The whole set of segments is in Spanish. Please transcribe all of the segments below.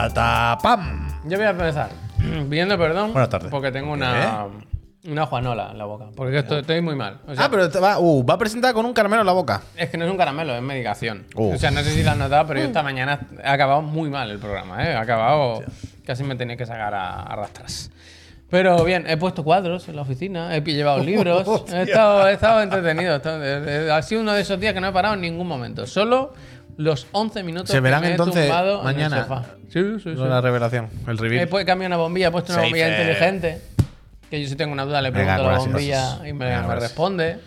¡Patapam! Yo voy a empezar pidiendo perdón. Buenas tardes. Porque tengo una, una juanola en la boca. Porque estoy, estoy muy mal. O sea, Ah, pero te va, uh, va a presentar con un caramelo en la boca. Es que no es un caramelo, es medicación. Uf. O sea, no sé si lo has notado, pero yo esta mañana he acabado muy mal el programa, ¿eh? He acabado. Casi me tenía que sacar a, a rastras. Pero bien, he puesto cuadros en la oficina, he llevado libros, he estado, he estado entretenido. he estado- eh, ha sido uno de esos días que no he parado en ningún momento. Solo los 11 minutos Se verán que me he entonces tumbado mañana. en el sofá. Sí, sí, sí. La revelación, el reveal. pu- cambiado una bombilla, he puesto una Safe, bombilla eh. inteligente. Que yo si tengo una duda le Venga, pregunto a la gracias. bombilla y me, Venga, me gracias. responde.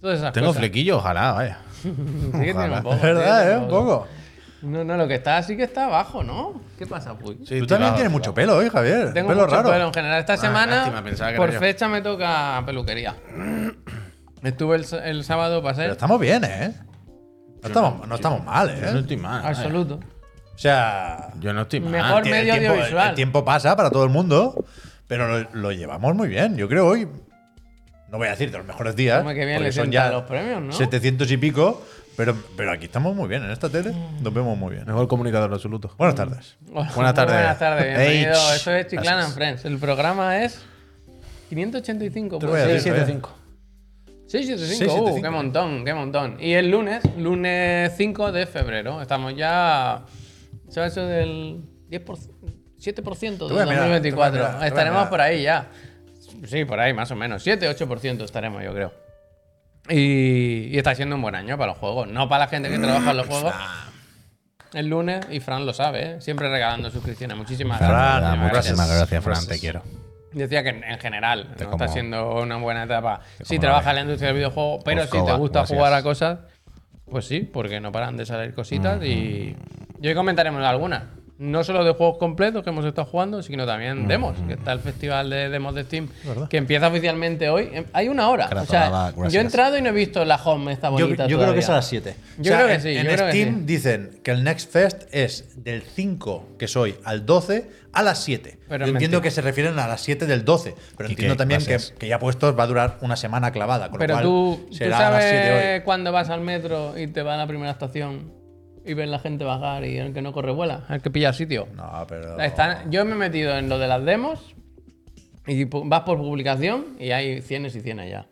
Todas esas Tengo cosas. flequillo, ojalá, vaya. Sí que tiene un poco, Es verdad, sí, ¿eh? Un poco. No, no, lo que está así que está abajo, ¿no? ¿Qué pasa, Puy? Sí, Tú también tienes mucho pelo hoy, Javier. Tengo pelo mucho raro. pelo en general. Esta semana, lástima, pensaba que por yo. fecha, me toca peluquería. Estuve el, el sábado, Pero pasé. estamos bien, ¿eh? No estamos, no estamos mal, Yo no ¿eh? estoy mal. Absoluto. O sea, Yo no estoy mal. Mejor el medio tiempo, audiovisual. el tiempo pasa para todo el mundo, pero lo, lo llevamos muy bien. Yo creo hoy, no voy a decir de los mejores días, Como que bien porque le son ya los premios, ¿no? 700 y pico, pero, pero aquí estamos muy bien. En esta tele nos vemos muy bien. Mejor comunicador absoluto. Buenas tardes. Buenas tardes. Buenas tardes, bienvenido. Esto es Chiclana gracias. and Friends. El programa es 585. Te puede voy a ser. decir, 75. 675, uh, 675. qué montón, qué montón. Y el lunes, lunes 5 de febrero, estamos ya. ¿Sabes eso del 10%? 7% voy a de mirar, 2024. te voy a mirar, estaremos por ahí ya. Sí, por ahí más o menos. 7-8% estaremos, yo creo. Y, y está siendo un buen año para los juegos. No para la gente que trabaja en los juegos. El lunes, y Fran lo sabe, ¿eh? siempre regalando suscripciones. Muchísimas Fran, gracias. Muchísimas gracias, Fran, te quiero. Decía que en en general no como- está siendo una buena etapa. Trabajas la en la industria del videojuego, pero si te gusta gracias. jugar a cosas, pues sí, porque no paran de salir cositas. Y, y hoy comentaremos algunas. No solo de juegos completos que hemos estado jugando, sino también demos, que está el festival de demos de Steam, que empieza oficialmente hoy. Em, Hay una hora. Gracias, O sea, va, gracias. yo he entrado y no he visto la home esta Yo, bonita. yo creo que es a las 7. Yo creo que en, sí, yo En creo que Steam sí. dicen que el Next Fest es del 5, que soy, al 12, a las 7. Pero Yo entiendo que se refieren a las 7 del 12, pero ¿Y entiendo también que, ya puestos va a durar una semana clavada. Con Pero lo cual tú, tú será a las 7 sabes hoy. cuando vas al metro y te vas a la primera estación y ves la gente bajar y el que no corre vuela, el que pilla sitio. No, pero. Están- yo me he metido en lo de las demos y vas por publicación y hay cienes y cienes ya.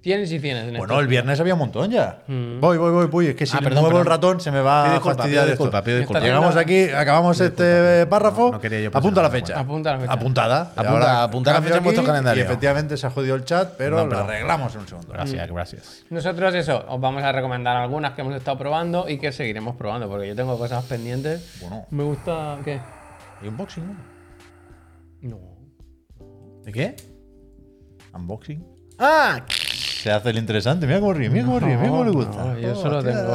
Cienes y cienes. En Bueno, el viernes había un montón ya. Mm. Voy, voy, voy, voy. Es que si Ah, perdón, muevo el ratón se me va a fastidiar pido esto. disculpa, pido disculpa. Llegamos aquí, acabamos este párrafo. No quería yo apunta la fecha. Apunta la fecha. Apuntada. Apunta- apunta la fecha en vuestro aquí calendario. Y efectivamente se ha jodido el chat, pero lo arreglamos en un segundo. Gracias, gracias. Nosotros eso, os vamos a recomendar algunas que hemos estado probando y que seguiremos probando, porque yo tengo cosas pendientes. Bueno. Me gusta... ¿Qué? ¿Y unboxing? no? No. ¿De qué? ¿Unboxing? ¡Ah! Se hace el interesante. Mira cómo ríe, mira cómo ríe, mira cómo le gusta. no, yo Oh, solo tía, tengo-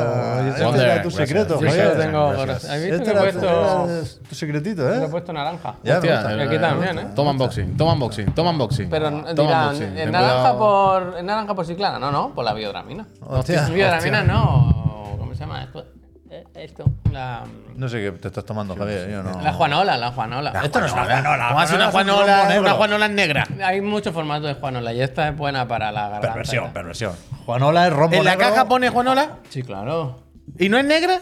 yo Este era tu secreto, Yo solo tengo... ¿Has visto Este que he era puesto, era tu secretito, que he ¿eh? puesto naranja? Ya, Hostia, aquí también, ¿eh? Toma unboxing, toma unboxing, toma unboxing. Pero toma dirán, unboxing. ¿en naranja, por, ¿en naranja por ciclana? No, no, por la biodramina. Hostia, biodramina no. ¿Cómo se llama esto? Eh, Esto. La, No sé qué te estás tomando, Javier. Yo no. la Juanola, la Juanola. Esto no es una Juanola. ¿Cómo hace una Juanola es. Una Juanola negra. Hay muchos formatos de Juanola y esta es buena para la garganta. Perversión, perversión. Juanola es rombo ¿En la negro. caja pone Juanola? Sí, claro. ¿Y no es negra?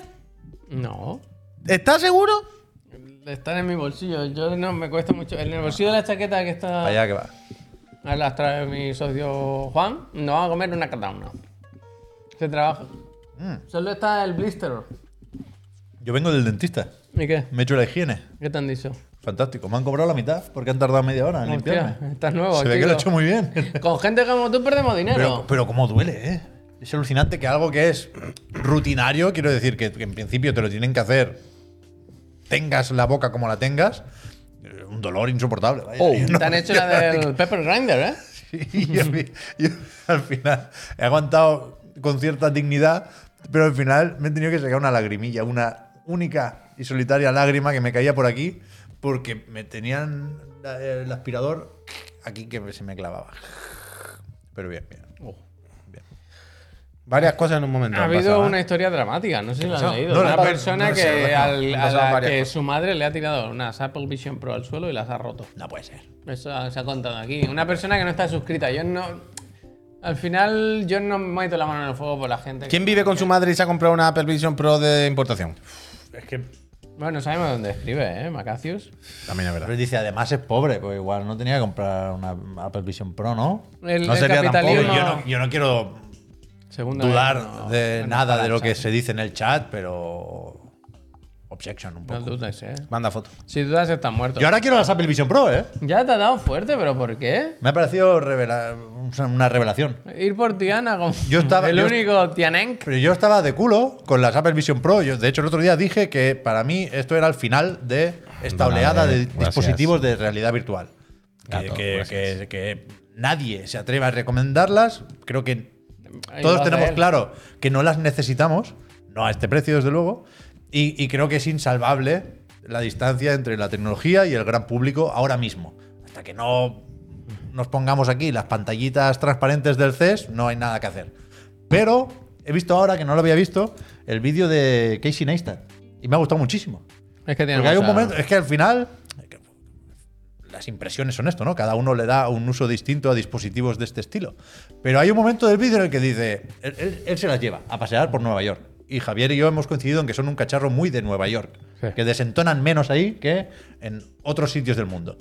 No. ¿Estás seguro? Están en mi bolsillo. Yo no me cuesta mucho. En el bolsillo de la chaqueta que está. Allá que va. A las trae mi socio Juan. Nos vamos a comer una cada uno. Se trabaja. Mm. Solo está el blister. Yo vengo del dentista. ¿Y qué? Me he hecho la higiene. ¿Qué te han dicho? Fantástico. Me han cobrado la mitad porque han tardado media hora en limpiarme. Hostia, estás nuevo. Se ve que lo he hecho muy bien. Con gente como tú perdemos dinero. Pero, pero cómo duele, ¿eh? Es alucinante que algo que es rutinario, quiero decir que, que en principio te lo tienen que hacer, tengas la boca como la tengas, eh, un dolor insoportable. vaya. Oh, Yo no- te han hecho la del Pepper Grinder, ¿eh? fi- yo al final he aguantado con cierta dignidad, pero al final me he tenido que sacar una lagrimilla, una única y solitaria lágrima que me caía por aquí porque me tenían la- el aspirador aquí que se me clavaba. Pero bien, bien. bien. Varias cosas en un momento. Ha han habido pasado, ¿eh? una historia dramática, no sé si has pasado? leído. No, una no, persona no que, al- han a la que cosas. su madre le ha tirado unas Apple Vision Pro al suelo y las ha roto. No puede ser. Eso se ha contado aquí. Una persona que no está suscrita. Yo no. Al final, yo no meto la mano en el fuego por la gente. ¿Quién vive con su madre y se ha comprado una Apple Vision Pro de importación? Es que Bueno, no sabemos dónde escribe, ¿eh? Macacius. También es Pero verdad. dice, además es pobre, pues igual no tenía que comprar una Apple Vision Pro, ¿no? El, No el sería tan pobre. Yo no, yo no quiero dudar no, de no nada de lo que chat. se dice en el chat, pero. Objection un No poco. dudes, ¿eh? Manda foto. Si dudas, estás muerto. Yo ahora quiero las Apple Vision Pro, ¿eh? Ya te ha dado fuerte, pero ¿por qué? Me ha parecido revela- una revelación. Ir por Tiana como Yo estaba- el yo- único Tianenk. Pero yo estaba de culo con las Apple Vision Pro. Yo, de hecho, el otro día dije que para mí esto era el final de esta Dona, oleada de gracias. dispositivos de realidad virtual. Que, Gato, que- gracias. que- que nadie se atreve a recomendarlas. Creo que Ahí todos hace tenemos él. claro que no las necesitamos, no a este precio, desde luego. Y, y creo que es insalvable la distancia entre la tecnología y el gran público ahora mismo. Hasta que no nos pongamos aquí las pantallitas transparentes del CES, no hay nada que hacer. Pero he visto ahora, que no lo había visto, el vídeo de Casey Neistat. Y me ha gustado muchísimo. Es que tiene Porque hay un momento, es que al final las impresiones son esto, ¿no? Cada uno le da un uso distinto a dispositivos de este estilo. Pero hay un momento del vídeo en el que dice, él, él- él se las lleva a pasear por Nueva York. Y Javier y yo hemos coincidido en que son un cacharro muy de Nueva York, Sí. que desentonan menos ahí que en otros sitios del mundo.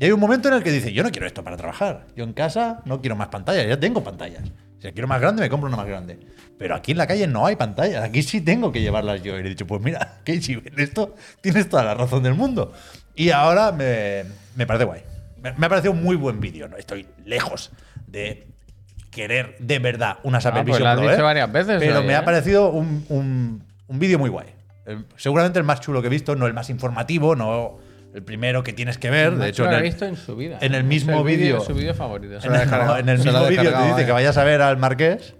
Y hay un momento en el que dice, yo no quiero esto para trabajar. Yo en casa no quiero más pantallas, ya tengo pantallas. Si quiero más grande, me compro una más grande. Pero aquí en la calle no hay pantallas, aquí sí tengo que llevarlas yo. Y le he dicho, pues mira, Casey, en esto tienes toda la razón del mundo. Y ahora me, me parece guay. Me, me ha parecido un muy buen vídeo. ¿no? Estoy lejos de querer de verdad unas Apple Ah, pues Vision lo has Pro, dicho ¿eh? varias veces Pero me ¿eh? ha parecido un, un- un vídeo muy guay. El- seguramente el más chulo que he visto, no el más informativo, no el primero que tienes que ver. De hecho, lo en he el- visto en su vida. en el mismo vídeo- vídeo- Su vídeo favorito. en el, en lo mismo he vídeo te dice eh. que vayas a ver al Marqués.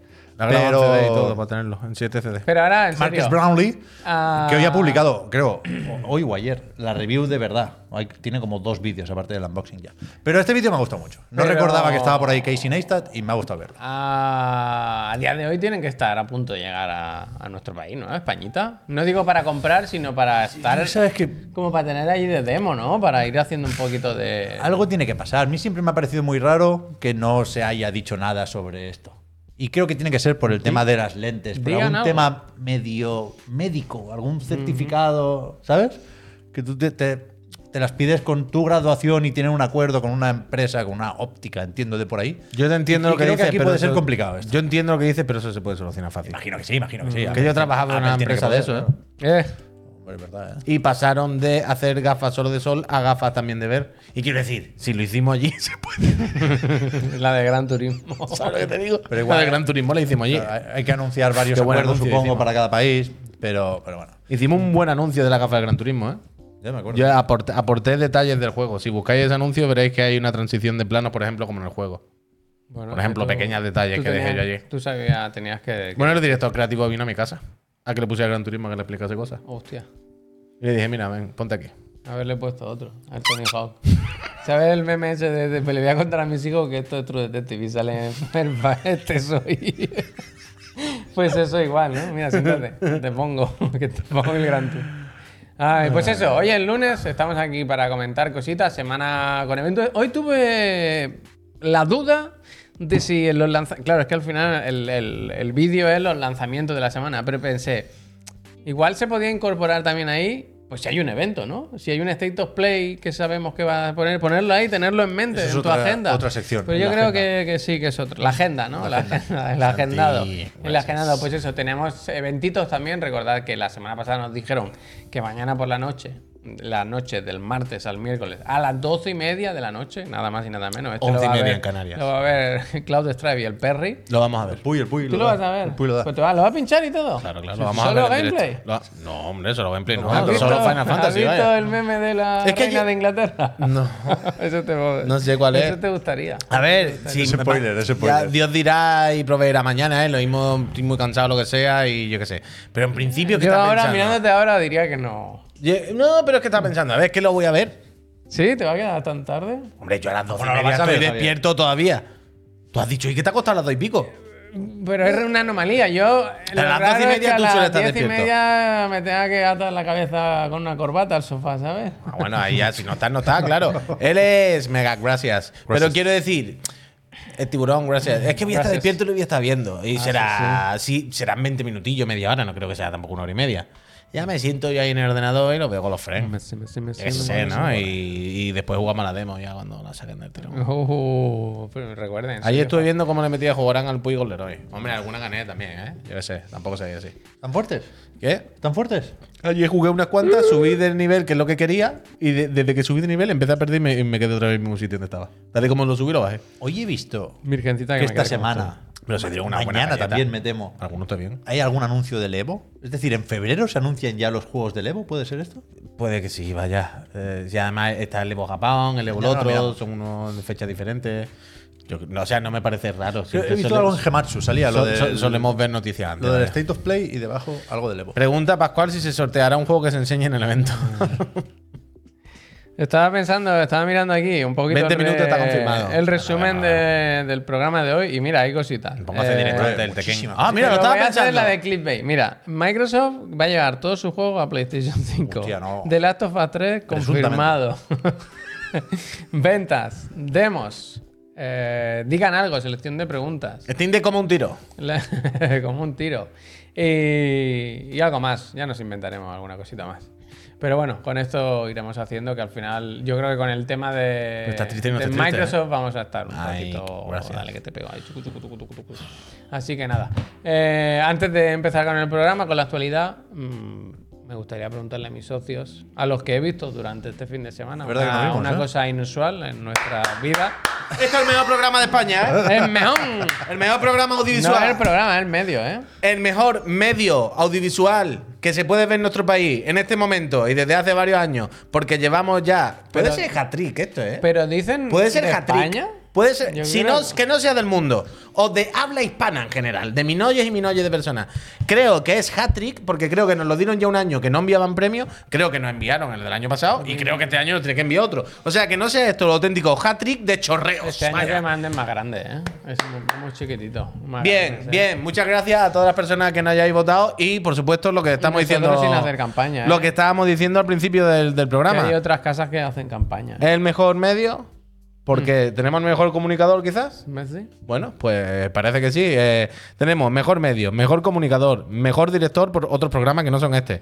La pero CD y todo para tenerlo en 7 CD. Pero ahora, en Marcus serio. Brownlee, Ah. que hoy ha publicado, creo, hoy o ayer, la review de verdad. Hay- tiene como dos vídeos aparte del unboxing ya. Pero este vídeo me ha gustado mucho. No Pero- recordaba que estaba por ahí Casey Neistat y me ha gustado verlo. Ah, a día de hoy tienen que estar a punto de llegar a, a nuestro país, ¿no? Españita. No digo para comprar, sino para estar. ¿Sabes que Como para tener ahí de demo, ¿no? Para ir haciendo un poquito de. Algo tiene que pasar. A mí siempre me ha parecido muy raro que no se haya dicho nada sobre esto. Y creo que tiene que ser por el tema de las lentes, por digan algún algo. tema medio médico, algún certificado, ¿sabes? Que tú te, te- te las pides con tu graduación y tienen un acuerdo con una empresa, con una óptica, entiendo de por ahí. Yo te entiendo Y lo que creo dices, aquí pero puede ser eso- complicado esto. Yo entiendo lo que dices, pero eso se puede solucionar fácil. Imagino que sí, imagino que sí. Que yo trabajaba en una Apple tiene que empresa de eso, ¿eh? claro. Eh, Hombre, es verdad, ¿eh? Y pasaron de hacer gafas solo de sol a gafas también de ver. Y quiero decir, si lo hicimos allí, se puede. la de Gran Turismo. ¿Sabes lo que te digo? Pero igual- La de Gran Turismo la hicimos allí. Claro, hay, hay que anunciar varios Qué acuerdos, anuncio supongo, hicimos. para cada país. Pero, pero bueno, Hicimos un buen anuncio de la gafa de Gran Turismo, ¿eh? ya me acuerdo. Yo aporté, aporté detalles del juego. Si buscáis ese anuncio, veréis que hay una transición de planos, por ejemplo, como en el juego. Bueno, Por ejemplo, tú- pequeños detalles que dejé yo allí. Tú sabías, tenías que. Bueno, el director creativo vino a mi casa a que le pusiera Gran Turismo a que le explicase cosas. Hostia. Y le dije, mira, ven, ponte aquí. Haberle puesto otro, a Tony Hawk. ¿Sabes el meme ese de, de, le voy a contar a mis hijos que esto es True Detective y sale este soy? pues eso igual, ¿no? Mira, siéntate, te pongo, que te pongo el gran. Ay, pues eso, hoy es lunes, estamos aquí para comentar cositas, semana con eventos. Hoy tuve la duda de si los lanzamientos... Claro, es que al final el, el- el vídeo es los lanzamientos de la semana, pero pensé, Igual se podía incorporar también ahí, pues si hay un evento, ¿no? Si hay un State of Play que sabemos que va a poner, ponerlo ahí, tenerlo en mente, Eso en tu otra- agenda. otra sección, Pero yo creo agenda. que, que sí, que es otra. La agenda, ¿no? La, agenda, el agendado. El agendado, pues eso, tenemos eventitos también. Recordad que la semana pasada nos dijeron que mañana por la noche, la noche del martes al miércoles, a las doce y media de la noche, nada más y nada menos. Este Once y va a media ver- en Canarias. Lo va a ver Cloud Stripe y el Perry. Lo vamos a ver. El Puy, el Puy. ¿Tú lo vas a ver? El Puy lo da. Pues te va- ¿Lo vas a pinchar y todo? Claro, claro, lo vamos a ¿Solo ver. en gameplay? Lo- No, hombre, solo gameplay, no. ¿Has visto- Solo Final Fantasy, ¿Has visto vaya. el meme de la Es que reina yo- de Inglaterra? No. Eso te, No sé cuál es. Eso te gustaría. A ver, Ese spoiler, ese ya spoiler. Dios dirá y proveerá mañana, ¿eh? Lo mismo, estoy muy cansado, lo que sea, y yo qué sé. Pero en principio, ¿qué Yo estás ahora, pensando? mirándote ahora, diría que no. No, pero es que estás pensando, a ver, ¿qué lo voy a ver? ¿Sí? ¿Te va a quedar tan tarde? Hombre, yo a las 12 Bueno, y lo vas a ver, estoy Javier. despierto todavía. Tú has dicho, ¿y qué te ha costado a las 2 y pico? Pero es una anomalía. Yo. Lo A las doce y es media que a tú las sueles estar diez y despierto. media me tenga que atar la cabeza con una corbata al sofá, ¿sabes? Ah, bueno, ahí ya, si no estás, no estás, claro. Él es mega, gracias. Pero quiero decir, el tiburón, gracias. Es que voy a estar Gracias. despierto y lo voy a estar viendo. Y será, sí, serán 20 minutillos, media hora, no creo que sea tampoco una hora y media. Ya me siento yo ahí en el ordenador y lo veo con los frames. Messi, ¿no? Y, y después jugamos a la demo ya cuando la saquen del tirón. Oh, pero recuerden. Ayer estuve viendo cómo le metía jugarán al Puy con Leroy. Hombre, alguna gané también, ¿eh? Yo qué sé, tampoco sería así. ¿Tan fuertes? ¿Qué? ¿Tan fuertes? Ayer jugué unas cuantas, subí del nivel, que es lo que quería, y de- desde que subí de nivel empecé a perder y me, y me quedé otra vez en el mismo sitio donde estaba. Tal y como lo subí, lo bajé. Hoy he visto Virgencita que que me esta semana, Pero se dio una mañana también me temo, Algunos está bien. ¿hay algún anuncio del Evo? Es decir, ¿en febrero se anuncian ya los juegos del Evo? ¿Puede ser esto? Puede que sí, vaya. Eh, y además está el Evo Japón, el Evo el no otro, son unos de fechas diferentes. Yo, no, o sea, no me parece raro. He visto sole- algo en Gematsu, salía lo, so- de, so- solemos ver noticias antes. lo del. State of Play y debajo algo del Evo. Pregunta Pascual si se sorteará un juego que se enseñe en el evento. Estaba pensando, estaba mirando aquí un poquito 20 el re- minutos está confirmado. el resumen de- del programa de hoy y mira, hay cositas. Pongo a hacer Eh, directamente el muchísimas Tekken. Ah, mira, lo estaba voy a hacer pensando. la de Clickbait. Mira, Microsoft va a llevar todos sus juegos a PlayStation 5. Hostia, no. The Last of Us 3 confirmado. Ventas, demos. Eh, digan algo, selección de preguntas. Steam de como un tiro. Como un tiro. Y, y algo más. Ya nos inventaremos alguna cosita más. Pero bueno, con esto iremos haciendo que al final, yo creo que con el tema de, triste no de triste, Microsoft vamos a estar un Ay, poquito. gracias. Dale que te pego ahí. Así que nada. Eh, antes de empezar con el programa, con la actualidad, mm, me gustaría preguntarle a mis socios, a los que he visto durante este fin de semana, una, vimos, una ¿eh? cosa inusual en nuestra vida. Este es el mejor programa de España, ¿eh? es mejor. El mejor programa No audiovisual. es el programa, es el medio, ¿eh? el mejor medio audiovisual que se puede ver en nuestro país en este momento y desde hace varios años, porque llevamos ya. Puede Pero- ser hat-trick esto, ¿eh? Pero dicen. Puede ser de. España. Puede ser, Yo si creo- no, que no sea del mundo, o de habla hispana en general, de minoyes y minoyes de personas. Creo que es hat-trick, porque creo que nos lo dieron ya un año que no enviaban premios, creo que nos enviaron el del año pasado, y creo que este año nos tiene que enviar otro. O sea, que no sea esto lo auténtico hat-trick de chorreos. Este año vaya. que manden más grande, ¿eh? Es muy, muy chiquitito. más Bien, grandes, ¿eh? bien. Muchas gracias a todas las personas que nos hayáis votado y, por supuesto, lo que estamos nosotros diciendo. sin hacer campaña, ¿eh? Lo que estábamos diciendo al principio del, del Que programa. hay otras casas que hacen campaña. ¿Es el mejor medio? Porque tenemos el mejor comunicador, quizás. ¿Messi? Bueno, pues parece que sí. Eh, tenemos mejor medio, mejor comunicador, mejor director por otros programas que no son este.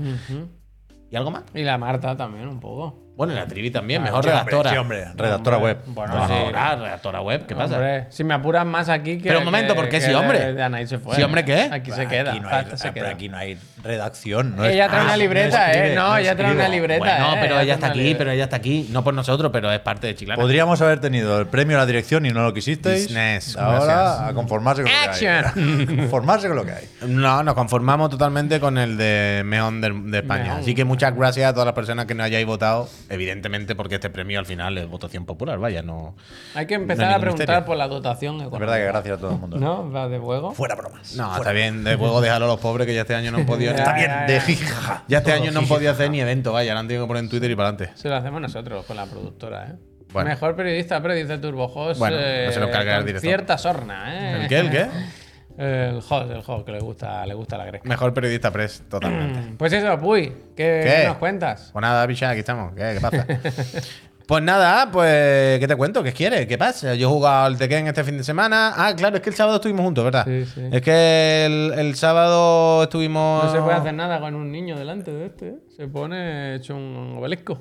¿Y algo más? Y la Marta también, un poco. Bueno, y la Trivi también, mejor Sí, redactora. sí, hombre, redactora Hombre, web. Bueno, Redactora, redactora web, ¿qué pasa? Hombre, si me apuras más aquí que. Pero un momento, ¿por qué sí, hombre? de- de Anaí se fue. Sí, hombre, ¿qué? Aquí se Aquí queda. no hay, se pero queda. aquí no hay redacción. No Ella es- trae Ah, una no libreta, escribe, ¿eh? No, ella trae una libreta. Bueno, ¿eh? pero Ella ella está aquí, libreta. pero ella está aquí. No por nosotros, pero es parte de Chiclana. Podríamos haber tenido el premio a la dirección y no lo quisisteis. Business, Ahora gracias. a conformarse con lo que hay. Action. conformarse con lo que hay. No, nos conformamos totalmente con el de Meón de, de España. Así que muchas gracias a todas las personas que nos hayáis votado. Evidentemente, porque este premio al final es votación popular, vaya, no. Hay que No empezar hay a preguntar misterio. por la dotación Es económica. verdad que gracias a todo el mundo. ¿No? ¿Va de juego? Fuera bromas. No, está bien, de juego déjalo a los pobres que ya este año no han podido. Está bien, de jijaja. Ya este Todo año no han podido hacer ni evento, vaya, lo han tenido que poner en Twitter y para adelante. Se lo hacemos nosotros con la productora, ¿eh? Bueno. Mejor periodista, pero dice Turbojos. Bueno, no se lo carga el con director. Cierta sorna, ¿eh? ¿El qué? ¿El qué? El host, el host, que le gusta, le gusta la greca. Mejor periodista press, totalmente. Pues eso, Puy, ¿qué, nos cuentas? Pues nada, bicha, aquí estamos. ¿Qué, qué pasa? pues nada, pues, ¿qué te cuento? ¿Qué quieres? ¿Qué pasa? Yo he jugado al Tekken este fin de semana. Ah, claro, es que el sábado estuvimos juntos, ¿verdad? Sí, sí. Es que el, el sábado estuvimos. No se puede hacer nada con un niño delante de este, ¿eh? Se pone hecho un obelisco.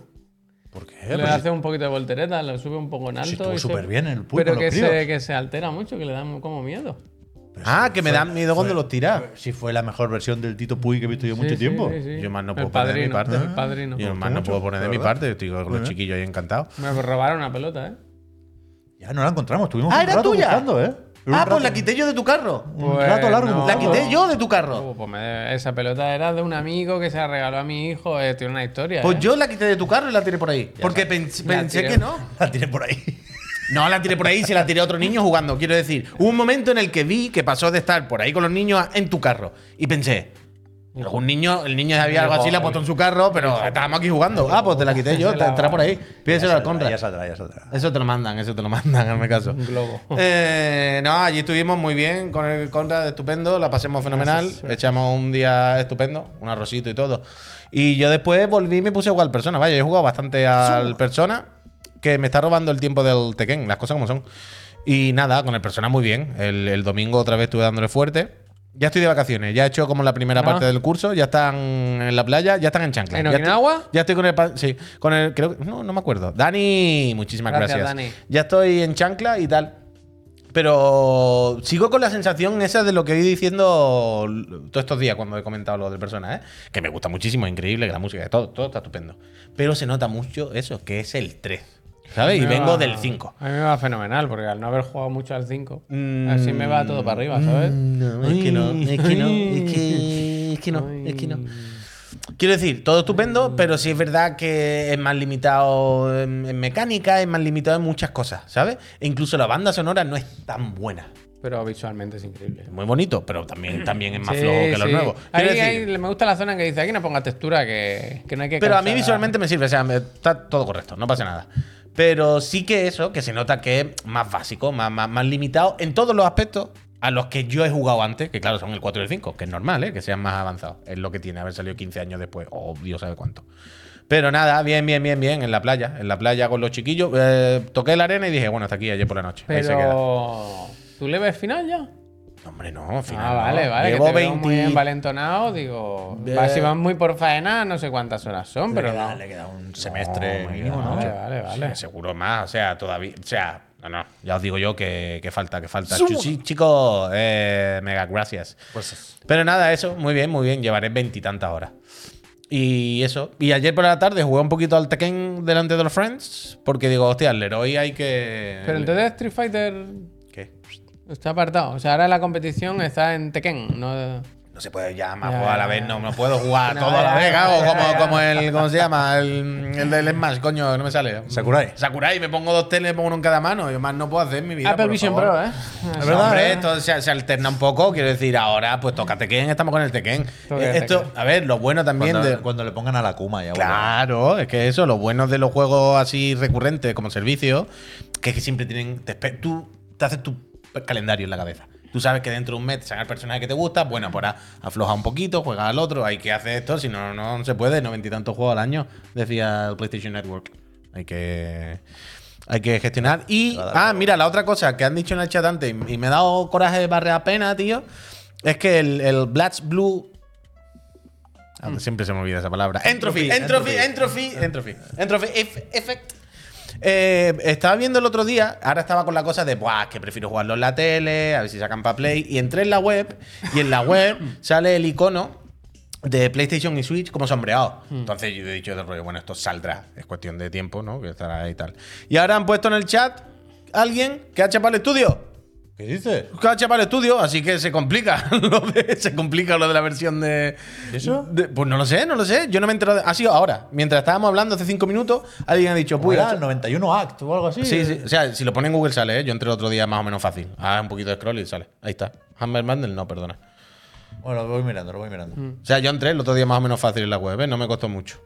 ¿Por qué? le Pues hace un poquito de voltereta, lo sube un poco en alto. si estuvo y se- súper bien el Puy Pero con que los se, que se altera mucho, que le da como miedo. Ah, que me dan miedo cuando los tiras. Si fue la mejor versión del Tito Puy que he visto yo mucho Sí, tiempo. sí, sí. Yo más no El puedo poner de mi parte. El padrino. Yo más no puedo poner de mi parte. Estoy con los chiquillos ahí encantados. Me robaron una pelota, ¿eh? Ya no la encontramos. Tuvimos Ah, un era rato tuya. buscando, ¿eh? Ah, rato- pues la quité yo de tu carro. Un Pues rato largo no. La quité yo de tu carro. Uh, pues me- esa pelota era de un amigo que se la regaló a mi hijo. eh, tiene una historia. Pues ¿eh? yo la quité de tu carro y la tiré por ahí. Porque pens- pensé que no. La tiré por ahí. No la tiré por ahí, se la tiré a otro niño jugando. Quiero decir, hubo un momento en el que vi que pasó de estar por ahí con los niños a- en tu carro. Y pensé, algún niño, el niño sabía algo así, la puesto en su carro, pero estábamos aquí jugando. Ah, pues te la quité yo, te estará por ahí. Pídeselo al Conrad. Ya saldrá, ya saldrá. Eso te lo mandan, eso te lo mandan, hazme caso. Un globo. Eh, no, allí estuvimos muy bien con el Conrad, estupendo, la pasemos fenomenal, echamos un día estupendo, un arrocito y todo. Y yo después volví y me puse a jugar al Persona, vaya, yo he jugado bastante al Persona, que me está robando el tiempo del Tekken, las cosas como son. Y nada, con el Persona muy bien. El, el domingo otra vez estuve dándole fuerte. Ya estoy de vacaciones, ya he hecho como la primera parte del curso, ya están en la playa, ya están en chancla. ¿En Ya Okinawa? Ya estoy con el. Sí, con el. Creo No, no me acuerdo. Dani, muchísimas Gracias, gracias. Dani. Ya estoy en chancla y tal. Pero sigo con la sensación esa de lo que he ido diciendo todos estos días cuando he comentado lo del persona, ¿eh? Que me gusta muchísimo, es increíble, que la música, todo, todo está estupendo. Pero se nota mucho eso, que es el 3. ¿Sabes? Y Me vengo va- del 5. A mí me va fenomenal, porque al no haber jugado mucho al 5, Mm, así me va todo para arriba, ¿sabes? No, es que no, es que no, es que, es que no, es que no. Quiero decir, todo estupendo, pero sí es verdad que es más limitado en, mecánica, es más limitado en muchas cosas, ¿sabes? E incluso la banda sonora no es tan buena. Pero visualmente es increíble. Muy bonito, pero también, también es más Sí, flojo que los sí. nuevos. Ahí, decir, ahí me gusta la zona en que dice aquí no ponga textura, que, que no hay que. pero a mí visualmente me sirve, o sea, está todo correcto, no pasa nada. Pero sí que eso, que se nota que es más básico, más, más, más limitado en todos los aspectos a los que yo he jugado antes, que claro, son el 4 y el 5, que es normal, ¿eh? que sean más avanzados. Es lo que tiene haber salido 15 años después, o Dios sabe cuánto. Pero nada, bien, bien, bien, bien, en la playa, en la playa con los chiquillos. Eh, toqué la arena y dije, bueno, hasta aquí, ayer por la noche. Ahí se queda. Pero. ¿Tú le ves final ya? Hombre, no, al final. ah, no. vale, vale. Llevo que te veo 20. muy envalentonado, digo. Eh, va- si van muy por faena, no sé cuántas horas son, pero le, queda, no. le queda un semestre No, mínimo, ¿no? Vale, vale, vale. Sí, seguro más, o sea, todavía. O sea, no, no, ya os digo yo que, que falta, que falta. Chuchi, chicos, eh, mega gracias. Pues Pero nada, eso, muy bien, muy bien. Llevaré veintitantas horas. Y eso. Y ayer por la tarde jugué un poquito al Tekken delante de los Friends. Porque digo, hostia, el Leroy hay que. Pero entonces Street Fighter. Está apartado. O sea, ahora la competición está en Tekken, no. No se puede ya más jugar a la vez, no, no puedo jugar No, todo a la vez, hago como, como el, ¿cómo se llama? El, el del Smash, coño, no me sale. Sakurai. Sakurai, me pongo dos teles, pongo uno en cada mano, yo más no puedo hacer en mi vida. Apple por Vision favor. Pro, ¿eh? Es verdad, Hombre, ¿eh? esto se, se alterna un poco, quiero decir, ahora pues toca Tekken, estamos con el Tekken. Eh, Esto, Tekken. a ver, lo bueno también Cuando, de... cuando le pongan a la Kuma ya. bueno. Claro, es que eso, lo bueno de los juegos así recurrentes como servicio, que es que siempre tienen. te tú te haces tu calendario en la cabeza. Tú sabes que dentro de un mes te el personaje que te gusta, bueno, pues afloja un poquito, juega al otro, hay que hacer esto, si no, no se puede, noventa y tantos juegos al año, decía el PlayStation Network. Hay que. Hay que gestionar. Y. Ah, mira, la otra cosa que han dicho en el chat antes, y me ha dado coraje de barre a pena, tío, es que el, el Blue Ah, Siempre se me olvida esa palabra. Entropy, entropy, entropy, entropy. Entropy eff- effect. Eh, estaba viendo el otro día, ahora estaba con la cosa de, Buah, que prefiero jugarlo en la tele, a ver si sacan para Play. Y entré en la web, y en la web sale el icono de PlayStation y Switch como sombreado. Entonces yo he dicho del rollo, bueno, esto saldrá, es cuestión de tiempo, ¿no? Que estará ahí y tal. Y ahora han puesto en el chat alguien que ha chapado el estudio. ¿Qué dices? Chapado el estudio, así que se complica lo de, se complica lo de la versión de. ¿Y eso? de- pues no lo sé, no lo sé. Yo no me he enterado. de- ha sido ahora. Mientras estábamos hablando hace cinco minutos, alguien ha dicho, Pues era el 91 Act o algo así. Sí, sí. O sea, si lo pone en Google sale, ¿eh? Yo entré el otro día más o menos fácil. Ah, un poquito de scroll y sale. Ahí está. Hammer Bundle, no, perdona. Bueno, lo voy mirando, lo voy mirando. O sea, yo entré el otro día más o menos fácil en la web, ¿eh? No me costó mucho.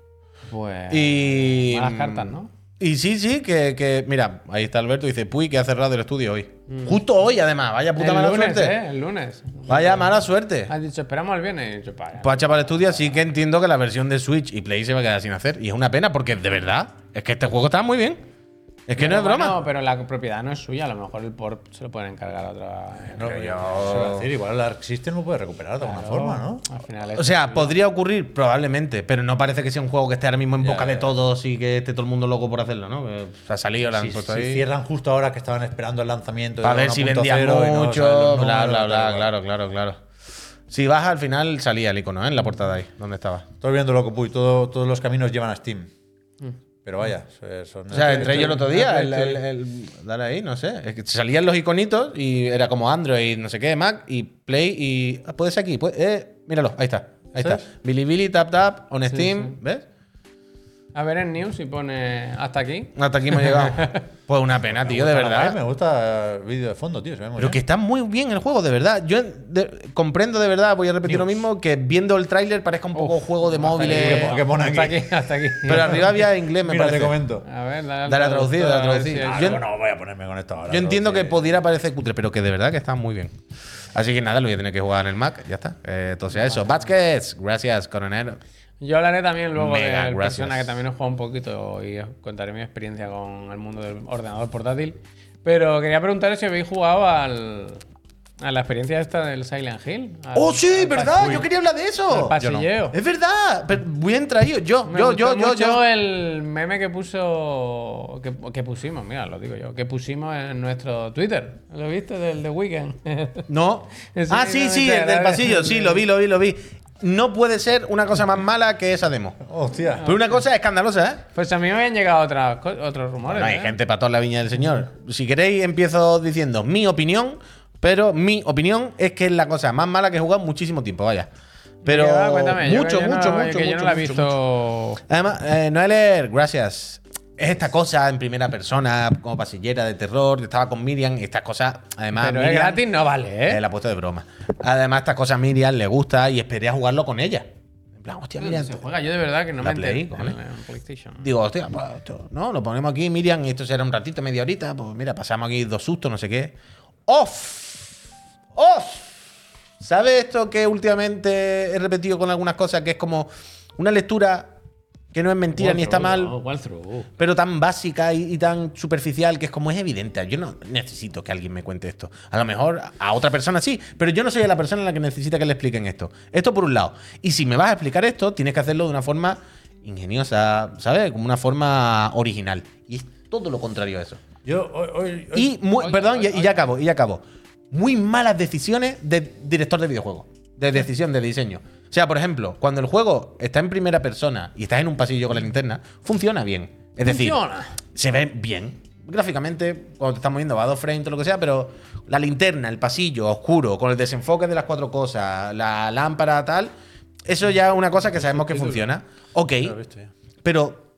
Pues. Y. Malas cartas, ¿no? Y sí, sí, que, que- Mira, ahí está Alberto. Dice, Puy, que ha cerrado el estudio hoy. Justo hoy, además. Vaya puta el mala lunes, suerte. ¿eh? El lunes. Vaya mala suerte. Has dicho, esperamos el viernes. Y dicho, vaya. Pues para el estudio, así que entiendo que la versión de Switch y Play se va a quedar sin hacer. Y es una pena porque de verdad, es que este juego está muy bien. Es que no es broma. No, pero la propiedad no es suya. A lo mejor el port se lo pueden encargar a otra. No, yo- a decir, igual el Arc System lo puede recuperar de alguna forma, ¿no? Al final es O sea, podría ocurrir probablemente, pero no parece que sea un juego que esté ahora mismo en boca de todos y que esté todo el mundo loco por hacerlo, ¿no? Que Se ha salido, la Si, si ahí. cierran justo ahora que estaban esperando el lanzamiento de Para ver si 1.0 vendía no mucho, los bla, bla, tal, bla. Claro, claro, claro. Si baja, al final salía el icono, ¿eh? En la portada ahí, donde estaba. Estoy viendo loco, Puy, todo- todos los caminos llevan a Steam. Pero vaya, so- son. O sea, entré yo el otro día, el, el- el- dale ahí, no sé. Es que salían los iconitos y era como Android, no sé qué, Mac y Play y. Ah, puede ser aquí, puede- eh, míralo, ahí está. Ahí está. ¿Sabes? Bilibili, Tap Tap, on Steam, sí. ¿ves? A ver en News y pone hasta aquí. Hasta aquí hemos llegado. Pues una pena, tío, de Me verdad. Me gusta el vídeo de fondo, tío. Se ve muy Pero bien. que está muy bien el juego, de verdad. Yo de- comprendo de verdad, voy a repetir lo mismo, que viendo el tráiler parezca un poco juego de aquí, móviles. que pone hasta aquí. aquí. Hasta aquí. Pero arriba había inglés, me Mira, te parece. comento. A ver, dale, al Dale a traducir, dale a traducir. si Ah, hay- Yo- no, no voy a ponerme con esto ahora. Yo entiendo que pudiera parecer cutre, pero que de verdad que está muy bien. Así que nada, lo voy a tener que jugar en el Mac, ya está. Eh, entonces eso. Vázquez, gracias, coronel. Yo hablaré también luego Mega, gracias. persona que también he jugado un poquito y os contaré mi experiencia con el mundo del ordenador portátil. Pero quería preguntaros si habéis jugado al, A la experiencia esta del Silent Hill. al- ¡Oh, sí, verdad! Yo quería hablar de eso. pasilleo. Es verdad. Pero bien traído. Yo, Me yo, gustó yo, yo, mucho yo. el meme que puso. Que, que pusimos, mira, lo digo yo. Que pusimos en nuestro Twitter. ¿Lo viste del The Weeknd? No. Ah, sí, no sí, el del pasillo. Sí, lo vi, lo vi, lo vi. No puede ser una cosa más mala que esa demo. Hostia. Pero una cosa escandalosa, ¿eh? pues a mí me habían llegado otras otros rumores. Bueno, hay ¿eh? gente para toda la viña del señor. Si queréis, empiezo diciendo mi opinión, pero mi opinión es que es la cosa más mala que he jugado en muchísimo tiempo, vaya. Pero cuéntame, mucho, mucho, no- mucho, que yo mucho, no la he mucho, visto. Además, eh, Noeler, gracias. Es esta cosa en primera persona, como pasillera de terror. Yo estaba con Miriam y estas cosas, además. Pero es gratis, no vale, ¿eh? Eh, la puesto de broma. Además, estas cosas a Miriam le gusta y esperé a jugarlo con ella. En plan, hostia, Miriam. se juega, yo de verdad que no me Play, entero cojones. en, en PlayStation. Digo, hostia, pues esto, no, lo ponemos aquí, Miriam, y esto será un ratito, media horita. Pues mira, pasamos aquí dos sustos, no sé qué. ¡Off! ¡Off! ¿Sabes esto que últimamente he repetido con algunas cosas? Que es como una lectura que no es mentira ni está mal, No, walkthrough. pero tan básica y, y tan superficial que es como es evidente. Yo no necesito que alguien me cuente esto. A lo mejor a otra persona sí, pero yo no soy la persona a la que necesita que le expliquen esto. Esto por un lado. Y si me vas a explicar esto, tienes que hacerlo de una forma ingeniosa, ¿sabes? Como una forma original. Y es todo lo contrario a eso. Yo hoy, hoy- hoy- Y, muy- perdón, y- ya acabo, y ya acabo. Muy malas decisiones de director de videojuego. De decisión, de diseño. O sea, por ejemplo, cuando el juego está en primera persona y estás en un pasillo con la linterna, funciona bien. Es decir, se ve bien. Gráficamente, cuando te estás moviendo va a dos frames, todo lo que sea, pero la linterna, el pasillo oscuro, con el desenfoque de las cuatro cosas, la lámpara, tal, eso ya es una cosa que sabemos que funciona. Ok, pero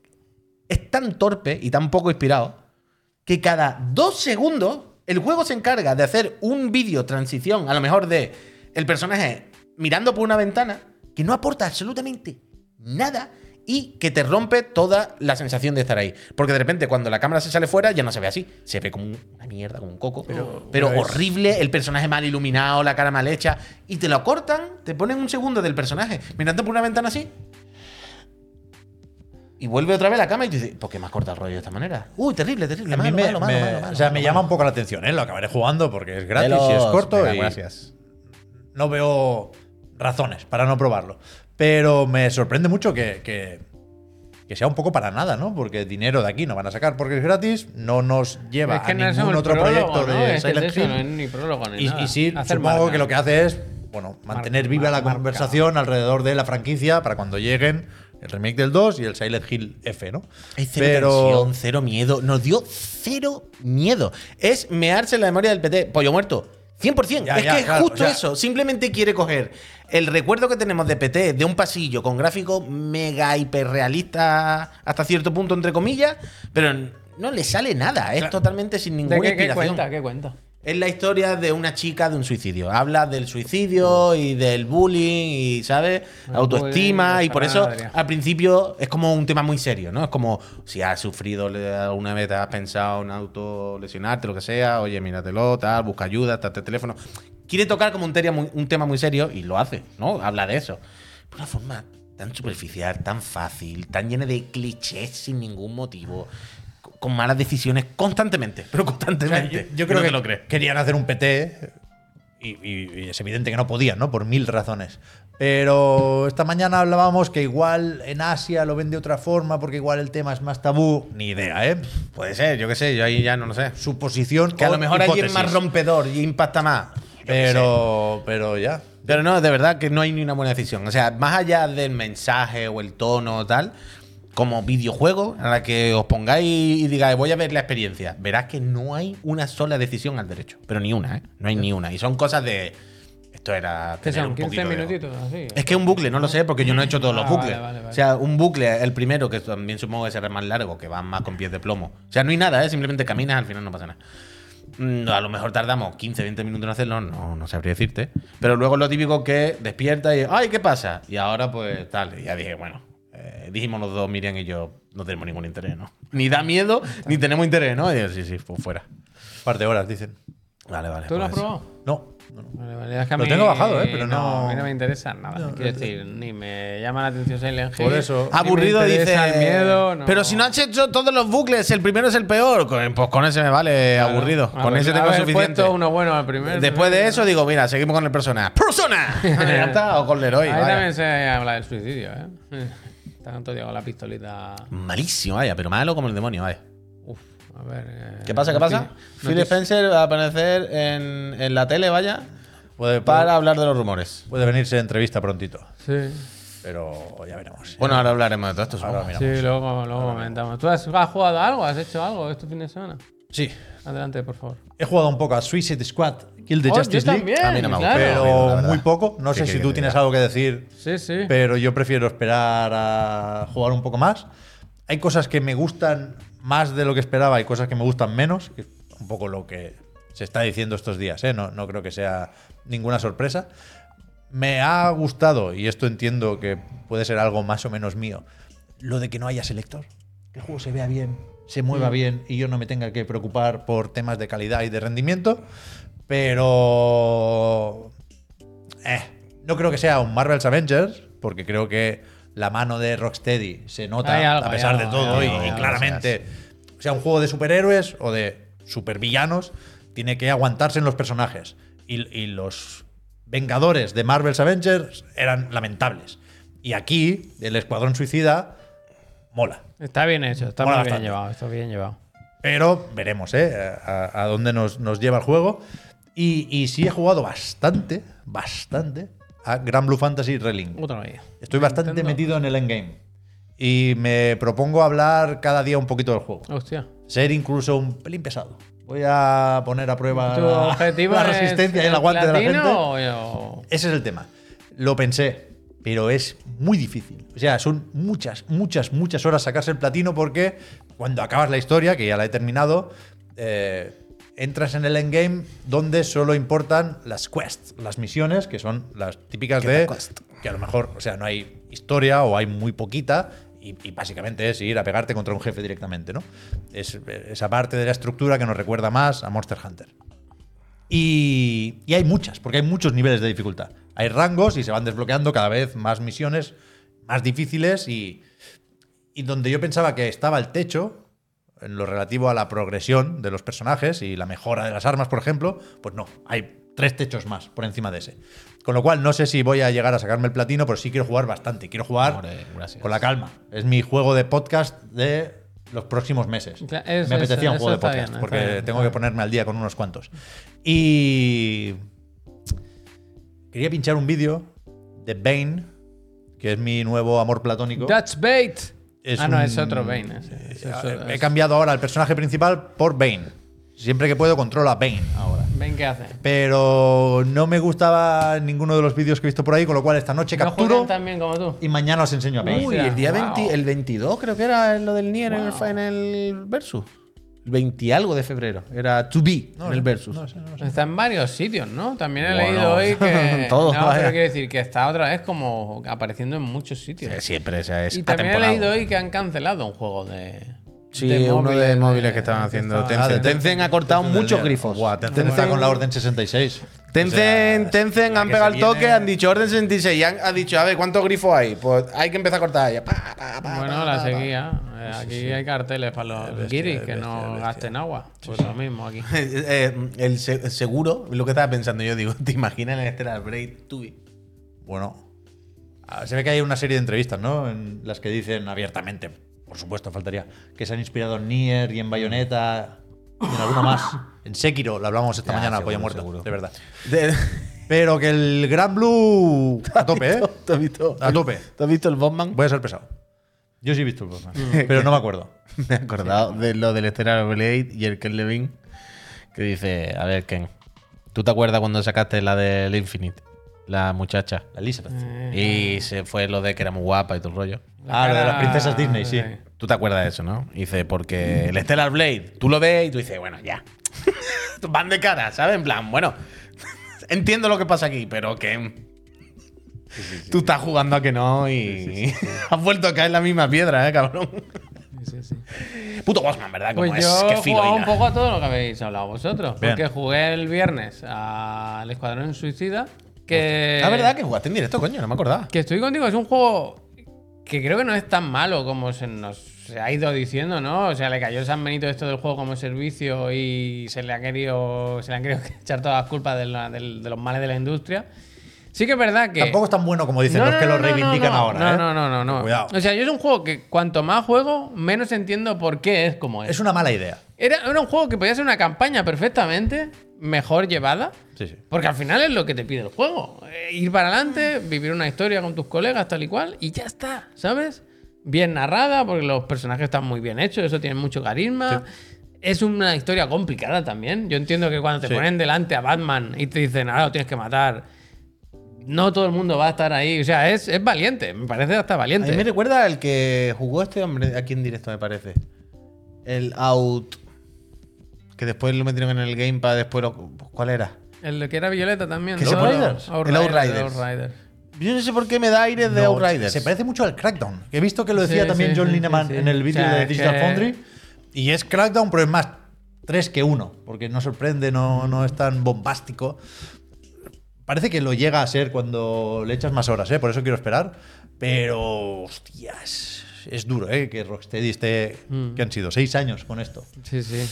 es tan torpe y tan poco inspirado que cada dos segundos el juego se encarga de hacer un vídeo transición, a lo mejor de el personaje mirando por una ventana, que no aporta absolutamente nada y que te rompe toda la sensación de estar ahí. Porque de repente cuando la cámara se sale fuera ya no se ve así, se ve como una mierda, como un coco, pero, pero es- horrible, el personaje mal iluminado, la cara mal hecha, y te lo cortan, te ponen un segundo del personaje mirando por una ventana así, y vuelve otra vez la cama y dice, ¿por qué me has cortado el rollo de esta manera? Uy, terrible, terrible. A mí malo, me, malo, malo, me- o sea, me llama un poco la atención, ¿eh? Lo acabaré jugando porque es gratis y es corto venga, y gracias. no veo razones para no probarlo. Pero me sorprende mucho que, que- que sea un poco para nada, ¿no? Porque dinero de aquí no van a sacar porque es gratis, no nos lleva Es que a no es ningún otro prólogo, proyecto ¿no? de Es es Silent Hill. no es ni prólogo ni Y, nada. y sí, Hacer supongo marca. que lo que hace es bueno, mantener Marca, viva la marca. conversación alrededor de la franquicia para cuando lleguen el remake del 2 y el Silent Hill F, ¿no? Hay cero Pero tensión, cero miedo. Nos dio cero miedo. Es mearse en la memoria del PT. Pollo muerto. 100%. Ya, es ya, que es claro, justo eso. Simplemente quiere coger el recuerdo que tenemos de PT, de un pasillo con gráfico mega hiperrealista hasta cierto punto, entre comillas, pero no le sale nada. Es Claro. totalmente sin ¿De ninguna qué, qué inspiración. cuenta? ¿Qué cuenta? Es la historia de una chica de un suicidio. Habla del suicidio y del bullying y, ¿sabes? El Autoestima. bullying, Y por eso, al principio, es como un tema muy serio, ¿no? Es como si has sufrido alguna vez, te has pensado en autolesionarte, lo que sea, oye, míratelo, tal, busca ayuda, tal, tal teléfono. Quiere tocar como un, muy- un tema muy serio y lo hace, ¿no? Habla de eso. De una forma tan superficial, tan fácil, tan llena de clichés sin ningún motivo. Con- malas decisiones constantemente, pero O sea, constantemente. yo, creo que te lo crees. querían hacer un PT y, y- y es evidente que no podían, ¿no? Por mil razones. Pero esta mañana hablábamos que igual en Asia lo ven de otra forma porque igual el tema es más tabú. Ni idea, ¿eh? Puede ser, yo qué sé, yo ahí ya no lo sé. Suposición. Que a lo mejor allí es hipótesis. más rompedor y impacta más. Yo. Pero, pero ya. Pero no, de verdad que no hay ni una buena decisión. O sea, más allá del mensaje o el tono o tal, como videojuego, a la que os pongáis y digáis, voy a ver la experiencia, verás que no hay una sola decisión al derecho. Pero ni una, ¿eh? No hay ni una. Y son cosas de. Esto era. Que tener son un 15 poquito de- minutitos, así. Es que un bucle, no lo sé, porque yo no he hecho todos los Ah, bucles. vale, vale, vale. O sea, un bucle, el primero, que también supongo que será más largo, que va más con pies de plomo. O sea, no hay nada, ¿eh? simplemente caminas, al final no pasa nada. Mm, A lo mejor tardamos 15, 20 minutos en hacerlo, no, no sabría decirte. Pero luego lo típico que despierta y, ¡ay, qué pasa! Y ahora, pues tal. Y ya dije, bueno, eh, dijimos los dos, Miriam y yo, no tenemos ningún interés, ¿no? Ni da miedo, ni tenemos interés, ¿no? Y yo, sí, sí, pues fuera. Un par de horas, dicen. Vale, vale. ¿Tú lo has pues- probado? No. Vale, vale. Es que Lo mí- tengo bajado, ¿eh? Pero no- A mí no me interesa nada. Quiero decir, ni me llama la atención Silent Hill. Por eso- Aburrido dice. el miedo. no. Pero si no has hecho todos los bucles, el primero es el peor. Pues con ese me vale Claro. aburrido. Con ese tengo haber suficiente. uno bueno al primer. Después de eso digo, mira, seguimos con el persona. ¡Persona! está, o con Leroy. Ahí vaya. también se habla del suicidio, ¿eh? Están con la pistolita. Malísimo, vaya, pero malo como el demonio, vaya. Uf, a ver. eh, ¿Qué pasa? ¿Qué pasa? no Phil te- Spencer va a aparecer en, en la tele, vaya, Puede, para puede, hablar de los rumores. puede venirse entrevista prontito. Sí. Pero ya veremos. Bueno, ahora hablaremos de todo esto. Ahora miramos. Sí, luego, luego comentamos. ¿Tú has, has jugado algo? ¿Has hecho algo este fin de semana? Sí. Adelante, por favor. He jugado un poco a Suicide Squad, Kill the Oh, Justice League. también, A mí no me claro. la Pero muy poco. No ¿Qué sé si tú tienes algo que decir, Sí, sí. pero yo prefiero esperar a jugar un poco más. Hay cosas que me gustan más de lo que esperaba y cosas que me gustan menos, que es un poco lo que se está diciendo estos días, ¿eh? no, no creo que sea ninguna sorpresa. Me ha gustado, y esto entiendo que puede ser algo más o menos mío, lo de que no haya selector. Que el juego se vea bien, se mueva bien y yo no me tenga que preocupar por temas de calidad y de rendimiento. Pero. Eh, no creo que sea un Marvel's Avengers, porque creo que la mano de Rocksteady se nota algo, a pesar de todo y, claramente, sea un juego de superhéroes o de supervillanos, tiene que aguantarse en los personajes. Y, y los Vengadores de Marvel's Avengers eran lamentables. Y aquí, el Escuadrón Suicida mola. Está bien hecho, está Mola muy bien llevado, está bien llevado. Pero veremos, ¿eh? A, a dónde nos, nos lleva el juego. Y, y sí he jugado bastante, bastante a Gran Blue Fantasy Relink. Otro día. Estoy bastante Nintendo. metido en el endgame. Y me propongo hablar cada día un poquito del juego. Hostia. Ser incluso un pelín pesado. Voy a poner a prueba ¿Tu la, resistencia y el aguante de la gente. o- Ese es el tema. Lo pensé, pero es muy difícil. O sea, son muchas, muchas, muchas horas sacarse el platino porque cuando acabas la historia, que ya la he terminado, eh, entras en el endgame donde solo importan las quests, las misiones, que son las típicas ¿Qué de quest? que a lo mejor, o sea, no hay historia o hay muy poquita. Y, y básicamente es ir a pegarte contra un jefe directamente, ¿no? Es esa parte de la estructura que nos recuerda más a Monster Hunter. Y, y hay muchas, porque hay muchos niveles de dificultad. Hay rangos y se van desbloqueando cada vez más misiones más difíciles y, y donde yo pensaba que estaba el techo, en lo relativo a la progresión de los personajes y la mejora de las armas, por ejemplo, pues no, hay tres techos más por encima de ese. Con lo cual no sé si voy a llegar a sacarme el platino, pero sí quiero jugar bastante. Quiero jugar con la calma. Es mi juego de podcast de los próximos meses. Me apetecía un juego de podcast bien, porque bien, tengo que ponerme al día con unos cuantos. Y quería pinchar un vídeo de Bane, que es mi nuevo amor platónico. Dutch Bait. Es ah, no, un- es otro Bane. ese. Ese es- Eh, He cambiado ahora el personaje principal por Bane. Siempre que puedo controlo a Bane ahora. Bane, ¿qué hace? Pero no me gustaba ninguno de los vídeos que he visto por ahí, con lo cual esta noche ¿No capturo bien como tú? y mañana os enseño a Bane. Uy, el día wow. 20 el 22 creo que era lo del Nier en, el, Wow. en el Versus. El 20 y algo de febrero. Era To Be en el Versus. No no. Está en varios sitios, ¿no? También he Bueno, leído hoy que. todo, no, vaya. pero quiero decir que está otra vez como apareciendo en muchos sitios. Sí, Siempre esa es y también he leído hoy que han cancelado un juego de. Sí, de uno de móviles que estaban haciendo estaba- Ah, de Tencent. Tencent ha cortado Tencent muchos grifos. Buah, Tencent está con la orden 66. Tencent, O sea, Tencent han pegado el toque, viene- han dicho orden 66 y han, ha dicho, a ver, ¿cuántos grifos hay? Pues hay que empezar a cortar ya. Pa, pa, pa, Bueno, la seguía. Eh, Aquí hay carteles para los bestia, guiris que no bestia. gasten agua. Pues lo mismo aquí. pa. Eh, el se- seguro, lo que estaba pensando yo, digo, ¿te imaginas en el Stellar Blade Tubi? Bueno, se ve que hay una serie de entrevistas, ¿no? En las que dicen abiertamente, por supuesto, faltaría, que se han inspirado en Nier y en Bayonetta y en alguno más. En Sekiro, lo hablamos esta Ya, mañana, seguro, Pollo Muerto, seguro. de verdad. De- Pero que el Gran Blue a tope, ¿eh? ¿Te has visto? A tope. ¿Te has visto el Botman? Voy a ser pesado. Yo sí he visto el Batman, pero no me acuerdo. Me he acordado de lo del Stellar Blade y el Ken Levine que dice, a ver, Ken, ¿tú te acuerdas cuando sacaste la del Infinite? La muchacha. La Elizabeth. Y se fue lo de que era muy guapa y todo el rollo. Ah, lo de las princesas Disney, sí. Tú te acuerdas de eso, ¿no? Y Dice, porque el Stellar Blade, tú lo ves y tú dices, bueno, ya. Van de cara, ¿sabes? En plan, bueno, entiendo lo que pasa aquí, pero que. Tú estás jugando a que no y has vuelto a caer en la misma piedra, ¿eh, cabrón? Sí, sí. Puto Bossman, ¿verdad? Como Pues es yo que he filo jugado un poco a todo lo que habéis hablado vosotros. Bien. Porque jugué el viernes al Escuadrón Suicida. Que, La verdad que jugaste en directo, coño, no me acordaba. que estoy contigo, es un juego que creo que no es tan malo como se nos se ha ido diciendo, ¿no? O sea, le cayó San Benito esto del juego como servicio y se le ha querido, se le han querido echar todas las culpas de, la- del- de los males de la industria. Sí que es verdad que... Tampoco es tan bueno como dicen No, los no, que no, lo reivindican no, ahora. No, ¿eh? no, no, no, no. Cuidado. O sea, yo es un juego que cuanto más juego, menos entiendo por qué es como es. Es una mala idea. Era, era un juego que podía ser una campaña perfectamente mejor llevada. Sí, sí. Porque al final es lo que te pide el juego. Eh, ir para adelante, vivir una historia con tus colegas, tal y cual, y ya está, ¿sabes? Bien narrada, porque los personajes están muy bien hechos, eso tiene mucho carisma. Es una historia complicada también. Yo entiendo que cuando te Sí. ponen delante a Batman y te dicen, ahora lo tienes que matar, no todo el mundo va a estar ahí. O sea, es, es valiente, me parece hasta A valiente. mí me recuerda al que jugó este hombre aquí en directo, me parece. El Out. Que después lo metieron en el Gamepad, después lo. ¿Cuál era? El que era Violeta también. ¿Que ¿no? se pone- El Outriders. Outriders. Yo no sé por qué me da aires de No, Outriders. Se parece mucho al Crackdown. He visto que lo decía Sí, también sí, John sí, Lineman sí, sí. en el vídeo O sea, de Digital que- Foundry. Y es Crackdown, pero es más 3 que 1, porque no sorprende, no, no es tan bombástico. Parece que lo llega a ser cuando le echas más horas, ¿eh? por eso quiero esperar. Pero, hostias, es duro ¿eh? que Rocksteady esté, Mm. que han sido 6 años con esto. Sí, sí.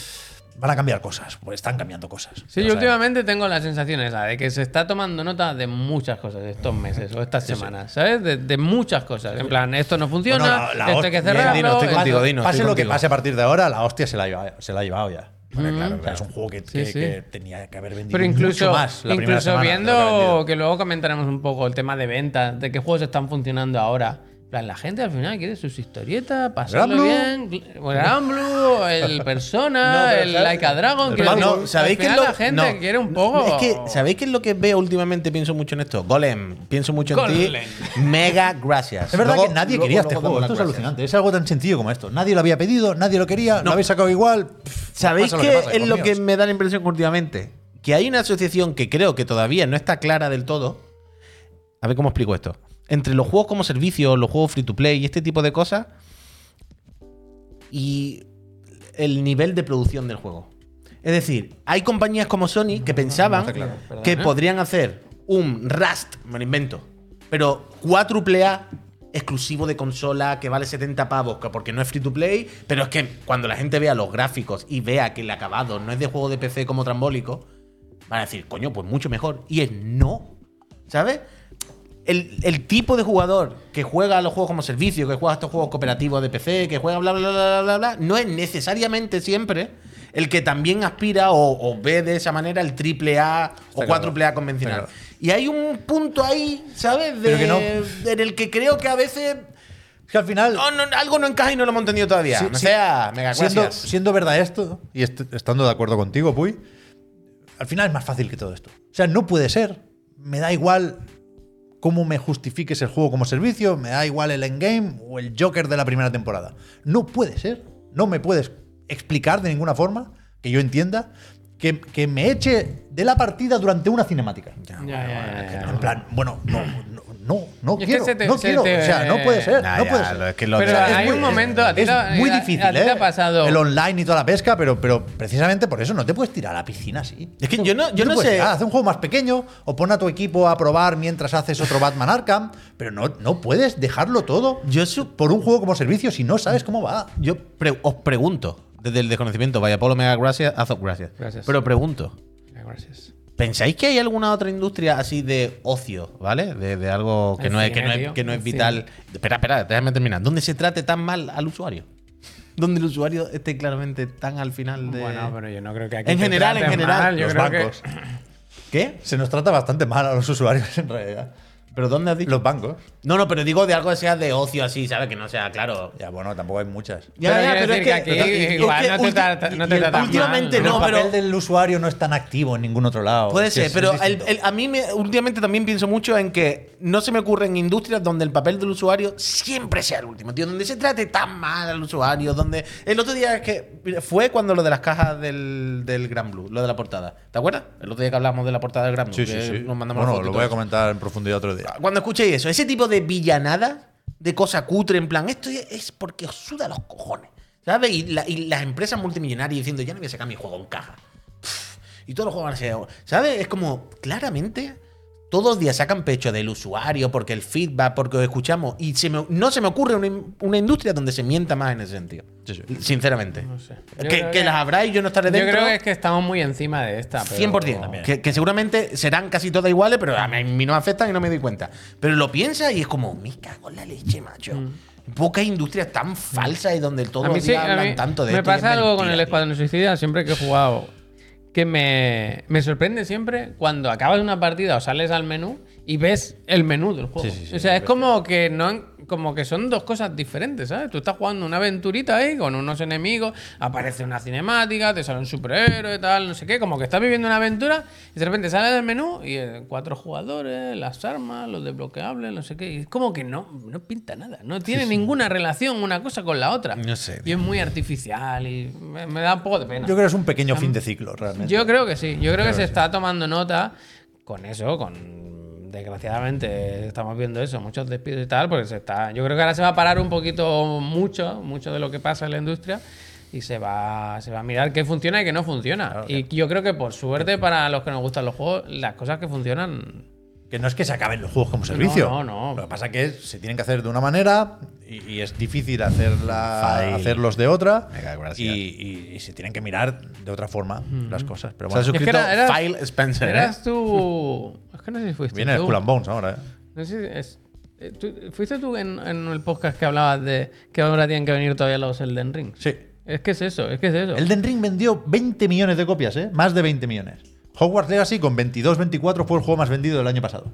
Van a cambiar cosas, pues están cambiando cosas. Sí, yo últimamente tengo la sensación esa de que se está tomando nota de muchas cosas estos meses o estas semanas, ¿sabes? De, de muchas cosas. En plan, esto no funciona, Bueno, la- la esto hay que cerrarlo. Dino, estoy esto- contigo, Dino. Pase estoy lo que pase a partir de ahora, la hostia se la ha llevado, se la ha llevado ya. Vale, claro, O sea, claro. es un juego que, Sí, que- sí. que tenía que haber vendido Pero incluso, mucho más la incluso semana que viendo vendido. que luego comentaremos un poco el tema de ventas, de qué juegos están funcionando ahora. Plan, la gente al final quiere sus historietas, pasarlo bien. El Gran Blue, el Persona, No, el ¿sabes? Laika Dragon. Decir, No, ¿sabéis al lo la gente no, quiere un poco. Es que, ¿sabéis qué es lo que veo últimamente? Pienso mucho en esto. Golem, pienso mucho en ti. Mega gracias. Es verdad Luego- que nadie luego- quería este luego juego. Esto es alucinante. Es algo tan sencillo como esto. Nadie lo había pedido, nadie lo quería, lo habéis sacado igual. Pff, ¿Sabéis qué es lo que me da la impresión últimamente? Que hay una asociación que creo que todavía no está clara del todo. A ver cómo explico esto. Entre los juegos como servicio, los juegos free to play y este tipo de cosas. Y el nivel de producción del juego. Es decir, hay compañías como Sony que pensaban claro. Perdón, que ¿eh? podrían hacer un Rust, me lo invento, pero 4A exclusivo de consola que vale 70 pavos, que porque no es free to play, pero es que cuando la gente vea los gráficos y vea que el acabado no es de juego de PC como trambólico, van a decir, coño, pues mucho mejor. Y es no. ¿Sabes? El, el tipo de jugador que juega a los juegos como servicio, que juega a estos juegos cooperativos de PC, que juega bla bla bla bla bla bla, no es necesariamente siempre el que también aspira o, o ve de esa manera el triple A o cuádruple. A convencional. Claro. Y hay un punto ahí, ¿sabes? De, Pero que no- En el que creo que a veces Es que al final, no, algo no encaja y no lo hemos entendido todavía. Sí, sí. sea, mega siendo, siendo verdad esto, y est- estando de acuerdo contigo, Puy, al final es más fácil que todo esto. O sea, no puede ser. Me da igual cómo me justifiques el juego como servicio, me da igual el endgame o el Joker de la primera temporada. No puede ser. No me puedes explicar de ninguna forma que yo entienda que, que me eche de la partida durante una cinemática. Ya, ya, ya, ya. En plan, bueno, no, no, no, Es quiero. te- no se quiero. te- o sea, no puede ser. Nah, no ya, puede ser. es que lo Pero hay muy- un momento, a ti es muy a- a difícil, ti te ¿eh? ha pasado- El online y toda la pesca, pero, pero precisamente por eso no te puedes tirar a la piscina así. Es que yo no, yo no sé. tirar, haz un juego más pequeño o pon a tu equipo a probar mientras haces otro Batman Arkham, pero no, no puedes dejarlo todo Yo su- por un juego como servicio si no sabes cómo va. Yo pre- os pregunto, desde el desconocimiento, vaya Polo, mega gracias, Azov, gracias. Gracias. Pero pregunto, Gracias. ¿Pensáis que hay alguna otra industria así de ocio, ¿vale? De, de algo que no, es, que, no es, tío. que no es El vital. Espera, espera, déjame terminar. ¿Dónde se trate tan mal al usuario? Donde el usuario esté claramente tan al final de. Bueno, pero yo no creo que aquí En te general, en general, mal, yo Los creo que-. ¿Qué? Se nos trata bastante mal a los usuarios en realidad. ¿Pero dónde has dicho? Los bancos. No, no, pero digo de algo que sea de ocio así, ¿sabes? Que no sea, claro. Ya, bueno, tampoco hay muchas. Pero quiero decir que aquí igual no te trata- no te mal, Últimamente ¿no? Pero el papel pero. del usuario no es tan activo en ningún otro lado. Puede Es que ser, es- pero es el- distinto. el- a mí me, últimamente también pienso mucho en que no se me ocurre en industrias donde el papel del usuario siempre sea el último, tío. Donde se trate tan mal al usuario, donde... El otro día es que fue cuando lo de las cajas del, del Gran Blue, lo de la portada. ¿Te acuerdas? El otro día que hablamos de la portada del Gran Blue. Sí, sí, que sí. Nos mandamos bueno, lo voy a comentar en profundidad otro día. Cuando escuchéis eso, ese tipo de villanada, de cosa cutre, en plan, esto es porque os suda los cojones. ¿Sabes? Y, la- y las empresas multimillonarias diciendo, ya no voy a sacar mi juego en caja. Pff, Y todos los juegos van a ser. ¿Sabes? Es como, claramente, todos los días sacan pecho del usuario porque el feedback, porque lo escuchamos. Y se me- no se me ocurre una, una industria donde se mienta más en ese sentido. Sí, sí. Sinceramente. No sé. Yo Que, las habrá y yo no estaré Yo dentro. creo que es que estamos muy encima de esta. pero- 100%. Que, que seguramente serán casi todas iguales, pero a mí no afectan y no me doy cuenta. Pero lo piensas y es como, me cago en la leche, macho. Pocas industrias tan falsas y donde todos Mm. A mí los sí, hablan tanto de me esto pasa algo con el. Escuadrón Suicida siempre que he jugado que me, me sorprende siempre cuando acabas una partida o sales al menú y ves el menú del juego. Sí, sí, sí, o sea, es como que no como que son dos cosas diferentes, ¿sabes? Tú estás jugando una aventurita ahí con unos enemigos, aparece una cinemática, te sale un superhéroe, tal, no sé qué, como que estás viviendo una aventura y de repente sales del menú y eh, cuatro jugadores, las armas, los desbloqueables, no sé qué, y es como que no, no pinta nada, no tiene ninguna relación una cosa con la otra. No sé, Y es muy artificial y me, me da un poco de pena. Yo creo que es un pequeño fin de ciclo, realmente. Yo creo que sí. Yo creo que se está tomando nota con eso, con desgraciadamente estamos viendo eso, muchos despidos y tal, porque se está. Yo creo que ahora se va a parar un poquito mucho, mucho de lo que pasa en la industria. Y se va, se va a mirar qué funciona y qué no funciona. y yo creo que por suerte para los que nos gustan los juegos, las cosas que funcionan Que no es que se acaben los juegos como servicio. no, no. Lo que pasa es que se tienen que hacer de una manera y, y es difícil hacerla, hacerlos de otra. Venga. Y, y- y se tienen que mirar de otra forma las cosas. Pero Se ha bueno, suscrito era- eras- File Spencer, ¿eh? Eras tú. Es que no sé si fuiste viene tú. Skull and Bones ahora. ¿eh? No sé si es- eh, ¿tú- ¿Fuiste tú en, en el podcast que hablabas de que ahora tienen que venir todavía los Elden Ring? Sí. Es que es eso, es que es eso. Elden Ring vendió 20 millones de copias, ¿eh? Más de 20 millones. Hogwarts Legacy con 22-24 fue el juego más vendido del año pasado.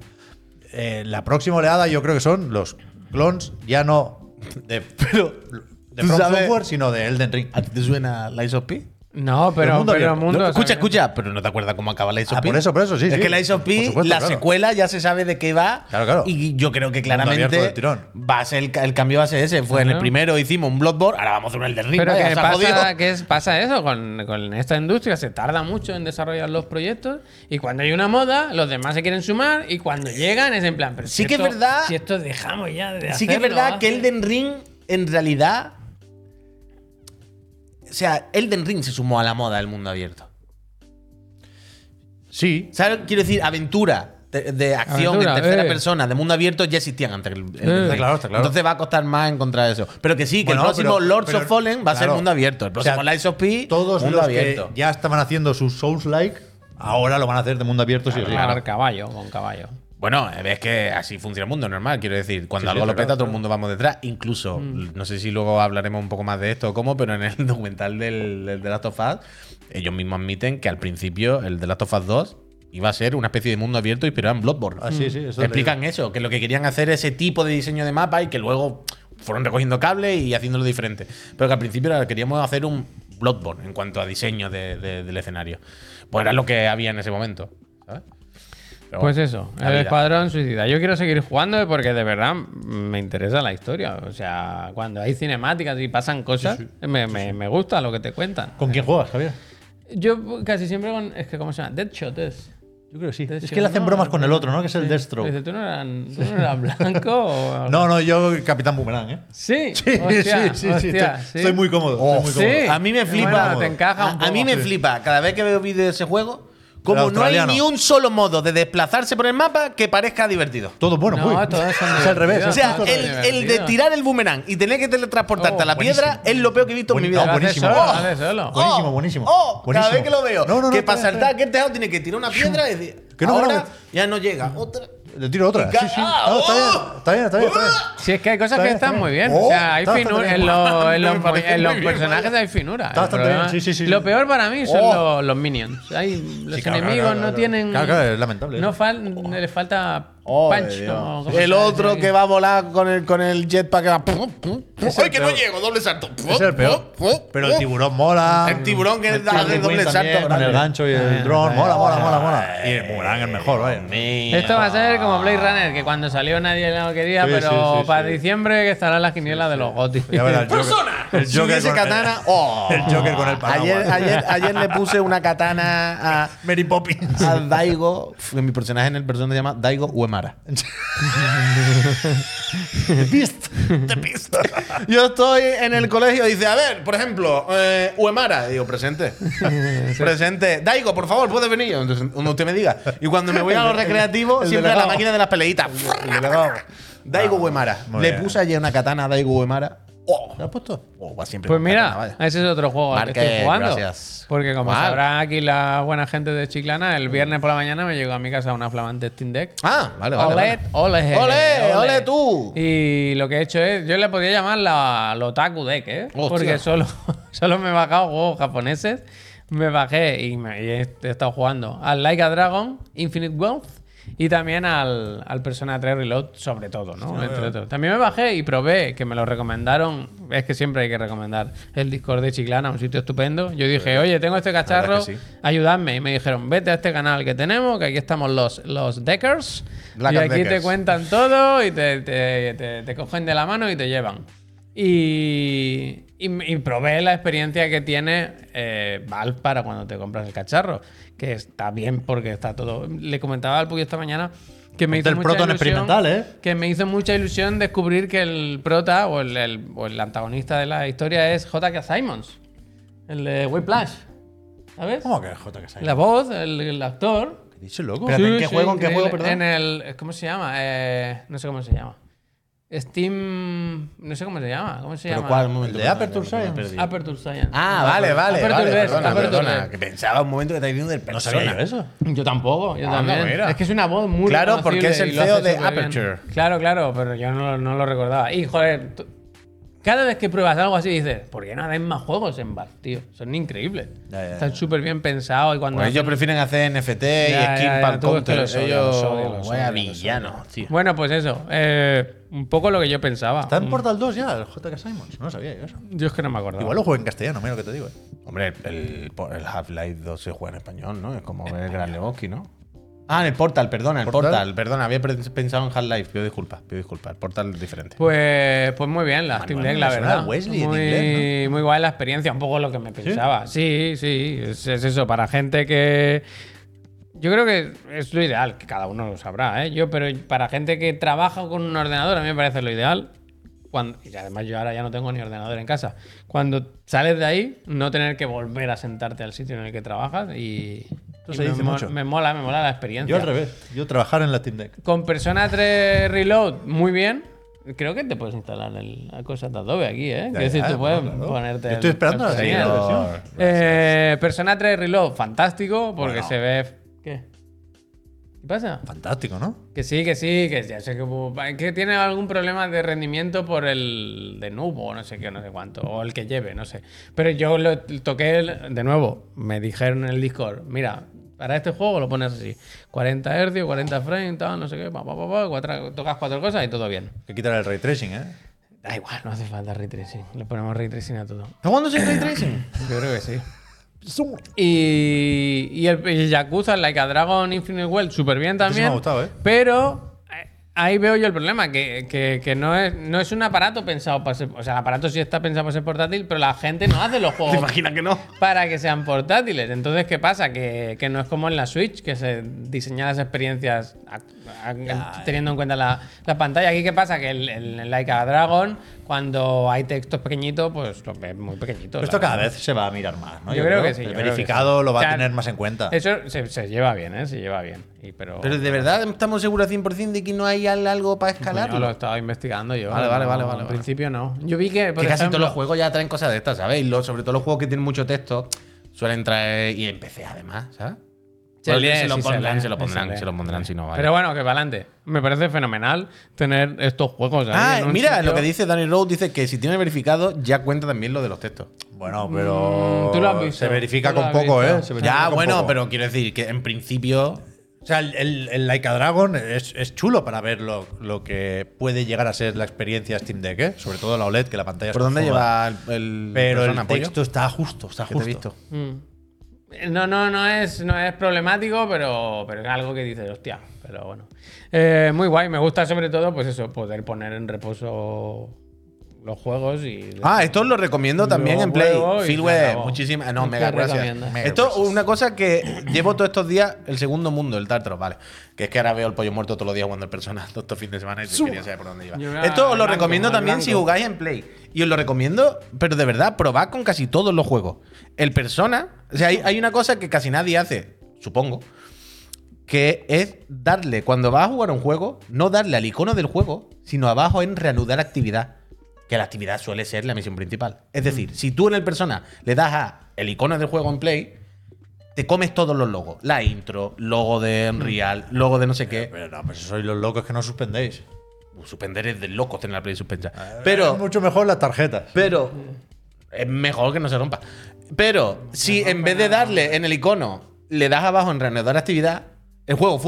Eh, la próxima oleada yo creo que son los clones ya no de, Pero, de ¿tú From sabes- Software, sino de Elden Ring. ¿A ti te suena Lies of P? No, pero, mundo pero abierto. mundo. No, escucha, escucha, pero no te acuerdas cómo acaba of Ah, P. por eso, por eso, sí, Es sí. que Lies of P, Por supuesto, la claro. secuela ya se sabe de qué va. Claro, claro. Y yo creo que abierto del claramente tirón. va a ser el, ca- el cambio va a ser ese. Fue en el primero hicimos un Bloodborne, ahora vamos a hacer un Elden Ring. Pero vaya, que se ha jodido. pasa, que es, pasa eso con, con esta industria, se tarda mucho en desarrollar los proyectos y cuando hay una moda, los demás se quieren sumar y cuando llegan es en plan, pero Sí si que es esto- verdad- Si esto dejamos ya de Sí que es hacerlo, verdad que hace- Elden Ring, en realidad. O sea, Elden Ring se sumó a la moda del mundo abierto. Sí. ¿Sabes? Quiero decir, aventura de, de acción Aventura, en tercera eh. persona, de mundo abierto, ya existían antes el, el Eh. Claro, está claro. Entonces va a costar más encontrar eso. Pero que sí, que Bueno, el próximo pero- Lords pero- of Fallen va a ser mundo abierto. El O sea, próximo Lies of P, Todos mundo los abierto. que ya estaban haciendo sus Souls-like, ahora lo van a hacer de mundo abierto, sí o sí. Claro, caballo, con caballo. Bueno, ves que así funciona el mundo normal, quiero decir. Cuando Sí, sí, algo lo peta, claro, todo el mundo vamos detrás. Incluso, Mm. no sé si luego hablaremos un poco más de esto o cómo, pero en el documental del, del The Last of Us, ellos mismos admiten que al principio el The Last of Us 2 iba a ser una especie de mundo abierto inspirado en Bloodborne. Ah, sí, sí, eso Te explican eso, que lo que querían hacer ese tipo de diseño de mapa y que luego fueron recogiendo cables y haciéndolo diferente. Pero que al principio queríamos hacer un Bloodborne en cuanto a diseño de- de- del escenario. Pues era lo que había en ese momento. ¿sabes? Pero Pues eso, la el vida. Escuadrón Suicida. Yo quiero seguir jugando porque de verdad me interesa la historia. O sea, cuando hay cinemáticas y pasan cosas, me, me- me gusta lo que te cuentan. ¿Con quién juegas, Javier? Yo casi siempre con. Es que, ¿cómo se llama? Deadshot es. Yo creo que sí. Es que le hacen no, bromas con el no, otro, ¿no? Que es el. Deathstroke. Dice, ¿tú no eras, tú no eras blanco o.? No, no, yo Capitán Boomerang, ¿eh? Sí, Sí, hostia, sí, sí, sí, hostia, estoy, sí. estoy muy cómodo. Oh, estoy muy sí. cómodo. A mí me flipa. Bueno, te encaja un a, a mí me flipa cada vez que veo vídeos de ese juego. Como no hay ni un solo modo de desplazarse por el mapa que parezca divertido. Todo bueno, No, uy. todos son Es al revés. O divertidos. es sea, el, de tirar el boomerang y tener que teletransportarte Oh, a la piedra buenísimo. es lo peor que he visto en mi vida. Buenísimo. solo, Oh, solo. Buenísimo, buenísimo. Oh, cada Buenísimo. vez que lo veo. No, no, no, que para saltar aquel tejado tiene que tirar una piedra y decir, Que no, ahora ya no llega. Otra. Le tiro otra. Sí, sí. ah, No, está, bien, oh. está bien, está bien, está bien. Si es que hay cosas Está que bien, están está muy bien. bien. o sea, Oh, hay está finura. bastante En, los- en Me los, parece en los muy bien, personajes hay finura. Está El bastante problema- bien, sí, sí, sí. Lo peor para mí son Oh. los, los minions. Hay, los Sí, claro, enemigos claro, no claro. tienen. Claro, claro, es lamentable. No fal- les falta Oh, punch. Como El otro que va a volar con el, con el jetpack que va. pum, pum, pum. Es el ¡Ay, que no peor. llego! Doble salto. Es el peor. Pum, pum, Pero el tiburón mola. El tiburón que El da de doble salto también, Con grande. el gancho y el Eh, dron. Mola, mola, mola, mola. eh, Y el boomerang es mejor, vaya. Esto va a ser como Blade Runner, que cuando salió nadie lo quería, Sí, pero sí, sí, para sí. diciembre que estará en la quiniela de los gotis. Ya verás, el Joker- ¡Persona! El Si Joker hubiese con katana. ¡Oh! El Joker con el paraguas. Ayer, ayer, ayer le puse una katana a, Mary Poppins. a Daigo. Uf, Mi personaje en el personaje se llama Daigo Uematsu. Te pisto. Yo estoy en el colegio y dice, a ver, por ejemplo, eh, Uemara. Y digo, presente. presente. Daigo, por favor, puedes venir. Entonces, cuando usted me diga. Y cuando me voy a los recreativos, el siempre a la máquina de las peleitas. Daigo Uemara. Le puse ayer una katana a Daigo Uemara. Oh, ¿Lo has puesto? oh, va siempre Pues mira, ese es otro juego al que estoy jugando. gracias. Porque como sabrán aquí la buena gente de Chiclana, el viernes por la mañana me llegó a mi casa una flamante Steam Deck. Ah, vale, vale. Ole, vale. ole, Ole, ole tú. Y lo que he hecho es, yo le podía llamar la Lotaku Deck, ¿eh? Hostia. Porque solo, solo me he bajado juegos japoneses, me bajé y, me, y he, he estado jugando al Like a Dragon, Infinite Wealth y también al, al Persona 3 Reload, sobre todo, ¿no? Entre otros. También me bajé y probé, que me lo recomendaron, es que siempre hay que recomendar el Discord de Chiclana, un sitio estupendo. Yo dije, oye, tengo este cacharro, que sí. ayudadme. Y me dijeron, vete a este canal que tenemos, que aquí estamos los, los Deckers. Black y aquí te cuentan todo y te, te- te- te cogen de la mano y te llevan. Y, y- y probé la experiencia que tiene eh, Valve para cuando te compras el cacharro. Que está bien porque está todo. Le comentaba al Puy esta mañana que me hizo el mucha proton ilusión- experimental, ¿eh? Que me hizo mucha ilusión descubrir que el prota o el, el- o el antagonista de la historia es J.K. Simons, el de Whiplash. ¿Sabes? ¿Cómo que J.K. Simons? La voz, el, el actor. ¿Qué dice loco? Espérate, ¿en qué juego, en qué juego, perdón? En el. ¿Cómo se llama? Eh, no sé cómo se llama. Steam. No sé cómo se llama. ¿Cómo se ¿Pero llama? cuál? Un momento. ¿El de perdona, Aperture Science? Aperture Science. Ah, vale, vale. Aperture vale, Verse, perdona, Aperture perdona, Verse. Que pensaba un momento que te diciendo del No persona. sabía yo eso. Yo tampoco, yo Anda, también. Es que es una voz muy Claro, porque es el lo CEO de. Aperture. Claro, claro, pero yo no, no lo recordaba. Y joder, cada vez que pruebas algo así dices, ¿por qué no hacen más juegos en Valve, tío? Son increíbles. Ya, ya, Están súper bien pensados y cuando Pues ellos prefieren hacer NFT y skin para counter. los Ellos, villanos, tío. Bueno, pues eso. eh, un poco lo que yo pensaba. ¿Está en Un- Portal 2 ya, el J.K. Simons? No sabía yo eso. Yo es que no me acordaba. Igual lo juego en castellano, mira lo que te digo. eh. Hombre, el, el Half-Life 2 se juega en español, ¿no? Es como el Gran Lebowski, ¿no? Ah, en el Portal, perdona, el ¿Portal? Portal, perdona, había pensado en Half-Life, pido disculpas, pido disculpas, el Portal es diferente. Pues, pues muy bien, la Steam Deck, la verdad. Wesley en muy, inglés, muy guay la experiencia, un poco lo que me pensaba. Sí, sí, es, es eso, para gente que. Yo creo que es lo ideal, que cada uno lo sabrá, ¿eh? Yo, pero para gente que trabaja con un ordenador, a mí me parece lo ideal. Cuando, y además yo ahora ya no tengo ni ordenador en casa. Cuando sales de ahí, no tener que volver a sentarte al sitio en el que trabajas y, Me, dice mo- mucho. me mola, me mola la experiencia. Yo al revés. Yo trabajar en la Steam Deck. Con Persona 3 Reload, muy bien. Creo que te puedes instalar el, la cosa de Adobe aquí, ¿eh? Quiero decir, ya, tú puedes no, claro. ponerte. Yo estoy esperando el la siguiente versión. Eh, Persona 3 Reload, fantástico, porque Bueno. se ve. ¿Qué? ¿Qué pasa? Fantástico, ¿no? Que sí, que sí, que ya sé que, que tiene algún problema de rendimiento por el de nubo o no sé qué, no sé cuánto, o el que lleve, no sé. Pero yo lo toqué el- de nuevo, me dijeron en el Discord, mira, para este juego lo pones así, 40 Hz, 40 frames, tal, no sé qué, pa, pa, pa, pa, cuatro- tocas cuatro cosas y todo bien. Que quitar el ray tracing, ¿eh? Da igual, no hace falta ray tracing, le ponemos ray tracing a todo. ¿Está jugando sin Ray Tracing? Yo creo que sí. Y, y el, Yakuza, el Like a Dragon Infinite World, súper bien Este sí también. me ha gustado, ¿eh? Pero ahí veo yo el problema, que, que- que no, es, no es un aparato pensado para ser... O sea, el aparato sí está pensado para ser portátil, pero la gente no hace los ¿Te juegos imaginas que no? para que sean portátiles. Entonces, ¿qué pasa? Que, que no es como en la Switch, que se diseñan las experiencias a- a- teniendo en cuenta la, la pantalla. Aquí, ¿qué pasa? Que el, el, el Like a Dragon, cuando hay textos pequeñitos, pues lo ves muy pequeñitos. Pero esto cada vez se va a mirar más, ¿no? Yo, creo, que sí. El verificado sí. lo va O sea, a tener más en cuenta. Eso se, se lleva bien, ¿eh? Se lleva bien. Y, pero, Pero de verdad estamos seguros al 100% de que no hay al- algo para Coño, lo estaba investigando yo. Vale, vale, vale, En vale, vale. principio no. Yo vi que, por que casi ejemplo, todos los juegos ya traen cosas de estas, ¿sabéis? Lo- sobre todo los juegos que tienen mucho texto suelen traer. Y en PC además, ¿sabes? Se lee, se lo pondrán, se lo pondrán, se lo pondrán si no vale. Pero bueno, que para adelante. Me parece fenomenal tener estos juegos. ahí Ah, mira, sitio- lo que dice Danny Rose dice que si tiene verificado ya cuenta también lo de los textos. Bueno, pero. Mm, tú lo has visto, Se verifica con poco, visto. ¿eh? Se Ya, con bueno, poco. pero quiero decir que en principio. O sea, el, el, el Like a Dragon es, es chulo para ver lo, lo que puede llegar a ser la experiencia Steam Deck, ¿eh? Sobre todo la OLED, que la pantalla es ¿Por dónde cojonuda. lleva el, el Pero el pollo? texto está justo, está Que te he justo. visto. Mm. No, no, no es, no es problemático, pero, pero es algo que dices, hostia. Pero bueno. Eh, muy guay. Me gusta sobre todo, pues eso, poder poner en reposo los juegos y. Ah, esto lo recomiendo también en Play. acabó. muchísimas. No, ¿Qué mega gracias. Mega Esto es una cosa que llevo todos estos días, el segundo mundo, el Tartaros, vale. Que es que ahora veo el pollo muerto todos los días jugando el personal, todos estos fines de semana y quería saber por dónde iba. Yo Esto os lo blanco, recomiendo también si jugáis en Play. Y os lo recomiendo, pero de verdad, probad con casi todos los juegos. El persona, o sea, hay, hay una cosa que casi nadie hace, supongo, que es darle, cuando vas a jugar un juego, no darle al icono del juego, sino abajo en reanudar actividad. Que la actividad suele ser la misión principal. Es decir, si tú en el persona le das a el icono del juego en play, te comes todos los logos. La intro, logo de Unreal, logo de no sé qué. Pero no, pues sois los locos que no suspendéis. Uh, Suspender es de locos tener la play suspensa. Es Pero, mucho mejor las tarjetas. pero, es mejor que no se rompa. Pero, si en vez de darle en el icono, le das abajo en reanudar actividad, el juego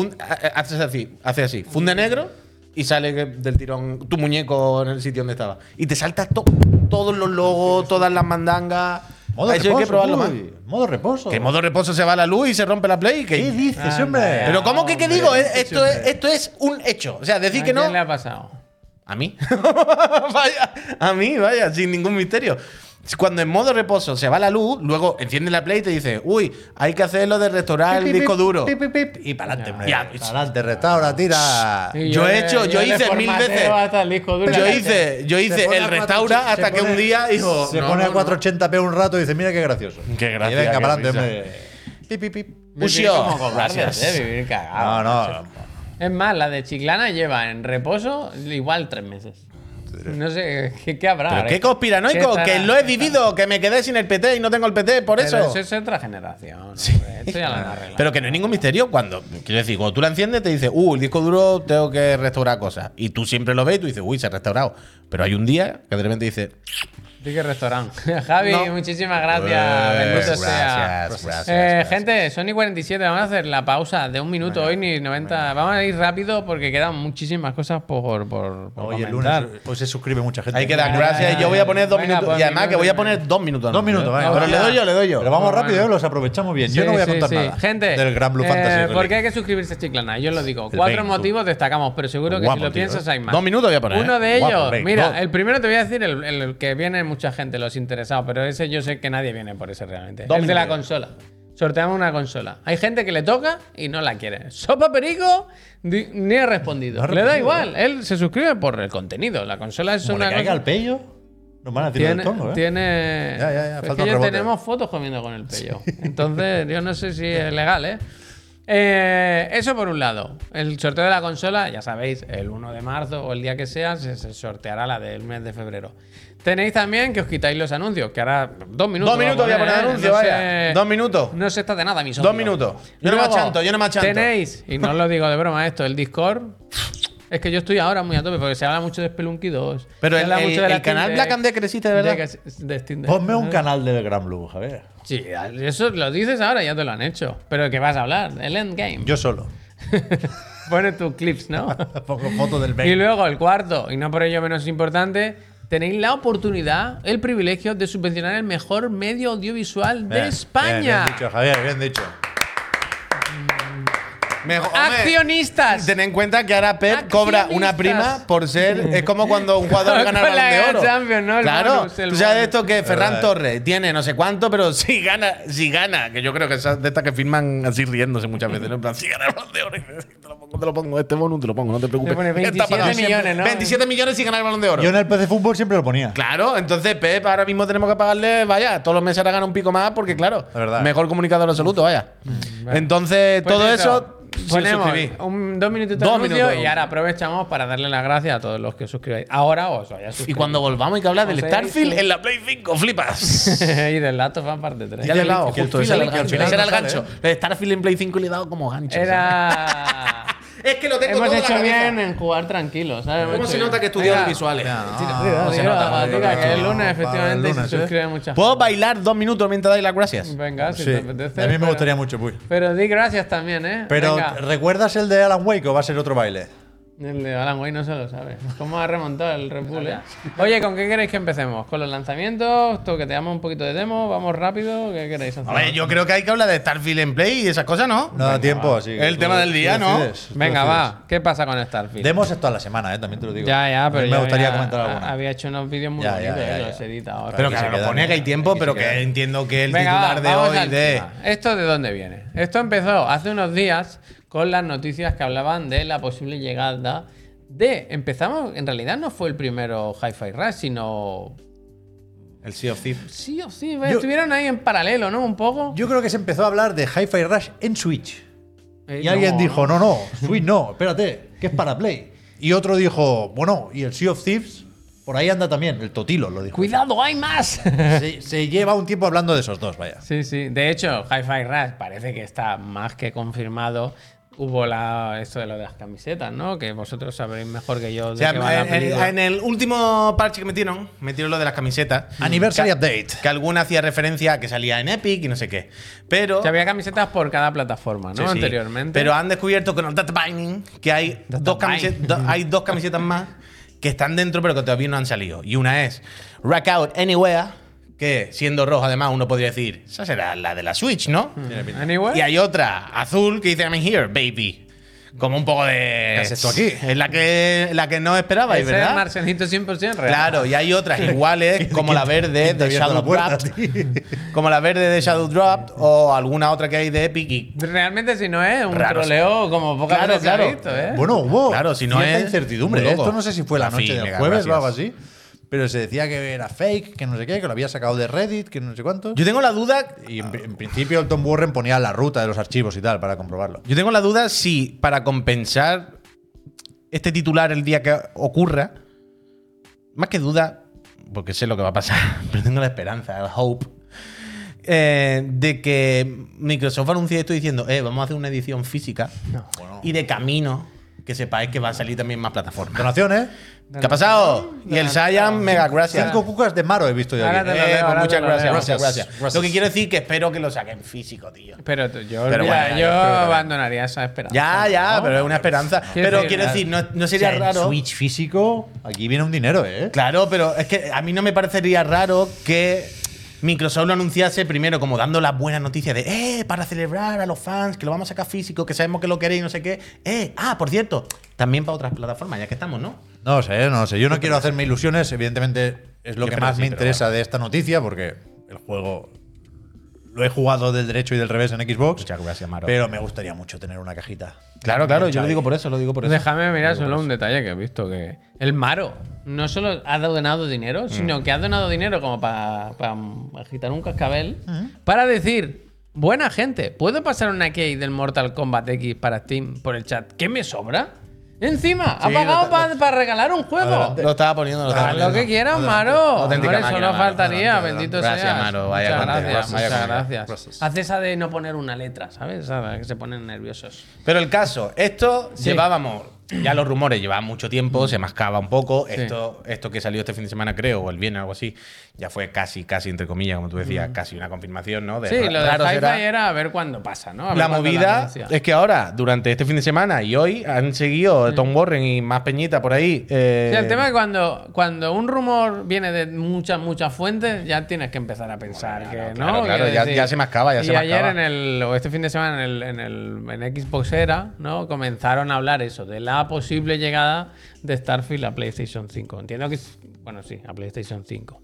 hace así, hace así, funde negro y sale del tirón tu muñeco en el sitio donde estaba. Y te saltas to- todos los logos, todas las mandangas. Modo Eso reposo, hay que probarlo más. uy, Modo reposo. Que en modo reposo se va la luz y se rompe la play. que- ¿Qué dices, hombre? Pero ¿cómo que qué digo? Esto es, esto es un hecho. O sea, decir ¿A que no. quién le ha pasado? A mí. vaya, a mí, vaya, sin ningún misterio. Cuando en modo reposo se va la luz, luego enciende la play y te dice, uy, hay que hacer lo de restaurar el disco duro. pip, pip, pip, y para adelante. Para adelante, restaura, tira. Sí, Yo he hecho- yo hice mil veces. hasta el disco duro. Yo hice, yo hice el restaura hasta que pone- un día dijo. Se "No, pone no, a no". 480p un rato y dice, mira qué gracioso. Qué gracia, Y venga, para adelante. Pip, pip, pip. Gracias. eh, vivir cagado. No, no. Es más, la de Chiclana lleva en reposo igual tres meses. No sé, ¿qué, qué habrá? Pero qué conspiranoico, ¿Qué que lo he vivido, que me quedé sin el PT y no tengo el PT por Pero eso. eso es otra generación. hombre. Esto ya lo han arreglado. Pero que no hay ningún misterio cuando, quiero decir, cuando tú la enciendes te dice, uh, el disco duro tengo que restaurar cosas. Y tú siempre lo ves y tú dices, uy, se ha restaurado. Pero hay un día que de repente dice, Sí que restaurante. Javi, No. muchísimas gracias. Pues, Bendito sea. gracias, gracias, Eh, gracias. gente, Sony 47, vamos a hacer la pausa de un minuto hoy, ni 90. Vamos a ir rápido porque quedan muchísimas cosas por, por, por Oye, el lunes pues se suscribe mucha gente. hay que dar Venga, gracias. venga, Y yo voy a poner dos venga, minutos. pues y además que voy a y poner dos minutos. Dos minutos, venga. Pero le doy yo, le doy yo. Pero vamos rápido, ¿eh? los aprovechamos bien. Yo no voy a contar sí. nada. Gente, Del Gran Blue eh, Fantasy. ¿por qué hay que suscribirse a Chiclana? Yo lo digo. El Cuatro 20. motivos destacamos, pero seguro que Guapo, si lo piensas hay más. Dos minutos voy a poner. Uno de ellos, venga, mira, el primero te voy a decir el, el que viene mucha gente, los interesados, pero ese yo sé que nadie viene por ese realmente. El de la consola. Sorteamos una consola. Hay gente que le toca y no la quiere. Sopa Perico ni ha respondido. No le da igual. Él se suscribe por el contenido. La consola es Como le una caiga cosa- al pello, nos van a decir tiene, del tongo, ¿eh? tiene- Ya, ya, ya, es falta que un ya rebote. tenemos fotos comiendo con el pello. Entonces, yo no sé si es legal, ¿eh? Eh, Eso por un lado. El sorteo de la consola, ya sabéis, el 1 de marzo o el día que sea, se, se sorteará la del mes de febrero. Tenéis también que os quitáis los anuncios, que ahora dos minutos. Dos minutos voy a poner ¿eh? anuncio, No vaya. Dos minutos. No se está de nada, mis Dos minutos. Yo no me achanto, yo no me achanto. Tenéis, y no os lo digo de broma esto, el Discord. Es que yo estoy ahora muy a tope porque se habla mucho de Spelunky 2. Pero el, el- mucho de la el canal Black Deck, and Decker existe de verdad. de de Deck. Ponme un canal del Gran Blue, Javier. Sí, eso lo dices ahora, ya te lo han hecho. Pero ¿de qué vas a hablar? El endgame. Yo solo. Pone tus clips, ¿no? Pongo fotos del y mail. luego el cuarto, y no por ello menos importante, tenéis la oportunidad, el privilegio de subvencionar el mejor medio audiovisual de España. Bien, bien dicho, Javier, bien dicho. Mejor- hombre, Accionistas. Ten en cuenta que ahora Pep cobra una prima por ser. Es como cuando un jugador gana el Con la balón de oro. Champions, ¿no? El claro. bonus, el Tú sabes bonus. esto que Ferran. Torres tiene no sé cuánto, pero si gana, si gana, que yo creo que esas de estas que firman así riéndose muchas veces, ¿no? En plan, si gana el balón de oro, lo pongo, te lo pongo, este bonus te lo pongo, no te preocupes. Te pone Está 27 pagado siempre. millones, ¿no? 27 millones si gana el balón de oro. Yo en el PC Fútbol siempre lo ponía. Claro, entonces Pep ahora mismo tenemos que pagarle, vaya, todos los meses ahora gana un pico más porque, claro, La verdad. mejor comunicador absoluto, vaya. Entonces, Pues todo eso, ponemos un, dos minutitos de Dos anuncio minutos. y ahora aprovechamos para darle las gracias a todos los que os suscribáis. Ahora os vaya a Y cuando volvamos hay que hablar del O sea, Starfield sí. en la Play 5, flipas. y del Lato Fan parte 3. Ya le he dado, justo, ese era el gancho. Gancho. El Starfield en Play 5 le he dado como gancho. Era. Es que lo tengo Hemos todo en la hecho cabeza. bien en jugar tranquilos, ¿sabes? ¿Cómo se nota que Venga, visuales? se nota, que el lunes efectivamente lunes, se ¿eh? suscribe mucha ¿Puedo bailar dos minutos mientras dais las gracias? Venga, si Sí. te apetece. A mí me gustaría mucho, Puy. Pero di gracias también, ¿eh? Pero. ¿recuerdas el de Alan Wake o va a ser otro baile? El de Alan Wake no se lo sabe. ¿Cómo ha remontado el Red Bull, eh? Oye, ¿con qué queréis que empecemos? ¿Con los lanzamientos? ¿Toqueteamos un poquito de demo? ¿Vamos rápido? ¿Qué queréis hacer? A ver, yo creo que hay que hablar de Starfield en Play y esas cosas, ¿no? No da tiempo, así. que El tú- tema del día, ¿no? Venga, va. ¿Qué pasa con Starfield? Demos esto a la semana, ¿eh? También te lo digo. Ya, ya, A pero yo me gustaría había, comentar alguna. había hecho unos vídeos muy Ya, bonitos, ya, eh, ya. los edita ahora. Pero Aquí se claro, queda, pone que hay tiempo, se pero que entiendo que el Venga, titular va, de hoy de. tema. ¿Esto de dónde viene? Esto empezó hace unos días con las noticias que hablaban de la posible llegada de. Empezamos, en realidad no fue el primero Hi-Fi Rush, sino. El Sea of Thieves. Sí o sí, estuvieron ahí en paralelo, ¿no? Un poco. Yo creo que se empezó a hablar de Hi-Fi Rush en Switch. Eh, Y alguien no, dijo, no, no, Switch no, espérate, que es para Play. Y otro dijo, bueno, y el Sea of Thieves, por ahí anda también, el Totilo lo dijo. ¡Cuidado, hay más! Se, se lleva un tiempo hablando de esos dos, vaya. Sí, sí. De hecho, Hi-Fi Rush parece que está más que confirmado. Hubo la, esto de lo de las camisetas, ¿no? Que vosotros sabréis mejor que yo de O sea, qué va la en, el último parche que metieron, metieron lo de las camisetas. Anniversary que, Update. Que alguna hacía referencia a que salía en Epic y no sé qué. Pero. Que había camisetas por cada plataforma, ¿no? Sí, sí. Anteriormente. Pero han descubierto con el data binding que hay Data dos, camisetas, do- hay dos camisetas más que están dentro pero que todavía no han salido. Y una es Rack Out Anywhere, que siendo rojo además uno podría decir, esa será la de la Switch, ¿no? Anyway. Y hay otra azul que dice I'm here, baby. Como un poco de... ¿Qué haces tú aquí? Es la que, la que no esperabais, Ese es ¿verdad? Marcelito 100% real. Claro, y hay otras iguales como la verde ¿Quién te ha de Shadow Drop, como la verde de Shadow Drop o alguna otra que hay de Epic y Realmente, si no es un Raro. troleo como pocas Claro, veces se ha claro. visto, ¿eh? Bueno, hubo Claro, si no cierta es incertidumbre. muy loco. Esto no sé si fue la noche del mega jueves o algo así. Pero se decía que era fake, que no sé qué, que lo había sacado de Reddit, que no sé cuánto. Yo tengo la duda Y en, en principio el Tom Warren ponía la ruta de los archivos y tal para comprobarlo. Yo tengo la duda si para compensar este titular el día que ocurra, más que duda, porque sé lo que va a pasar, pero tengo la esperanza, el hope, eh, de que Microsoft anuncie esto diciendo, eh, vamos a hacer una edición física y de camino que sepáis que va a salir también más plataformas. Donaciones. ¿Qué ha pasado? Y el Saiyan, mega gracias. Cinco cucas de Maro he visto yo Ahora aquí. te lo Eh, leo, pues ahora muchas te lo gracias, leo. muchas gracias, Gracias. Lo que quiero decir que espero que lo saquen físico, tío. Pero tú- yo, Pero mira, bueno, yo yo creo que- abandonaría esa esperanza. Ya, ya, pero es una esperanza. Quiero Pero decir, quiero decir, no, no O sería sea, raro. Switch físico, aquí viene un dinero, ¿eh? Claro, pero es que a mí no me parecería raro que Microsoft lo anunciase primero como dando las buenas noticias de, eh, para celebrar a los fans, que lo vamos a sacar físico, que sabemos que lo queréis, no sé qué. Eh, ah, por cierto, también para otras plataformas, ya que estamos, ¿no? No sé, no sé. Yo no quiero hacerme ilusiones. Evidentemente es lo Yo que más me interesa de esta noticia porque el juego lo he jugado del derecho y del revés en Xbox. Muchas gracias, Maro. Pero me gustaría mucho tener una cajita. Claro, claro, yo lo digo por eso, lo digo por eso. Déjame mirar solo un detalle que he visto que el Maro no solo ha donado dinero, Mm. sino que ha donado dinero como para agitar un cascabel para decir, buena gente, ¿puedo pasar una key del Mortal Kombat X para Steam por el chat? ¿Qué me sobra? Encima, ha Sí, pagado para regalar un juego. Lo estaba poniendo, lo estaba Haz poniendo. lo que quieras, Maro. Solo Maro. faltaría, Adelante, bendito Gracias, seas. Maro, vaya gracias, vaya muchas gracias. gracias. Haz esa de no poner una letra, ¿sabes? Que se ponen nerviosos. Pero el caso, esto Sí. llevábamos, ya los rumores llevaban mucho tiempo, se mascaba un poco. Sí. Esto, esto que salió este fin de semana, creo, o el viernes, algo así, ya fue casi, casi, entre comillas, como tú decías, casi una confirmación, ¿no? De Sí, lo de Hi-Fi será. era a ver cuándo pasa, ¿no? A La movida es que ahora, durante este fin de semana y hoy, han seguido Tom Warren y más Peñita por ahí. eh, Sí, el tema es que cuando, cuando un rumor viene de muchas, muchas fuentes, ya tienes que empezar a pensar que, ¿no? claro, ya- ya se mascaba, ya y se ayer mascaba. en el, o este fin de semana en el, en el en Xbox era, ¿no? Comenzaron a hablar eso, de la posible llegada de Starfield a PlayStation 5. Entiendo que, es- bueno, sí, a PlayStation 5.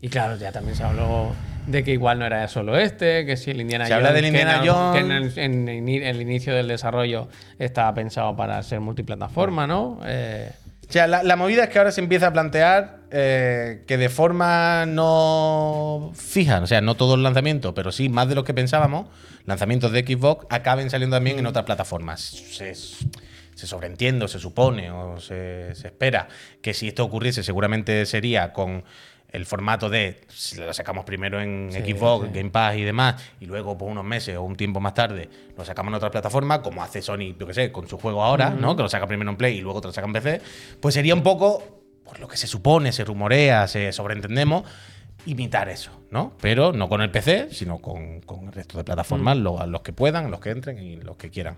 Y claro, ya también se habló de que igual no era solo este, que si el Indiana Se habla del Indiana Jones. que en el, en el- el inicio del desarrollo estaba pensado para ser multiplataforma, ¿no? Eh, O sea, la, la movida es que ahora se empieza a plantear eh, que de forma no fija, o sea, no todos los lanzamientos, pero sí más de los que pensábamos, lanzamientos de Xbox acaben saliendo también en otras plataformas. Se, se sobreentiende, o se supone, o se, se espera que si esto ocurriese, seguramente sería con el formato de si lo sacamos primero en Xbox, Game Pass y demás, y luego por unos meses o un tiempo más tarde lo sacamos en otra plataforma, como hace Sony, yo que sé, con su juego ahora, ¿no? Que lo saca primero en Play y luego te lo saca en PC, pues sería un poco por lo que se supone, se rumorea, se sobreentendemos, imitar eso, ¿no? Pero no con el PC, sino con, con el resto de plataformas, lo- los que puedan, los que entren y los que quieran.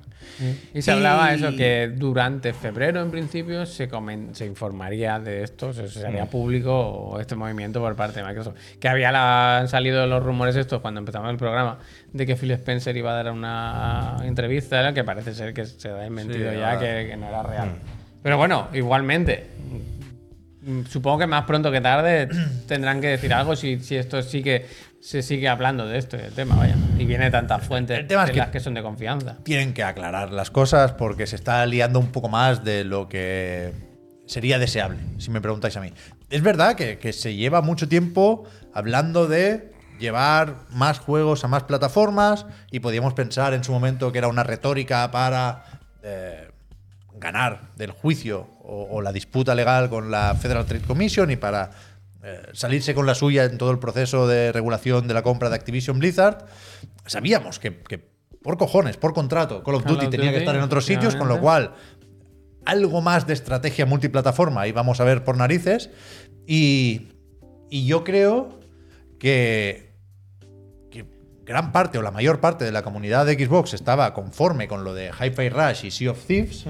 Y se hablaba eso, que durante febrero en principio se, comen- se informaría de esto, se, se haría público este movimiento por parte de Microsoft. Que había la- han salido los rumores estos cuando empezamos el programa de que Phil Spencer iba a dar una entrevista, que parece ser que se ha desmentido Sí, ya, que, que no era real. Pero bueno, igualmente, mm, supongo que más pronto que tarde tendrán que decir algo si, si esto sí que se sigue hablando de esto, del tema, vaya. Y viene tantas fuentes El tema es de que- las que son de confianza. Tienen que aclarar las cosas porque se está liando un poco más de lo que sería deseable, si me preguntáis a mí. Es verdad que, que se lleva mucho tiempo hablando de llevar más juegos a más plataformas y podíamos pensar en su momento que era una retórica para eh, ganar del juicio o, o la disputa legal con la Federal Trade Commission y para eh, salirse con la suya en todo el proceso de regulación de la compra de Activision Blizzard. Sabíamos que, que por cojones, por contrato, Call of Duty tenía que estar en otros sitios, con lo cual algo más de estrategia multiplataforma y vamos a ver por narices. Y, y yo creo que gran parte o la mayor parte de la comunidad de Xbox estaba conforme con lo de Hi-Fi Rush y Sea of Thieves,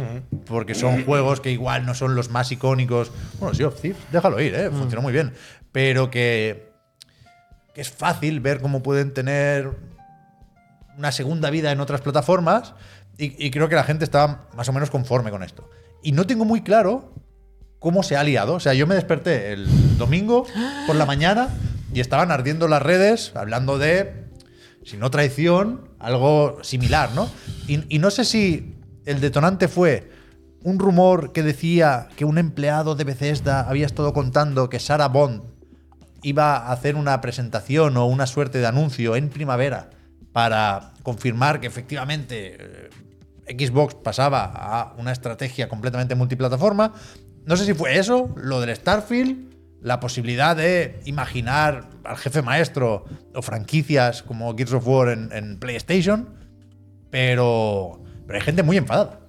porque son juegos que igual no son los más icónicos. Bueno, Sea of Thieves, déjalo ir, ¿eh? funcionó muy bien. Pero que, que es fácil ver cómo pueden tener una segunda vida en otras plataformas y, y creo que la gente estaba más o menos conforme con esto. Y no tengo muy claro cómo se ha liado. O sea, yo me desperté el domingo por la mañana y estaban ardiendo las redes hablando de, si no traición, algo similar, ¿no? Y, no sé si el detonante fue un rumor que decía que un empleado de Bethesda había estado contando que Sarah Bond iba a hacer una presentación o una suerte de anuncio en primavera para confirmar que efectivamente eh, Xbox pasaba a una estrategia completamente multiplataforma. No sé si fue eso, lo del Starfield, la posibilidad de imaginar al jefe maestro o franquicias como Gears of War en, en PlayStation, pero, pero hay gente muy enfadada.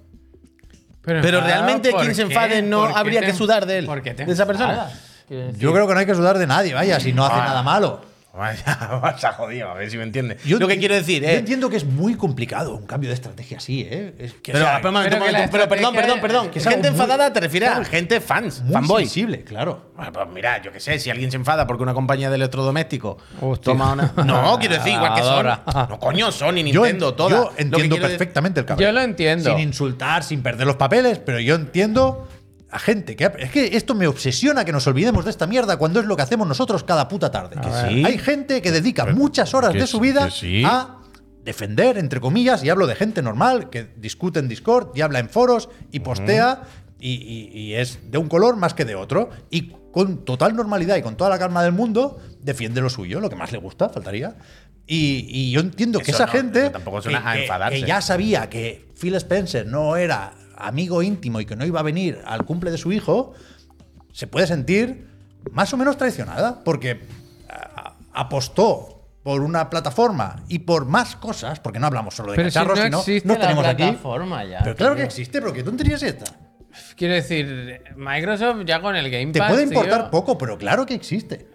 Pero realmente ¿por quien se enfade no ¿Por qué habría te- que sudar de él, por qué te de esa persona. enfadas? Yo creo que no hay que sudar de nadie, vaya, si no hace nada malo. Vaya, vaya jodido, a ver si me entiendes. Yo Lo que quiero decir Yo es. entiendo que es muy complicado un cambio de estrategia así, ¿eh? Es que, o Pero, sea, pero, que perdón, perdón, perdón. es que es gente muy- enfadada te refieres a gente fans, muy fanboy. sensible, claro. Bueno, pues mira, yo qué sé, si alguien se enfada porque una compañía de electrodomésticos Hostia. toma una. No, quiero decir, igual que. Sony. No, coño, Sony, Yo, Nintendo, todas. yo Lo que entiendo decir- perfectamente el cambio. Yo lo entiendo. Sin insultar, sin perder los papeles, pero yo entiendo a gente que. Es que esto me obsesiona que nos olvidemos de esta mierda cuando es lo que hacemos nosotros cada puta tarde. Que sí. Hay gente que dedica muchas horas que de su vida que sí. a defender, entre comillas, y hablo de gente normal que discute en Discord y habla en foros y postea y, y- y es de un color más que de otro. Y con total normalidad y con toda la calma del mundo defiende lo suyo, lo que más le gusta, faltaría. Y, y yo entiendo que Eso esa no, gente tampoco suena que- a que- que ya sabía que Phil Spencer no era amigo íntimo y que no iba a venir al cumple de su hijo, se puede sentir más o menos traicionada porque a- apostó por una plataforma y por más cosas, porque no hablamos solo de Pero si cacharros, no sino la aquí. plataforma ya, Pero claro que existe, pero qué tontería es esta. Quiero decir, Microsoft ya con el Game Te Pass. puede importar tío, poco, pero claro que existe.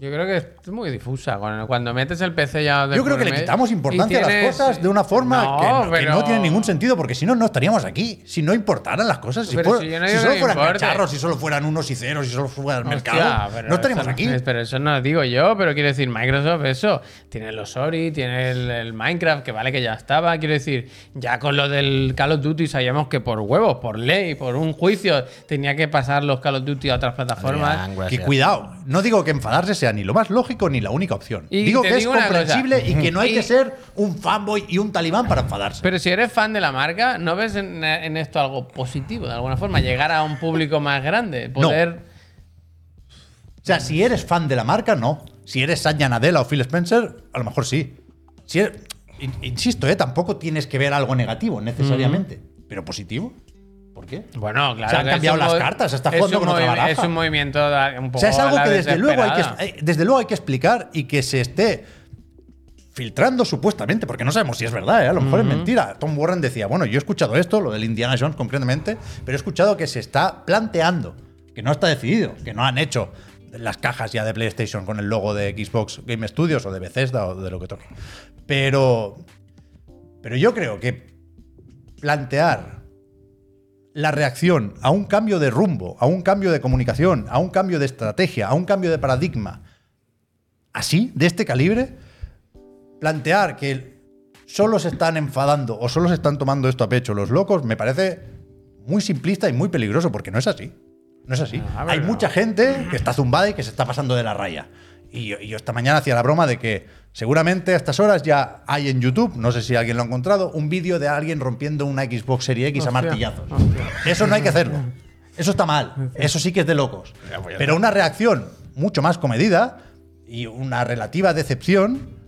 Yo creo que es muy difusa. Cuando, cuando metes el PC ya. de Yo creo que le quitamos y importancia a las cosas de una forma No, que, no, que pero- no tiene ningún sentido, porque si no, no estaríamos aquí. Si no importaran las cosas, si, Pero fuera- si yo no si digo solo fueran importe. cacharros, si solo fueran unos y ceros, si solo fuera el mercado, no estaríamos eso aquí. Pero eso no lo digo yo, pero quiero decir, Microsoft, eso. Tiene los Ori, tiene el, el Minecraft, que vale que ya estaba. Quiero decir, ya con lo del Call of Duty sabíamos que por huevos, por ley, por un juicio, tenía que pasar los Call of Duty a otras plataformas. Adrián, gracias. cuidado, no digo que enfadarse sea ni lo más lógico ni la única opción. Y digo que es digo comprensible y que no hay Y- que ser un fanboy y un talibán para enfadarse. Pero si eres fan de la marca, ¿no ves en, en esto algo positivo de alguna forma? Llegar a un público más grande, poder. o sea, si eres fan de la marca, no. Si eres Satya Nadella o Phil Spencer, a lo mejor sí. Si eres- in- insisto, ¿eh? tampoco tienes que ver algo negativo necesariamente, pero positivo. ¿Por qué? Bueno, claro. Se han cambiado las cartas, está es jugando un con otra baraja. Es un movimiento un poco. O sea, es algo que desde luego, hay que, desesperada. desde luego hay que explicar y que se esté filtrando supuestamente, porque no sabemos si es verdad, ¿eh? a lo mejor es mentira. Tom Warren decía, bueno, yo he escuchado esto, lo del Indiana Jones concretamente, pero he escuchado que se está planteando, que no está decidido, que no han hecho las cajas ya de PlayStation con el logo de Xbox Game Studios o de Bethesda o de lo que toque. Pero, pero yo creo que plantear la reacción a un cambio de rumbo, a un cambio de comunicación, a un cambio de estrategia, a un cambio de paradigma, así, de este calibre, plantear que solo se están enfadando o solo se están tomando esto a pecho los locos, me parece muy simplista y muy peligroso, porque no es así. No es así. Ah, Hay mucha gente que está zumbada y que se está pasando de la raya. Y yo, y yo esta mañana hacía la broma de que seguramente a estas horas ya hay en YouTube, no sé si alguien lo ha encontrado, un vídeo de alguien rompiendo una Xbox Series X a martillazos. hostia. Eso no hay que hacerlo. Eso está mal. Eso sí que es de locos. Pero una reacción mucho más comedida y una relativa decepción,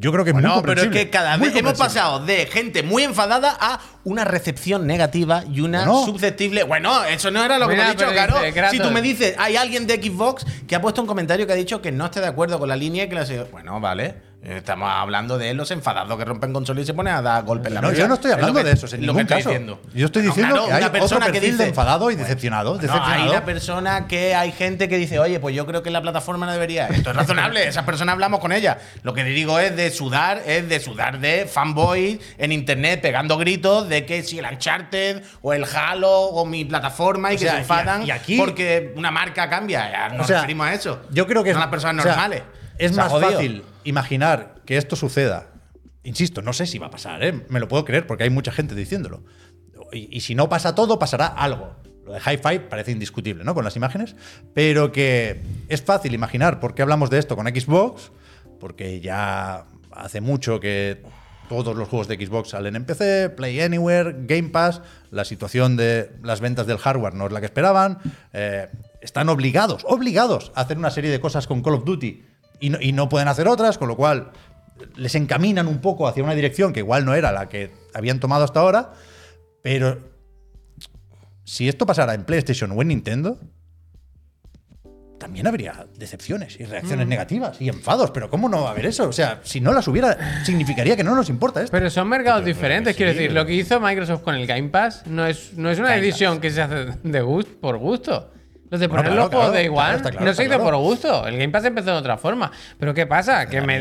yo creo que es muy No, pero es que cada vez hemos pasado de gente muy enfadada a una recepción negativa y una Bueno. susceptible. Bueno, eso no era lo que Mira, me he dicho, claro. Si tú me dices, hay alguien de Xbox que ha puesto un comentario que ha dicho que no está de acuerdo con la línea y que la Bueno, vale. Estamos hablando de los enfadados que rompen consolas y se ponen a dar golpes en la No, mesa. yo no estoy Es hablando que- de eso en ningún caso. diciendo. Yo estoy diciendo claro, que hay una otro persona que de dice- enfadado y decepcionado. No, decepcionado. hay una persona que hay gente que dice, oye, pues yo creo que la plataforma no debería. Esto es razonable, esa persona hablamos con ella. Lo que digo es de sudar, es de sudar de fanboys en internet pegando gritos de que si el Uncharted o el Halo o mi plataforma y O que sea, se enfadan y aquí- porque una marca cambia. Nos O sea, referimos a eso. Yo creo que Son las personas o sea, normales. Es más jodido. fácil imaginar que esto suceda. Insisto, no sé si va a pasar, ¿eh? me lo puedo creer porque hay mucha gente diciéndolo. Y, y si no pasa todo, pasará algo. Lo de Hi-Fi parece indiscutible, ¿no? Con las imágenes. Pero que es fácil imaginar por qué hablamos de esto con Xbox, porque ya hace mucho que todos los juegos de Xbox salen en PC, Play Anywhere, Game Pass, la situación de las ventas del hardware no es la que esperaban, eh, están obligados, obligados a hacer una serie de cosas con Call of Duty y no, y no pueden hacer otras, con lo cual les encaminan un poco hacia una dirección que igual no era la que habían tomado hasta ahora, pero si esto pasara en PlayStation o en Nintendo, también habría decepciones y reacciones negativas y enfados, pero ¿cómo no va a haber eso? O sea, si no las hubiera, significaría que no nos importa esto. Pero son mercados Pero- diferentes, quiero decir, pero- lo que hizo Microsoft con el Game Pass no es, no es una Game decisión Pass. que se hace de gusto, por gusto. Los de Bueno, poner claro, los juegos claro, de igual claro, claro, no se hizo claro. por gusto. El Game Pass empezó de otra forma. Pero ¿qué pasa? Que me,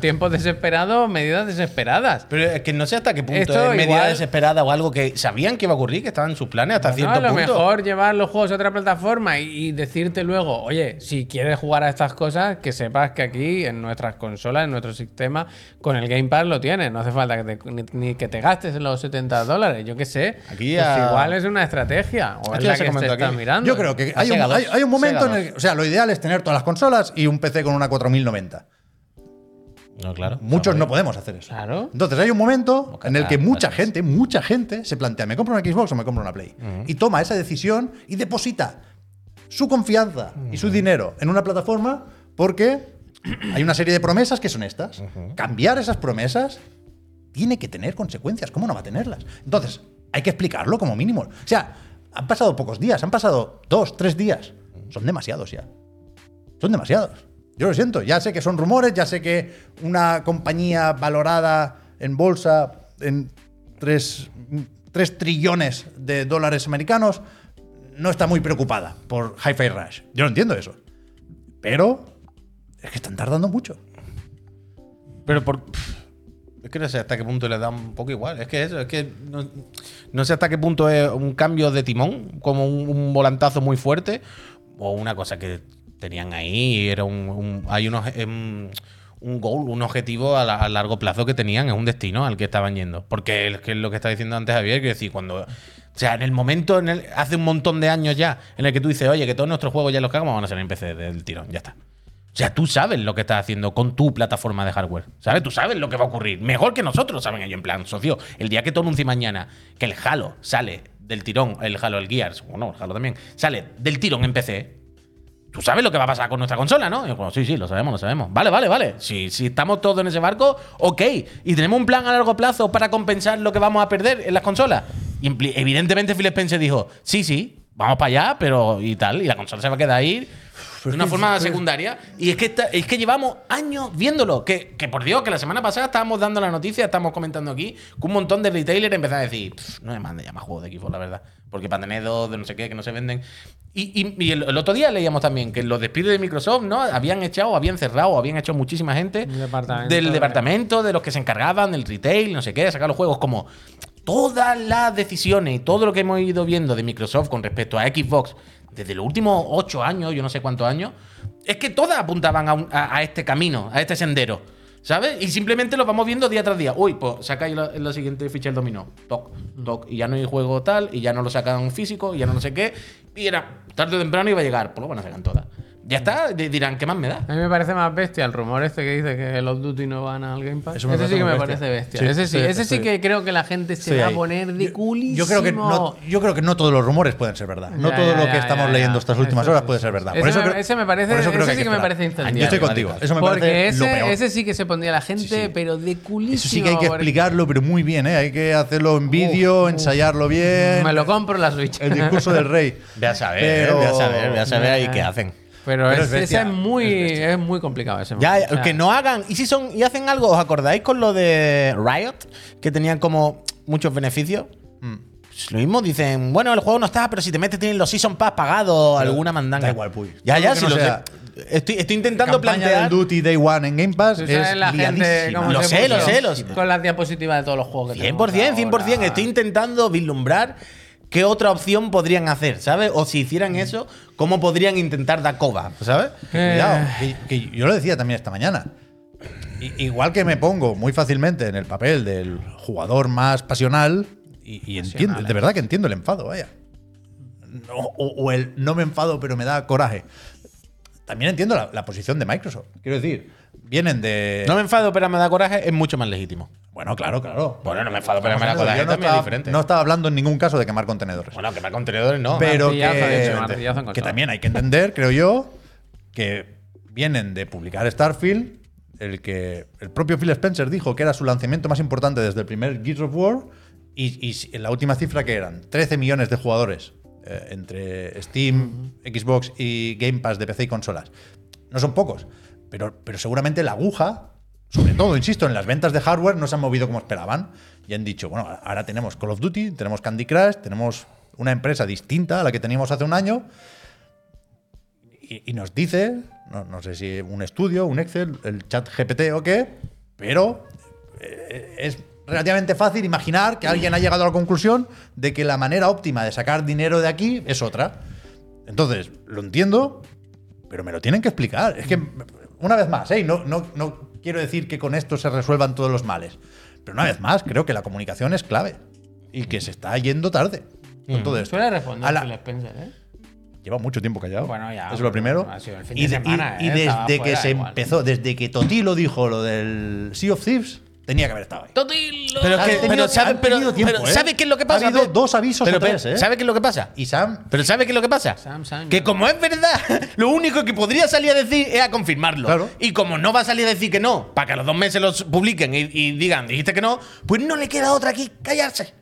tiempos desesperados, medidas desesperadas. Pero es que no sé hasta qué punto Esto es medida igual- desesperada o algo que sabían que iba a ocurrir, que estaba en sus planes hasta No, cierto a lo punto. mejor llevar los juegos a otra plataforma y, y decirte luego, oye, si quieres jugar a estas cosas, que sepas que aquí en nuestras consolas, en nuestro sistema, con el Game Pass lo tienes. No hace falta que te- ni, ni que te gastes los 70 dólares. Yo qué sé. Aquí Pues ya- igual es una estrategia. O es la se que aquí. mirando. Yo creo que hay un, Sega dos. hay- hay un momento en el que, o sea, lo ideal es tener todas las consolas y un PC con una 4090. No, claro. Muchos no podemos hacer eso. Claro. Entonces hay un momento Boca en el que mucha gente, mucha gente se plantea, ¿me compro una Xbox o me compro una Play? Y toma esa decisión y deposita su confianza y su dinero en una plataforma porque hay una serie de promesas que son estas. Cambiar esas promesas tiene que tener consecuencias. ¿Cómo no va a tenerlas? Entonces, hay que explicarlo como mínimo. O sea, han pasado pocos días, han pasado dos, tres días. Son demasiados ya. Son demasiados. Yo lo siento, ya sé que son rumores, ya sé que una compañía valorada en bolsa en 3, trillones de dólares americanos no está muy preocupada por Hi-Fi Rush. Yo no entiendo eso. Pero es que están tardando mucho. Pero por. Es que no sé hasta qué punto le da un poco igual. Es que eso, es que no, sé hasta qué punto es un cambio de timón, como un, volantazo muy fuerte, o una cosa que tenían ahí. Era un. hay unos. em, un goal, un objetivo a largo plazo que tenían, es un destino al que estaban yendo. Porque es que es lo que está diciendo antes Javier, que decir, cuando. O sea, en el momento, en el, hace un montón de años ya, en el que tú dices, oye, que todos nuestros juegos ya los que hagamos van a ser en PC del tirón, ya está. O sea, tú sabes lo que estás haciendo con tu plataforma de hardware. ¿Sabes? Tú sabes lo que va a ocurrir. Mejor que nosotros, saben ellos. En plan, socio, el día que tú anuncies mañana que el Halo sale del tirón, el Halo, el Gears, o no, el Halo también, sale del tirón en PC, tú sabes lo que va a pasar con nuestra consola, ¿no? Y yo, como, sí, sí, lo sabemos, lo sabemos. Vale, vale, vale. Si, estamos todos en ese barco, ok. Y tenemos un plan a largo plazo para compensar lo que vamos a perder en las consolas. Evidentemente Phil Spencer dijo, sí, sí, vamos para allá, pero y tal, y la consola se va a quedar ahí de una forma secundaria. Y es que, es que llevamos años viéndolo. Que, que por Dios, que la semana pasada estábamos dando la noticia, estábamos comentando aquí, que un montón de retailers empezaron a decir, "Pff, no me mande ya más juegos de Xbox, la verdad. Porque para tener dos de no sé qué, que no se venden. Y, y- y el, el otro día leíamos también que los despidos de Microsoft, ¿no? Habían echado, habían cerrado, habían hecho muchísima gente departamento del de- departamento, de los que se encargaban del retail, no sé qué, de sacar los juegos, como todas las decisiones y todo lo que hemos ido viendo de Microsoft con respecto a Xbox desde los últimos ocho años, yo no sé cuántos años, es que todas apuntaban a, un- a- este camino, a este sendero. ¿Sabes? Y simplemente lo vamos viendo día tras día. Uy, pues sacáis la, la siguiente ficha el dominó. Toc, toc. Y ya no hay juego tal, y ya no lo sacan físico, y ya no lo sé qué. Y era tarde o temprano iba a llegar. Pues lo van a sacar todas. Ya está, di- dirán, ¿qué más me da? A mí me parece más bestia el rumor este que dice que los Duty no van al Game Pass. Eso ese sí que me bestia. parece bestia. Sí, ese sí, ese sí sí. que creo que la gente se va a poner de Yo- culísimo. Yo creo, que no, yo creo que no todos los rumores pueden ser verdad. No Ya, todo ya, lo ya, que estamos ya, leyendo ya. estas últimas Eso horas puede ser verdad. Ese Por eso me- creo- ese me parece- por eso creo ese que sí que me parece incendiario. Yo estoy contigo. vale. Eso me Porque parece lo ese, peor. ese sí que se pondría la gente, Sí, sí. pero de culísimo. Eso sí que hay que explicarlo, pero muy bien, ¿eh? Hay que hacerlo en vídeo, ensayarlo bien. Me lo compro en la Switch. El discurso del rey. Ve a saber, Pero- ve a saber, ve a saber ahí qué hacen. Pero, Pero es, es bestia, ese es muy, es muy complicado ese. Ya, o sea, que no hagan. ¿Y si son y hacen algo? ¿Os acordáis con lo de Riot? Que tenían como muchos beneficios. Pues lo mismo dicen, bueno, el juego no está, pero si te metes tienen los Season Pass pagados, alguna mandanga. da igual, puy. Ya, ya, si no lo sea sé. Estoy, estoy intentando Campaña plantear. del Duty Day One en Game Pass es la gente Lo sé, lo sé, lo sé. Con las diapositivas de todos los juegos que 100%, tenemos 100%. ahora. Estoy intentando vislumbrar qué otra opción podrían hacer, ¿sabes? O si hicieran eso, ¿cómo podrían intentar dar coba, ¿sabes? Eh. Cuidado, que, que yo lo decía también esta mañana. I- igual que me pongo muy fácilmente en el papel del jugador más pasional, y, y entiendo, de verdad que entiendo el enfado, vaya. No, o, o el no me enfado, pero me da coraje. También entiendo la, la posición de Microsoft. Quiero decir, vienen de. No me enfado, pero me da coraje, es mucho más legítimo. bueno, claro, claro. Bueno, no me enfado, pero me da coraje, no también es estaba, diferente. no estaba hablando en ningún caso de quemar contenedores. Bueno, que más contenedores no. pero hecho, que, que también hay que entender, creo yo, que vienen de publicar Starfield, el que el propio Phil Spencer dijo que era su lanzamiento más importante desde el primer Gears of War, y, y la última cifra que eran 13 millones de jugadores eh, entre Steam, Xbox y Game Pass de PC y consolas. No son pocos, pero, seguramente la aguja, sobre todo, insisto, en las ventas de hardware no se han movido como esperaban. Y han dicho, bueno, ahora tenemos Call of Duty, tenemos Candy Crush, tenemos una empresa distinta a la que teníamos hace un año. Y, y nos dice, no, no sé si un estudio, un Excel, el chat GPT o qué, pero eh, es relativamente fácil imaginar que alguien ha llegado a la conclusión de que la manera óptima de sacar dinero de aquí es otra. Entonces, lo entiendo, pero me lo tienen que explicar. Es que, una vez más, ¿eh? no, no, no quiero decir que con esto se resuelvan todos los males, pero una vez más, creo que la comunicación es clave y que se está yendo tarde. con todo esto. Suele responder A la- Spencer, ¿eh? Lleva mucho tiempo callado. Bueno, ya, Eso es lo primero. ha sido el fin y, de de- semana, y- y ¿eh? Estaba desde que fuera se igual. empezó, desde que Toti lo dijo, lo del Sea of Thieves, tenía que haber estado ahí. Totilo. Pero, que, tenido- pero, sabe, pero, tiempo, pero ¿eh? ¿sabe qué es lo que pasa? Ha habido dos avisos Pero, tres, ¿eh? ¿Sabe qué es lo que pasa? Y Sam, Pero ¿sabe qué es lo que pasa? Sam, Sam, que como es verdad, lo único que podría salir a decir es a confirmarlo. Claro. Y como no va a salir a decir que no, para que a los dos meses los publiquen y, y digan, dijiste que no, pues no le queda otra aquí, callarse.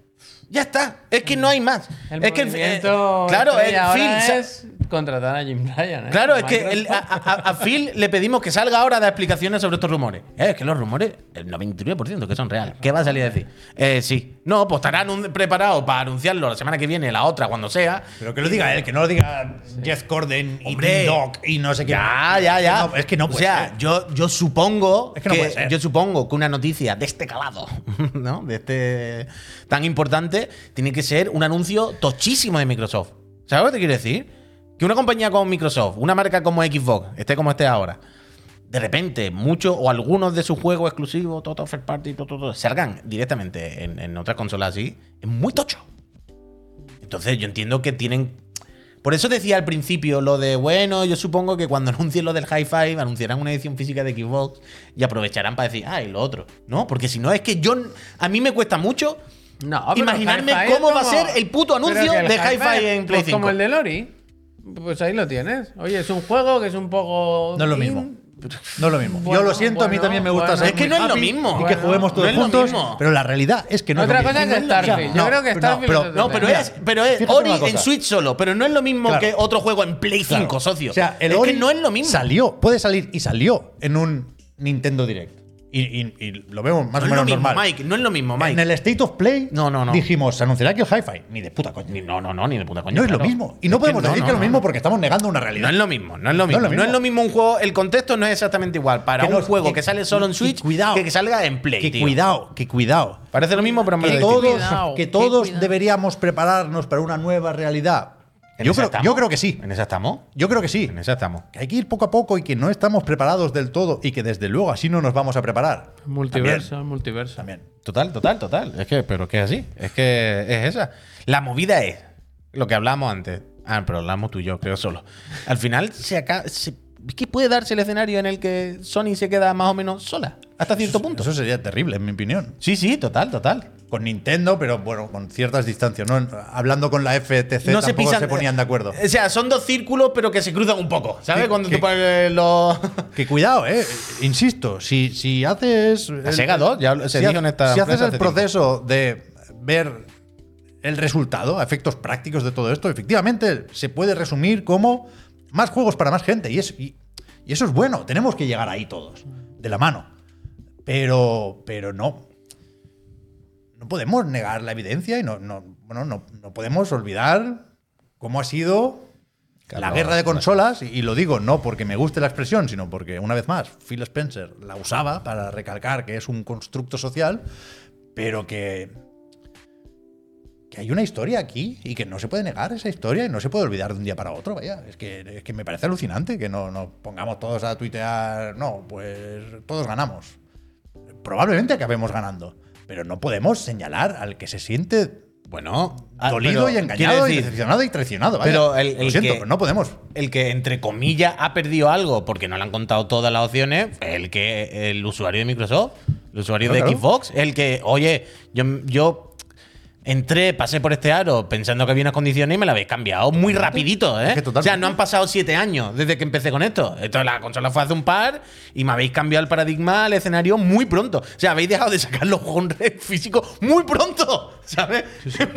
Ya está. Es que no hay más. El es que eh, claro, el Phil, ahora sa- es contratar a Jim Ryan, ¿eh? Claro, es que el- a, Microsoft. a- a Phil le pedimos que salga ahora a dar explicaciones sobre estos rumores. Eh, es que los rumores, el 99% que son reales. ¿Qué va a salir a decir? Eh, sí. No, pues estarán preparados para anunciarlo la semana que viene, la otra, cuando sea. pero que lo diga él, que no lo diga Jeff Corden y Hombre. Doc y no sé qué. Ya, ya, ya. No, es que no O puede sea, ser. yo, yo supongo Es que no puede ser. yo supongo que una noticia de este calado, ¿no? De este tan importante, tiene que ser un anuncio tochísimo de Microsoft. ¿Sabes lo que te quiero decir? Que una compañía como Microsoft, una marca como Xbox, esté como esté ahora, de repente muchos o algunos de sus juegos exclusivos, todo first party, todo, todo, todo, salgan directamente en, en otras consolas así, es muy tocho. Entonces yo entiendo que tienen... Por eso decía al principio lo de, bueno, yo supongo que cuando anuncien lo del Hi-Fi anunciarán una edición física de Xbox y aprovecharán para decir, ah, y lo otro. No, porque si no es que yo... A mí me cuesta mucho No, pero imaginarme cómo va a ser el puto Pero anuncio de Hi-Fi en Play pues como 5. el de Lori. Pues ahí lo tienes. Oye, es un juego que es un poco. No es lo mismo. No es lo mismo. Yo lo siento, a mí también me gusta bueno. ser Es que no es lo mismo. Y que juguemos no todos lo juntos. Pero la realidad es que no Otra es lo cosa mismo. es Starfield. Yo creo que Starfield No, es No, pero es, pero es Ori en cosa. Switch solo, pero no es lo mismo Claro. que otro juego en Play 5, Claro. socio. O sea, el es Ori que no es lo mismo. Salió, puede salir y salió en un Nintendo Direct. Y, y- y lo vemos más no o es menos lo mismo, normal. Mike. No es lo mismo, Mike. En el State of Play No, no, no. dijimos, se anunciará que el Hi-Fi. Ni de puta coña. Ni- No, no, no, ni de puta coña. No es lo claro. mismo. Y no Es podemos no, decir no, que es lo no, mismo no. porque estamos negando una No realidad. es lo mismo, no es lo mismo. No es lo mismo, un juego. El contexto no es exactamente igual para Que un no- juego que, que- sale solo en y Switch cuidado. que que salga en Play. que tío. cuidado, que cuidado. Parece lo mismo, pero en Que todos, cuidado, que todos deberíamos prepararnos para una nueva realidad. ¿En Yo creo, yo creo que sí. ¿En esa estamos? Yo creo que sí. En esa estamos. Que hay que ir poco a poco y que no estamos preparados del todo y que desde luego así no nos vamos a preparar. Multiverso, multiverso. También. Total, total, total. Es que, pero que es así. Es que es esa. La movida es lo que hablamos antes. Ah, pero hablamos tú y yo, creo solo. Al final se acaba. se- es que puede darse el escenario en el que Sony se queda más o menos sola, hasta cierto punto. Eso sería terrible, en mi opinión. Sí, sí, total, total. Con Nintendo, pero bueno, con ciertas distancias. ¿no? Hablando con la FTC no se tampoco pisan. se ponían de acuerdo. O sea, son dos círculos, pero que se cruzan un poco. ¿Sabes? Que- Cuando que- tú pones los. Que cuidado, eh. Insisto, si, si haces. Sega 2, ya se si dijo en esta Si haces el tiempo. proceso de ver el resultado, efectos prácticos de todo esto, efectivamente se puede resumir como más juegos para más gente. Y, es, y, y eso es bueno. Tenemos que llegar ahí todos, de la mano. Pero, pero no. No podemos negar la evidencia y no, no, bueno, no, no podemos olvidar cómo ha sido la guerra de consolas, y, y lo digo no porque me guste la expresión, sino porque, una vez más, Phil Spencer la usaba para recalcar que es un constructo social, pero que, que hay una historia aquí y que no se puede negar esa historia y no se puede olvidar de un día para otro. Vaya, es que, es que me parece alucinante que no nos pongamos todos a tuitear, no, pues todos ganamos. Probablemente acabemos ganando, pero no podemos señalar al que se siente Bueno, ah, dolido y engañado y decepcionado y traicionado. vaya. Pero el- Lo el siento, que- pero no podemos. el que entre comillas ha perdido algo porque no le han contado todas las opciones, el que el usuario de Microsoft, el usuario Claro, de claro. Xbox, el que, oye, yo, yo entré, pasé por este aro pensando que había unas condiciones y me la habéis cambiado muy rapidito, ¿eh? Es que o sea, no han pasado siete años desde que empecé con esto. Esto la consola fue hace un par y me habéis cambiado el paradigma, el escenario muy pronto. O sea, habéis dejado de sacar los juegos en red físico muy pronto, ¿sabes?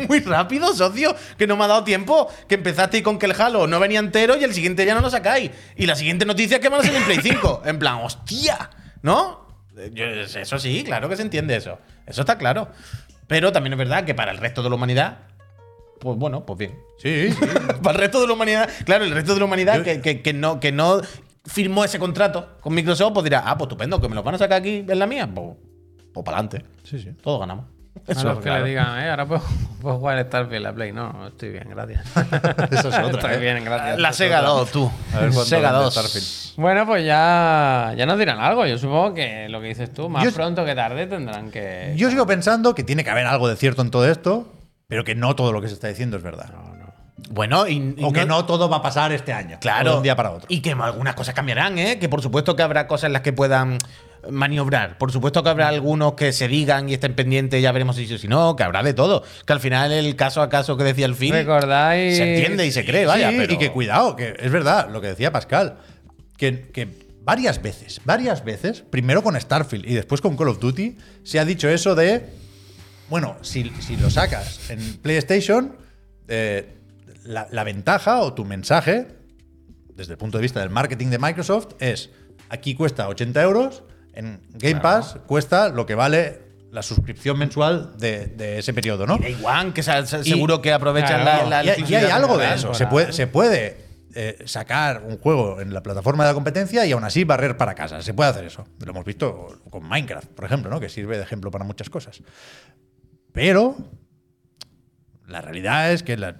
muy rápido, socio, que no me ha dado tiempo. Que empezasteis con que el Halo no venía entero y el siguiente ya no lo sacáis. Y la siguiente noticia es que van a salir en Play 5. En plan, hostia, ¿no? Yo- eso sí, claro que se entiende eso. Eso está claro. Pero también es verdad que para el resto de la humanidad, pues bueno, pues bien. Sí, sí. para el resto de la humanidad, claro, el resto de la humanidad Yo- que, que- que no, que no firmó ese contrato con Microsoft, pues dirá, ah, pues estupendo, que me lo van a sacar aquí en la mía. Pues, pues para adelante. Sí, sí. Todos ganamos. A Eso los es que claro. le digan, eh, ahora puedo, puedo jugar Starfield la Play. No, estoy bien, gracias. Esa es otra. estoy ¿eh? bien, gracias. La Sega 2, tú. A ver Sega vende 2. Starfield. Bueno, pues ya, ya nos dirán algo. Yo supongo que lo que dices tú, más Yo- pronto que tarde tendrán que. Yo sigo pensando que tiene que haber algo de cierto en todo esto, pero que no todo lo que se está diciendo es verdad. Bueno, y, y o que no todo va a pasar este año. Claro. o de un día para otro. Y que algunas cosas cambiarán, ¿eh? Que por supuesto que habrá cosas en las que puedan maniobrar. Por supuesto que habrá algunos que se digan y estén pendientes, ya veremos si sí o si no, que habrá de todo. Que al final el caso a caso que decía el fin ¿Recordáis? se entiende y se cree, vaya. Sí, pero- y que cuidado, que es verdad lo que decía Pascal, que, que varias veces, varias veces, primero con Starfield y después con Call of Duty, se ha dicho eso de, bueno, si, si lo sacas en PlayStation, eh, la, la ventaja o tu mensaje, desde el punto de vista del marketing de Microsoft, es, aquí cuesta 80 euros, en Game Pass cuesta lo que vale la suscripción mensual de, de ese periodo, ¿no? One, que Y- seguro que aprovechan Claro, la, la y, hay- y algo de eso. Se puede, se puede eh, sacar un juego en la plataforma de la competencia y aún así barrer para casa. Se puede hacer eso. Lo hemos visto con Minecraft, por ejemplo, ¿no? que sirve de ejemplo para muchas cosas. Pero la realidad es que la,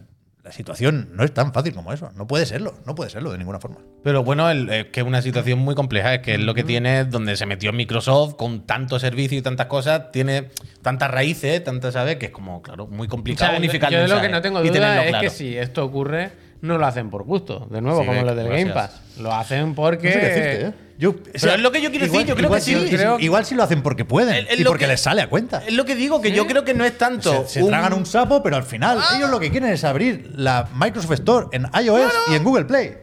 la situación no es tan fácil como eso. No puede serlo. No puede serlo de ninguna forma. Pero bueno, el- es que es una situación muy compleja, es que es lo que tiene donde se metió Microsoft con tanto servicio y tantas cosas, tiene tantas raíces, tantas, ¿sabes? Que es como, claro, muy O complicado sea, unificar yo de lo que no tengo duda es claro. que si esto ocurre, no lo hacen por gusto. De nuevo, Sí, como lo del Game. Pass. Lo hacen porque. No sé qué decirte, ¿eh? Yo, Pero es lo que yo quiero decir, yo creo igual que sí. si- Creo- igual si lo hacen porque pueden El- el y lo porque que- les sale a cuenta. Es lo que digo, que yo creo que no es tanto. Se, se tragan un sapo, pero al final ellos lo que quieren es abrir la Microsoft Store en iOS y en Google Play.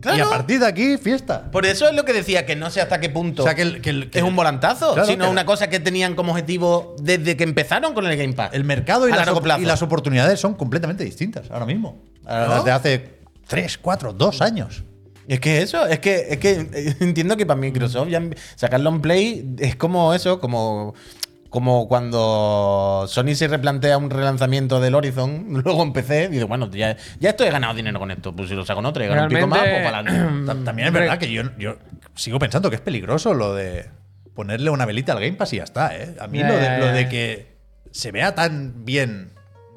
Claro. Y a partir de aquí, fiesta. Por eso es lo que decía, que no sé hasta qué punto O sea, que el- que el- que es un volantazo, Claro, sino que- una cosa que tenían como objetivo desde que empezaron con el Game Pass. El mercado y A las, largo op- plazo. y las oportunidades son completamente distintas ahora mismo. A las de hace 3, 4, 2 años. Es que eso, es que, es que eh, entiendo que para Microsoft ya sacarlo en Play es como eso, como, como cuando Sony se replantea un relanzamiento del Horizon, luego en PC, y dice, bueno, ya, ya estoy he ganado dinero con esto, pues si lo saco en otra y gano un pico más, pues para adelante. Ta- También es verdad que yo, yo sigo pensando que es peligroso lo de ponerle una velita al Game Pass y ya está. ¿eh? A mí lo, de que se vea tan bien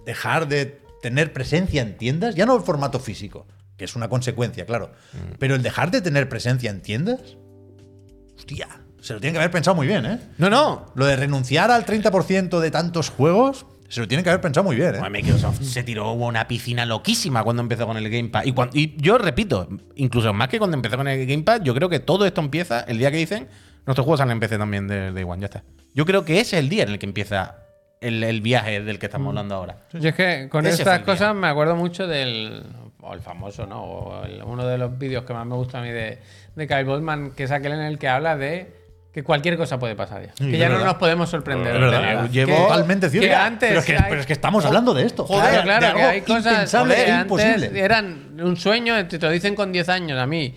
dejar de tener presencia en tiendas, ya no el formato físico, que es una consecuencia, claro, Mm. pero el dejar de tener presencia en tiendas, hostia, se lo tienen que haber pensado muy bien, ¿eh? No, no. Lo de renunciar al 30% de tantos juegos, se lo tienen que haber pensado muy bien, ¿eh? Bueno, Microsoft se tiró una piscina loquísima cuando empezó con el Game Pass. Y, cuan- y yo repito, incluso más que cuando empezó con el Game Pass, yo creo que todo esto empieza el día que dicen nuestros juegos salen en PC también de Day One. Ya está. Yo creo que ese es el día en el que empieza el, el viaje del que estamos hablando ahora. Yo es que con Ese estas cosas me acuerdo mucho del. O el famoso, ¿no? O el- uno de los vídeos que más me gusta a mí de, de Kyle Goldman, que es aquel en el que habla de que cualquier cosa puede pasar ya. que ya no nos podemos sorprender. De nada. llevo- Que- Totalmente cierto. Que antes. pero, es que, hay- pero es que estamos hablando de esto. Joder, Claro, claro, de que algo hay cosas que e antes eran un sueño, te lo dicen con 10 años a mí,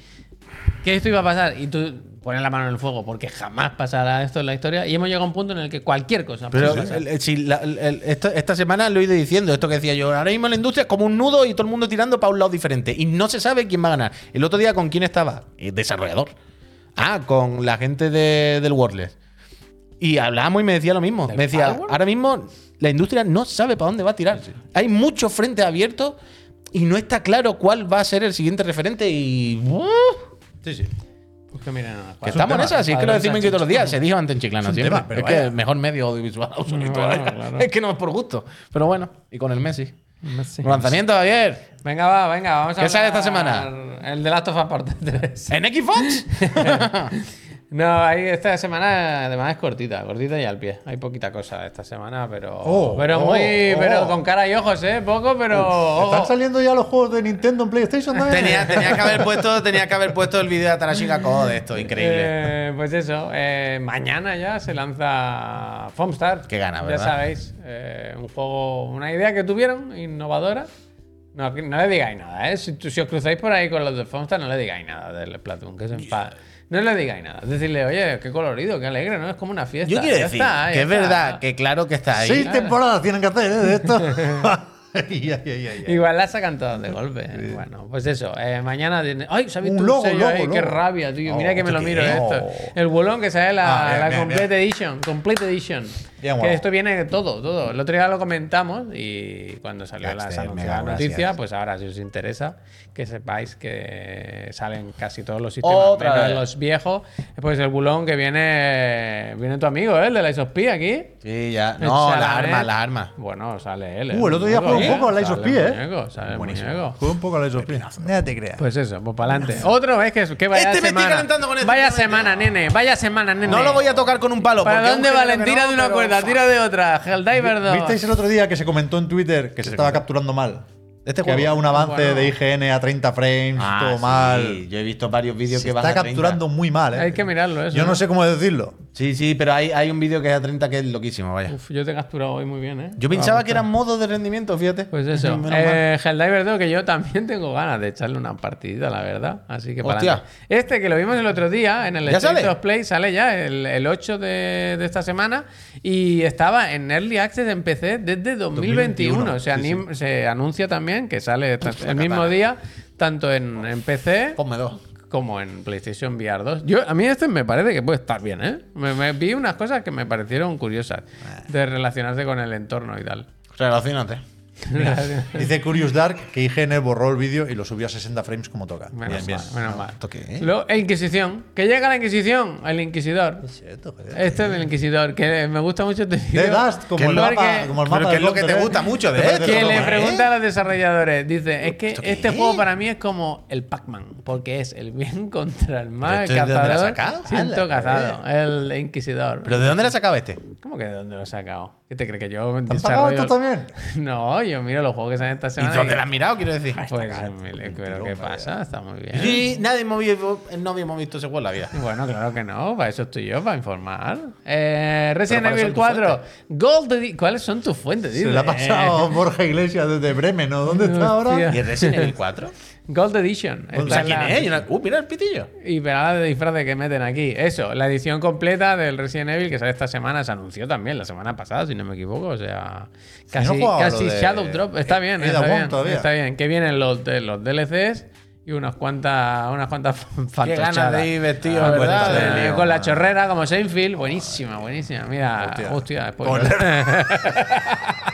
que esto iba a pasar y tú pones la mano en el fuego porque jamás pasará esto en la historia y hemos llegado a un punto en el que cualquier cosa Pero puede pasar. el- el- si la- el- el- esta, esta semana lo he ido diciendo, esto que decía yo, ahora mismo la industria es como un nudo y todo el mundo tirando para un lado diferente. Y no se sabe quién va a ganar. El otro día, ¿con quién estaba? El desarrollador. Ah, con la gente de- del Wordless. Y hablábamos y me decía lo mismo. Me decía, Firewall? ahora mismo la industria no sabe para dónde va a tirar. Hay muchos frentes abiertos y no está claro cuál va a ser el siguiente referente y... ¡uh! Sí, sí. Que miren, Que estamos en esa, si es que lo decimos aquí todos los días. Se dijo antes en Chiclano Es siempre. tema, pero es que vaya. mejor medio audiovisual absoluto. No, vaya. claro. Es que no es por gusto. Pero bueno, y con el Messi. Messi. Lanzamiento, Javier. Venga, va, venga, vamos a ¿Qué sale esta hablar- El de Last of Us Parte 3. ¿En Xbox? No, hay, esta semana además es cortita, cortita y al pie. Hay poquita cosa esta semana, pero. Oh, pero oh, muy. oh. Pero con cara y ojos, ¿eh? Poco, pero. ¿Están saliendo ya los juegos de Nintendo en PlayStation también? tenía, tenía que haber puesto, tenía que haber puesto el vídeo de Atarashika Ko de esto, increíble. Eh, pues eso, eh, mañana ya se lanza Foamstar. Qué gana, Ya ¿verdad? sabéis, eh, un juego, una idea que tuvieron, innovadora. No, no le digáis nada, ¿eh? Si, si os cruzáis por ahí con los de Foamstar, no le digáis nada del Splatoon, que se enfada. No le digáis nada. Decirle, oye, qué colorido, qué alegre, ¿no? Es como una fiesta. Yo quiero Ya decir está, que es está. verdad, que claro que está ahí. Seis temporadas tienen que hacer ¿eh? de esto. Igual la sacan todas de golpe. Bueno, pues eso. eh, mañana tiene. ¡Ay! ¿Se ha visto Un un, logo, sello logo, ahí? ¡Qué logo. rabia, tío! Mira Oh, que me lo ¿qué? miro esto. Oh. El bolón que sale la, Ah, la Complete. Edition. Complete Edition. Bien que esto viene de todo, todo. El otro día lo comentamos y cuando salió la, la noticia, gracias. pues ahora si os interesa, que sepáis que salen casi todos los sistemas, Otra menos vez. los viejos. Pues el bulón que viene, viene tu amigo, ¿eh? el de la ISOSP aquí. Sí, ya. No, Chalamet. armas, las armas. Bueno, sale él. Uh, el otro día jugué un poco al Lies of P, ¿eh? muñeco, sale el muñeco. Juega un poco a la isopía. Ya te creas. Pues eso, pues para adelante. Otro es que, que vaya Este me estoy semana. calentando con este, vaya semana, nene. Vaya semana, nene. No lo voy a tocar con un palo. ¿Para porque dónde, que Tira no, de una pero- cuerda, tira de otra. Helldiver 2. ¿Visteis el otro día que se comentó en Twitter que se estaba capturando mal? Este que juego. había un avance Bueno. de IGN a 30 frames, Ah, todo sí, mal. Yo he visto varios vídeos que van está a 30. capturando muy mal, ¿eh? Hay que mirarlo, eso. Yo no sé cómo decirlo. Sí, sí, pero hay, hay un vídeo que es a 30 que es loquísimo, vaya. Uf, yo te he capturado hoy muy bien, ¿eh? Yo pensaba que eran modos de rendimiento, fíjate. Pues eso. Eh, Helldiver 2, que yo también tengo ganas de echarle una partidita, la verdad. Así que para Hostia. Este que lo vimos el otro día en el ¿Ya State of Play sale ya el, el 8 de, de esta semana y estaba en Early Access en PC desde 2021. 2021, se, anim- se anuncia también que sale ta- el mismo katana. día tanto en, en PC Ponme dos. como en PlayStation VR 2. Yo, a mí este me parece que puede estar bien, ¿eh? Me, me vi unas cosas que me parecieron curiosas de relacionarse con el entorno y tal. Relacionate. Dice Curious Dark que IGN borró el vídeo y lo subió a 60 frames como toca. Menos bien, bien. mal, menos mal. ¿Esto qué es? Luego, e Inquisición. Que llega la Inquisición, el Inquisidor. Joder. Este es el Inquisidor, que me gusta mucho este vídeo. The Dust, Que como el, lo- mapa, como el ¿qué del es lo que te gusta ¿eh? mucho de parece Que le ¿eh? pregunta a los desarrolladores, dice, es que ¿Esto qué este es? juego para mí es como el Pac-Man, porque es el bien contra el mal, ¿Pero esto de dónde lo has cazador, sacado? siento cazado, el Inquisidor. ¿Pero de dónde le has sacado este? ¿Cómo que de dónde lo he sacado? ¿Qué te crees que yo ¿Te desarrollo- tú también? No, yo miro los juegos que salen esta ¿Y semana. dónde la has mirado, quiero decir? Pues, pero ¿qué pasa? Está muy bien. Sí, nadie hemos visto, no habíamos visto ese juego en la vida. Bueno, claro que no, para eso estoy yo, para informar. Eh, Resident ¿cuáles Evil son tus 4, Gold ¿Cuáles son tus fuentes? Se Dime? le ha pasado Borja Iglesias desde Bremen, ¿no? ¿Dónde está ahora? ¿Y Resident Evil 4? Gold Edition. O Esta sea, ¿quién la- es? Una- Uh, mira el pitillo. Y verá de disfraz de que meten aquí. Eso, la edición completa del Resident Evil que sale esta semana se anunció también la semana pasada, si no me equivoco. O sea, casi, no jugaba casi de Shadow Drop. Está bien, Ada está bien, está bien. Que vienen los, de- los DLCs y unas cuantas, unas cuantas Qué ganas de ir vestido, Ah, ¿verdad? pues, eh, con la chorrera como Seinfeld, buenísima, buenísima. Mira, Hostia. hostia, spoiler.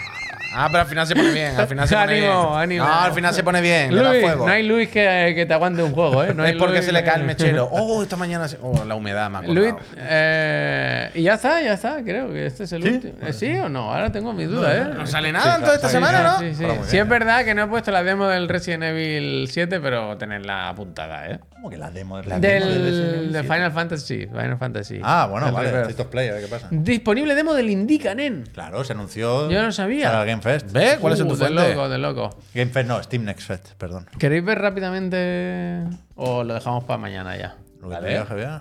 Ah, pero al final se pone bien. Al final se pone Ánimo, bien. ánimo. No, al final se pone bien. Le da Luis, fuego. no hay Luis que, que te aguante un juego, ¿eh? No es porque Luis se le cae el mechero. Oh, esta mañana. se- Oh, la humedad me ha Luis, eh, y ya está, ya está, creo que este es el ¿Sí? último. Eh, ¿Sí o no? Ahora tengo mis dudas, ¿eh? No sale nada en toda esta semana, ¿no? Sí, sí. Sí es verdad que no he puesto la demo del Resident Evil 7, pero tenerla apuntada, ¿eh? ¿Cómo que la demo? La demo del de 7? Final Fantasy, Final Fantasy. Ah, bueno, El vale. Rebirth. State of Play, a ver qué pasa. Disponible demo del Indica, nen. Claro, se anunció. Yo no sabía. Para el Game Fest. ¿Ves? ¿Cuál es Uh, tu de fuente? loco, de loco. Game Fest no, Steam Next Fest, perdón. ¿Queréis ver rápidamente o lo dejamos para mañana ya? Lo que Vale. te diga, Javier.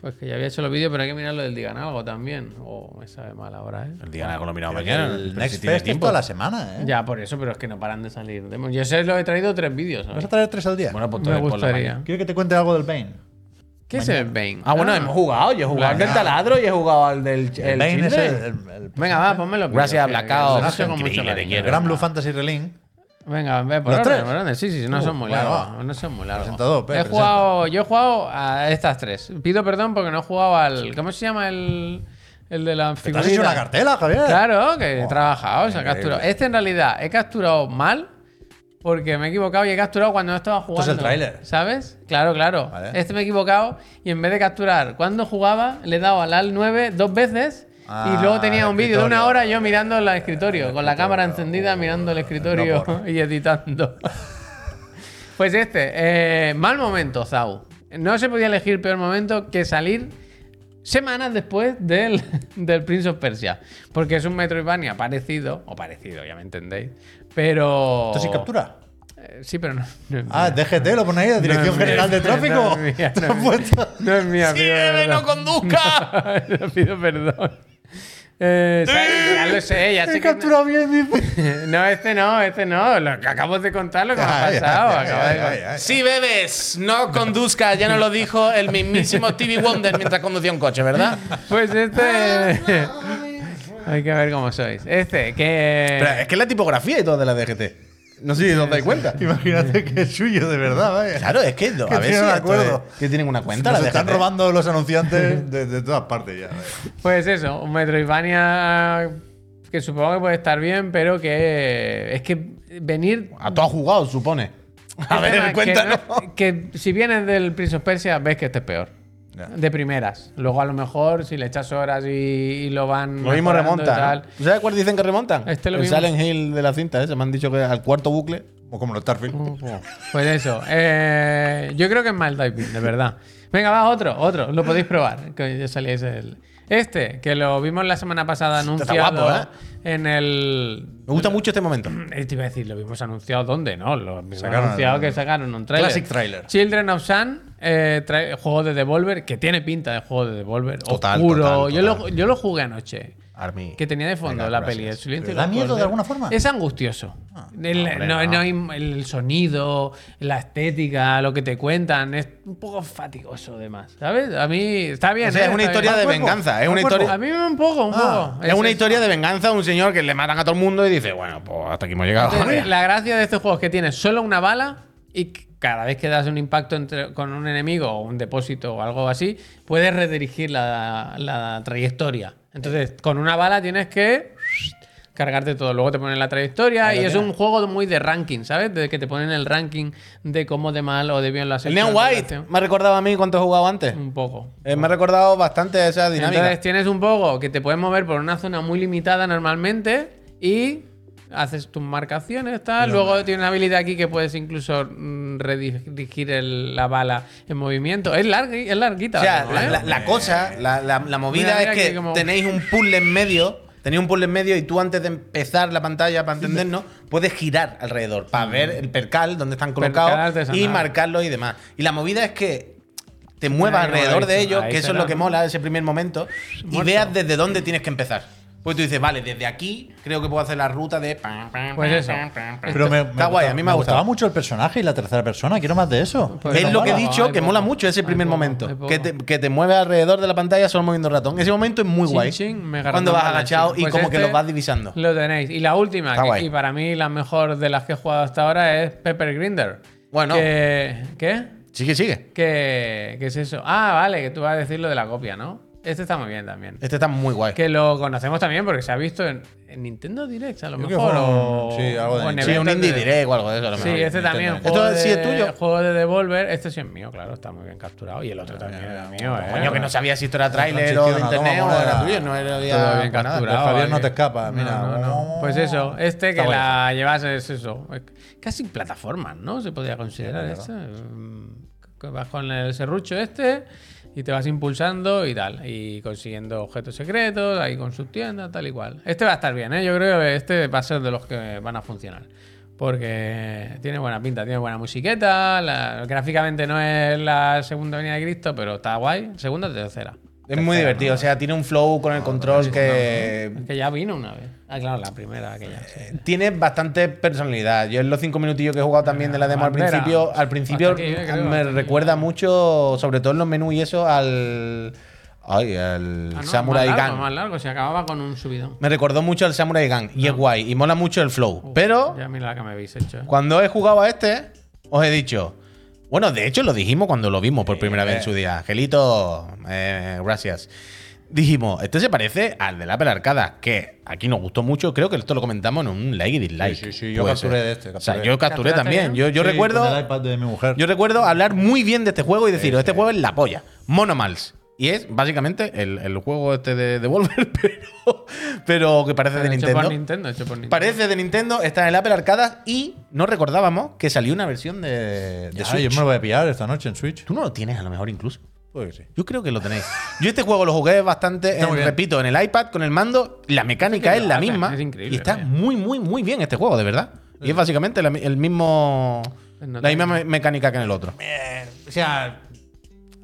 Pues que ya había hecho los vídeos, pero hay que mirar lo del Digan Algo también. Oh, me sabe mal ahora, ¿eh? El nada con lo mirado Pero mañana. El si Next Fest es tiempo. toda la semana, ¿eh? Ya, por eso, pero es que no paran de salir. Yo sé, lo he traído tres vídeos. ¿Vas a traer tres al día? Bueno, pues Me por la gustaría. ¿Quieres que te cuente algo del Bane? ¿Qué es el Bane? Ah, bueno, hemos jugado. Yo he jugado al del taladro y he jugado al del El el Bane es el, el- el- Venga, va, ponme los Gracias Blackout. he hecho con mucho quiero. Gran Blue Fantasy Relink. Venga, ve por ¿Los orden, tres? por orden. Sí, sí, sí, no Uh, son muy bueno, largos. va. No son muy largos. He presenta. jugado, yo he jugado a estas tres. Pido perdón porque no he jugado al. ¿Cómo se llama el, el de la ¿Te has hecho una cartela, Javier? Claro, que he trabajado, se ha increíble. capturado. Este en realidad he capturado mal porque me he equivocado y he capturado cuando no estaba jugando. es el tráiler. ¿Sabes? Claro, claro. Vale. Este me he equivocado y en vez de capturar cuando jugaba, le he dado al al 9 dos veces. Ah, y luego tenía un vídeo de una hora yo mirando el escritorio, con la cámara encendida mirando el escritorio No, y editando. pues este, eh, mal momento, Zau. No se podía elegir peor momento que salir semanas después del, del Prince of Persia. Porque es un Metroidvania parecido, o parecido, ya me entendéis. Pero. ¿Esto sí captura? Eh, sí, pero no. no es Ah, mía. DGT, lo pone ahí, Dirección No General de Tráfico. no es mía, ¿Te no es mía. No es mía, no conduzca! Pido perdón. Eh, ¿sabes? ya lo sé, ya sé He que. capturado bien, dice. No, este no, este no. Lo que acabo de contar lo que me ha pasado. acabo de. Si bebes, no conduzcas. Ya nos lo dijo el mismísimo Stevie Wonder mientras conducía un coche, ¿verdad? Pues este. Hay que ver cómo sois. Este, que. Pero es que es la tipografía y todo de la DGT. No sé si os dais cuenta. Imagínate que es suyo, de verdad, vaya. Claro, es que no, a ver tienen si acuerdo. es- que tienen una cuenta Nos la están robando los anunciantes de, de todas partes ya. vaya. Pues eso, un Metroidvania que supongo que puede estar bien, pero que es que venir. A todo jugado, supone. A ver, que cuéntanos. no- Que, si vienes del Prince of Persia, ves que este es peor. Ya. De primeras. Luego a lo mejor si le echas horas y, y lo van. Lo mismo mejorando y remonta. tal. ¿no? ¿Sabes cuál dicen que remontan? Este lo el mismo. Silent Hill de la cinta, ese. Me han dicho que al cuarto bucle. O como los Starfield. Pues eso. eh, yo creo que es mal typing, de verdad. Venga, va, otro, otro. Lo podéis probar. Que ya salíais el. Este, que lo vimos la semana pasada está anunciado guapo, ¿eh? en el. Me gusta mucho este momento. Eh, Te iba a decir, lo vimos anunciado dónde, ¿no? Lo vimos Sacaron anunciado el- que sacaron un trailer. Classic trailer. Children of Sun, eh, trae- juego de Devolver, que tiene pinta de juego de Devolver. Total, oscuro. total, Yo, lo, yo lo jugué anoche. Army. Que tenía de fondo Venga, la peli. El silencio ¿Pero de da miedo de alguna forma? Es angustioso. El, hombre, no, no. no hay- el sonido, la estética, lo que te cuentan, es un poco fatigoso además. ¿Sabes? A mí está bien. O sea, ¿eh? es una Está historia bien. de venganza. Es ¿Al una historia. A mí me un poco, un Ah, poco. Es una eso. historia de venganza de un señor que le matan a todo el mundo y dice, bueno, pues hasta aquí hemos llegado. Entonces, La gracia de estos juegos es que tienes solo una bala y cada vez que das un impacto entre- con un enemigo o un depósito o algo así, puedes redirigir la, la trayectoria. Entonces, con una bala tienes que cargarte todo. Luego te ponen la trayectoria y es un juego muy de ranking, ¿sabes? De que te ponen el ranking de cómo de mal o de bien lo has El hecho Neon en White me ha recordado a mí cuánto he jugado antes. Un poco. Eh, me ha recordado bastante esa dinámica. Entonces tienes un poco que te puedes mover por una zona muy limitada normalmente y haces tus marcaciones, tal. Luego tienes una habilidad aquí que puedes incluso mm, redirigir el- la bala en movimiento. Es, largui- es larguita. o sea, ¿no, la, eh? la- la cosa, la, movida Mira, mira es que como- tenéis un puzzle en medio Tenía un puzzle en medio y tú antes de empezar la pantalla, para entendernos, puedes girar alrededor para ver el percal, donde están colocados y marcarlos y demás. Y la movida es que te muevas alrededor de ellos, que eso es lo que mola ese primer momento, y Muerto. veas desde dónde tienes que empezar. Pues tú dices, vale, desde aquí creo que puedo hacer la ruta de. Pues eso. Pero me, Está guay, a mí me ha gustaba mucho el personaje y la tercera persona. Quiero más de eso. Pues es no lo que he dicho, que poco, mola mucho ese primer poco, momento. Que te, que te mueves alrededor de la pantalla solo moviendo el ratón. Ese momento es muy Chin, guay. chin, cuando vas agachado y Pues como que este los vas divisando. Lo tenéis. Y la última, que- y para mí la mejor de las que he jugado hasta ahora es Pepper Grinder. Bueno. Que, ¿Qué? Sigue, sigue. ¿Qué, ¿Qué es eso? Ah, vale, que tú vas a decir lo de la copia, ¿no? Este está muy bien también. Este está muy guay. Que lo conocemos también porque se ha visto en, en Nintendo Direct, a lo Creo que mejor. fue un- o, sí, algo de o en. Sí, un indie de- direct o algo de eso. a lo Sí, mejor. este también. Juego Esto sí es tuyo. Juego de Devolver. Este sí es mío, claro. Está muy bien capturado. Y el otro también era mío, ¿eh? Coño, que no sabía si esto era tráiler o de internet toma, o era tuyo. No era había Todo bien nada. capturado. Javier no ahí. te escapa, mira. No, no, no. Pues eso, este que la llevas es eso. es Casi plataformas, ¿no? Se podría considerar esto. Que Vas con el serrucho este y te vas impulsando y tal. Y consiguiendo objetos secretos, ahí con sus tiendas, tal y cual. Este va a estar bien, ¿eh? Yo creo que este va a ser de los que van a funcionar. Porque tiene buena pinta, tiene buena musiqueta. la- gráficamente no es la segunda venida de Cristo, pero está guay. Segunda o tercera. Es muy divertido. O sea, tiene un flow con el control que Que ya vino una vez. Ah, claro, la primera aquella. sí. tiene bastante personalidad. Yo en los cinco minutillos que he jugado también de la demo al principio, al principio eh, me recuerda mucho, sobre todo en los menús y eso, al. Ay, al Ah, no, Samurai más largo, Gun. más largo, se acababa con un subidón. Me recordó mucho al Samurai Gun y es guay y mola mucho el flow. Pero Ya mira la que me habéis hecho. eh. cuando he jugado a este, os he dicho. Bueno, de hecho lo dijimos cuando lo vimos por primera vez en su día. Angelito, eh, gracias. Dijimos, este se parece al del Apple Arcada, que aquí nos gustó mucho. Creo que esto lo comentamos en un like y dislike. Sí, sí, sí, yo capturé ser. de este, O sea, yo capturé ¿Capturaste también. ya? Yo, yo Sí, recuerdo. con el iPad de mi mujer. Yo recuerdo hablar muy bien de este juego y decir, este juego es la polla. Monomals. Y es básicamente el, el juego este de Devolver, pero, pero que parece de Hecho Nintendo. por Nintendo, hecho por Nintendo. Parece de Nintendo, está en el Apple Arcada y no recordábamos que salió una versión de, de Ya, Switch. yo me lo voy a pillar esta noche en Switch. Tú no lo tienes a lo mejor incluso. Puede que sí. Yo creo que lo tenéis. Yo este juego lo jugué bastante, en- repito, en el iPad con el mando. La mecánica es la misma. es increíble, y está vaya. muy, muy, muy bien este juego, de verdad. Y es básicamente la- el mismo. La misma me- mecánica que en el otro. O sea,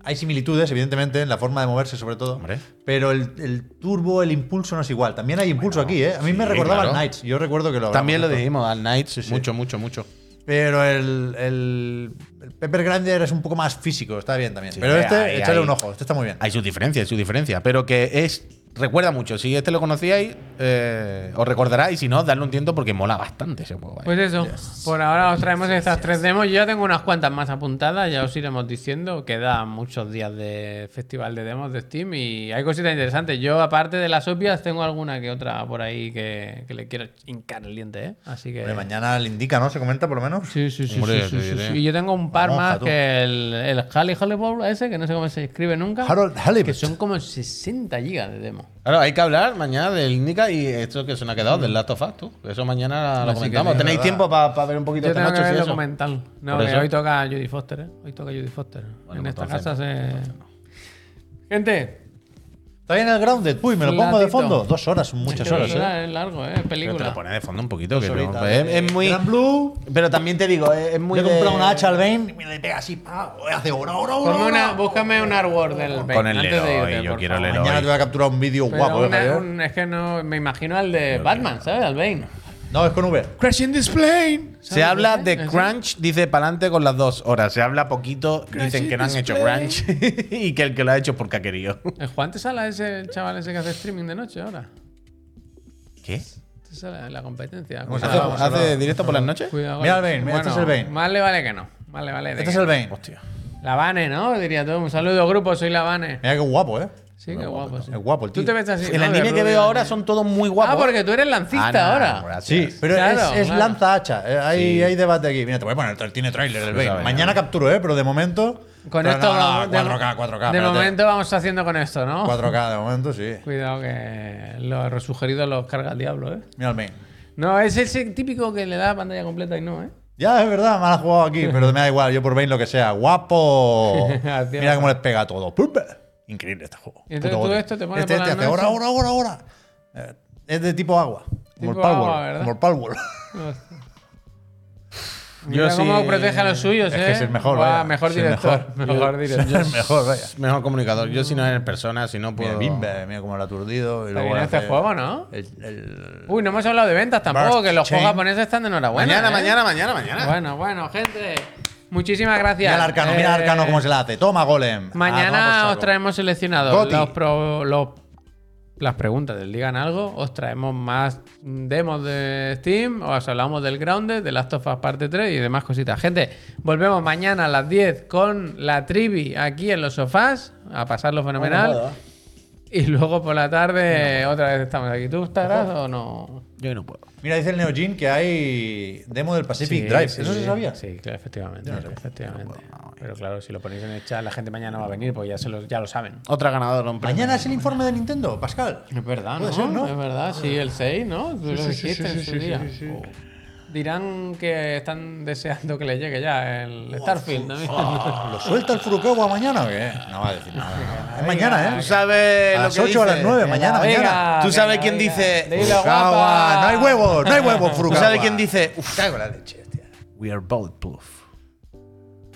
hay similitudes, evidentemente, en la forma de moverse, sobre todo. Hombre. Pero el, el turbo, el impulso no es igual. También hay impulso aquí, ¿eh? A mí me recordaba claro. al Knights. Yo recuerdo que lo También lo dijimos, al Knight. sí. Mucho, mucho, mucho. Pero el, el, el Pepper Grinder es un poco más físico, está bien también. Pero este, ahí, échale un ojo, este está muy bien. Hay su diferencia, hay su diferencia. Pero que es. Recuerda mucho. Si este lo conocíais, eh, os recordará. Y si no, darle un tiento porque mola bastante ese juego. Pues eso, por ahora os traemos estas tres demos. Yo ya tengo unas cuantas más apuntadas, ya os iremos diciendo. Quedan muchos días de festival de demos de Steam y hay cositas interesantes. Yo, aparte de las obvias, tengo alguna que otra por ahí que, que le quiero hincar el diente, ¿eh? Así que. Hombre, mañana le indica, ¿no? ¿Se comenta por lo menos? Sí, sí, sí, Hombre, sí, sí. Y yo tengo un par más que el, el Halley Hollyball ese, que no sé cómo se escribe nunca. Harold Halibut. Que son como 60 gigas de demo. Claro, hay que hablar mañana del Indica y esto que se nos ha quedado del Last of Us, tú. Eso mañana lo Así comentamos. sí, ¿Tenéis verdad. tiempo para ver un poquito Yo esta tengo que noche? ver si el eso? documental. No, Por que eso. hoy toca Judy Foster, ¿eh? Hoy toca Judy Foster. Bueno, en pues esta entonces casa se. Gente, Está bien el Grounded. Uy, me lo pongo de fondo. Dos horas, son muchas horas, ¿eh? Es largo, ¿eh? Pero te Película. lo pones de fondo un poquito. Que Dos no- horitas es, muy. Gran Blue. Pero también te digo, es, es muy. He comprado de- una hacha al Bane y me le pega así. pa, hace Ponme una, ora. búscame un artwork del Bane Con el antes de irte, yo quiero el Leroy. Mañana te voy a capturar un vídeo guapo, ¿eh, una- un- es que no me imagino al de Batman, ¿sabes? Al Bane. No, es con V. Crashing this plane. Se habla de crunch, dice pa'lante con las dos horas. Se habla poquito, dicen que no han hecho crunch y que el que lo ha hecho es porque ha querido. ¿El Juan te sale ese el chaval ese que hace streaming de noche ahora? ¿Qué? Te sale la competencia. ¿Cómo se ¿Hace, Cuidado, llama? hace directo por las noches? cuidado. Mira el Bane, mira, este es el Bane. Más le vale que no. Más le vale de Este que es el Bane. Hostia. La Vane, ¿no? Diría todo. Un saludo, grupo. Soy la Vane. Mira qué guapo, ¿eh? Sí, qué guapo. Sí. Es guapo el Tú tío. te ves así. El anime que veo ahora son todos muy guapos. Ah, porque tú eres lancista Ah, no, ahora. gracias. Sí, pero Claro, es, es claro. lanza hacha. Eh, Hay, Sí. hay debate aquí. Mira, te voy a poner, tiene trailer el Bane. Mañana capturo, ¿eh? Pero de momento. Con pero esto no, no, vamos- de- 4K, 4K. De espérate. momento vamos haciendo con esto, ¿no? 4K, de momento sí. Cuidado que los resugeridos los carga el diablo, ¿eh? Mira el Bane. No, es ese típico que le da pantalla completa y no, ¿eh? Ya, es verdad, me la has jugado aquí, pero me da igual. Yo por Bane lo que sea. ¡Guapo! Mira cómo les pega todo. ¡Pum! Increíble este juego. Y entonces Puto tú gote. esto te pones Este por te la hace ahora, ahora, ahora, ahora. Eh, Es de tipo agua. Como el Palworld. el. Mira Yo cómo sí- protege a los suyos, Es ¿eh? que es el mejor, vaya. mejor el director. mejor. Mejor director. Es mejor, vaya. Mejor comunicador. Yo si no es en persona, si no Mira, puedo. Bimbe, mira cómo lo ha aturdido. Y luego bien este juego, ¿no? el- el- Uy, no hemos hablado de ventas tampoco, Burst que los Chain. juegos japoneses están de enhorabuena. mañana, ¿eh? mañana, mañana, mañana. Bueno, bueno, gente. Muchísimas gracias. Mira el arcano, mira el Eh, arcano cómo se la hace. Toma, Golem. Ah, Mañana toma por os traemos seleccionados los, pro- los- las preguntas del Digan Algo. Os traemos más demos de Steam. Os hablamos del Grounded, de Last of Us Parte 3 y demás cositas. Gente, volvemos mañana a las 10 con la trivi aquí en los sofás. A pasarlo fenomenal. Y luego por la tarde otra vez estamos aquí. ¿Tú estarás o no? Yo no puedo. Mira, dice el Neogin que hay demo del Pacific Sí, Drive. sí, ¿Eso se sabía? Sí, claro, efectivamente. No efectivamente. Pero claro, si lo ponéis en el chat, la gente mañana va a venir, porque ya, se lo, ya lo saben. Otra ganadora. Mañana es el informe de Nintendo, Pascal. Es verdad, Puede ¿no? ser, ¿no? Es verdad, sí, el 6, ¿no? Tú lo sí, sí, dijiste en su día. Oh. Dirán que están deseando que le llegue ya el Starfield. ¿no? ¿Lo suelta el Furukawa mañana o qué? No va a decir nada. Es mañana, ¿Tú ¿eh? sabes A lo las que 8 o a las dice? 9, mañana, Venga, mañana. ¿Tú sabes quién dice, Furukawa, no hay huevos, no hay huevos, ¿Tú Furukawa. sabes quién dice? Uf, Cago la leche, hostia. we are bulletproof.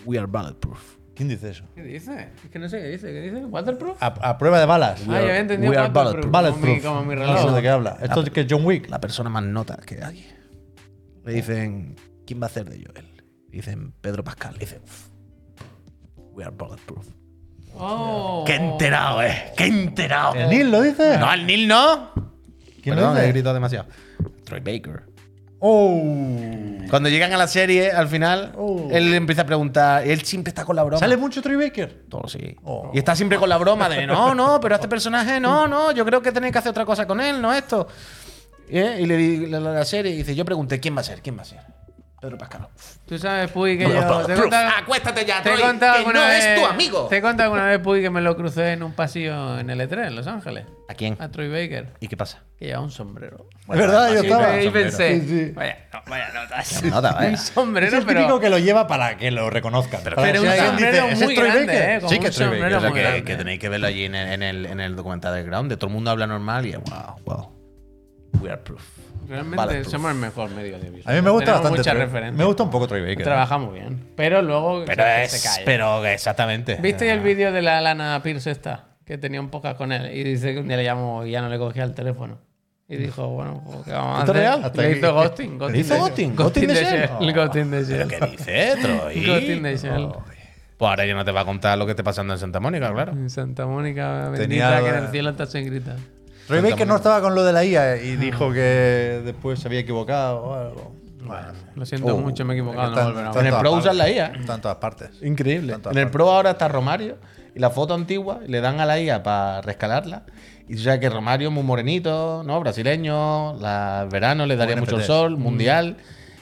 We are bulletproof. ¿Quién dice eso? ¿Qué dice? Es que no sé qué dice. ¿Qué dice? ¿Waterproof? A, a prueba de balas. Ah, yo había entendido we are Waterproof. bulletproof. Como mi, como mi No sé reloj. de qué habla. Esto es que es John Wick. La persona más nota que hay. Le dicen, ¿quién va a hacer de Joel? Le dicen Pedro Pascal. Le dicen, "Uf, we are bulletproof. Oh. ¡Qué enterado, eh! ¡Qué enterado! ¿El Neil lo dice? No, al Neil no. ¿Quién Perdón, lo he dice? gritado demasiado. Troy Baker. Oh. Cuando llegan a la serie, al final, Oh. él empieza a preguntar. Él siempre está con la broma. ¿Sale mucho Troy Baker? Todo sí. Oh. Y está siempre con la broma de no, no, pero este personaje, no, no, yo creo que tenéis que hacer otra cosa con él, no esto. ¿Eh? Y le di la, la- la serie y dice, yo pregunté, ¿quién va a ser? ¿Quién va a ser? Pedro Pascal. Tú sabes, Puy, que are yo. Te contado, Acuéstate ya, te Troy, que no vez. es tu amigo. Te he contado alguna vez, Puy, que me lo crucé en un pasillo en el E3, en Los Ángeles. ¿A quién? A Troy Baker, ¿Y qué pasa? que llevaba un sombrero. Es verdad, yo estaba. y pensé, Sí, sí. vaya, no, vaya notas. Nota, vaya. un Es sombrero, el pero. típico que lo lleva para que lo reconozcan. Para pero si un sombrero dice, ¿ese muy es Troy grande, Baker? ¿eh? Como Sí que es Troy sombrero Baker. Pero muy que, que tenéis que verlo allí en el, en el, en el documental de Ground. De todo el mundo habla normal y es wow, wow. We are proof. Realmente somos el mejor medio audiovisual. A mí me gusta Tenemos bastante. referencias. Me gusta un poco Troy Baker. Trabajamos bien. Pero luego Pero se, es. se cae. Pero exactamente. ¿Viste el vídeo de la Lana Pierce esta? Que tenía un podcast con él. Y dice que un día le llamó y ya no le cogía el teléfono. Y dijo, bueno, pues, ¿qué vamos a ¿Esto hacer? es real? Le hizo ghosting. ¿Le ghosting hizo de ghosting? ¿Ghosting de de Shell? Ghosting de Shell. ¿Pero qué dice, Troy? Ghosting de Shell. Pues ahora ya no te va a contar lo que esté pasando en Santa Mónica, claro. En Santa Mónica, bendita, Tenía- que en el cielo está se grita. Troy Baker no estaba con lo de la IA y dijo que después se había equivocado o algo. Bueno, Lo siento Oh. mucho, me he equivocado. No En el Pro usan la IA. Está en todas partes. Increíble. En el partes. Pro ahora está Romario y la foto antigua le dan a la IA para rescalarla. Y tú sabes que Romario es muy morenito, ¿no? Brasileño, la, el verano le daría mucho el sol, mundial.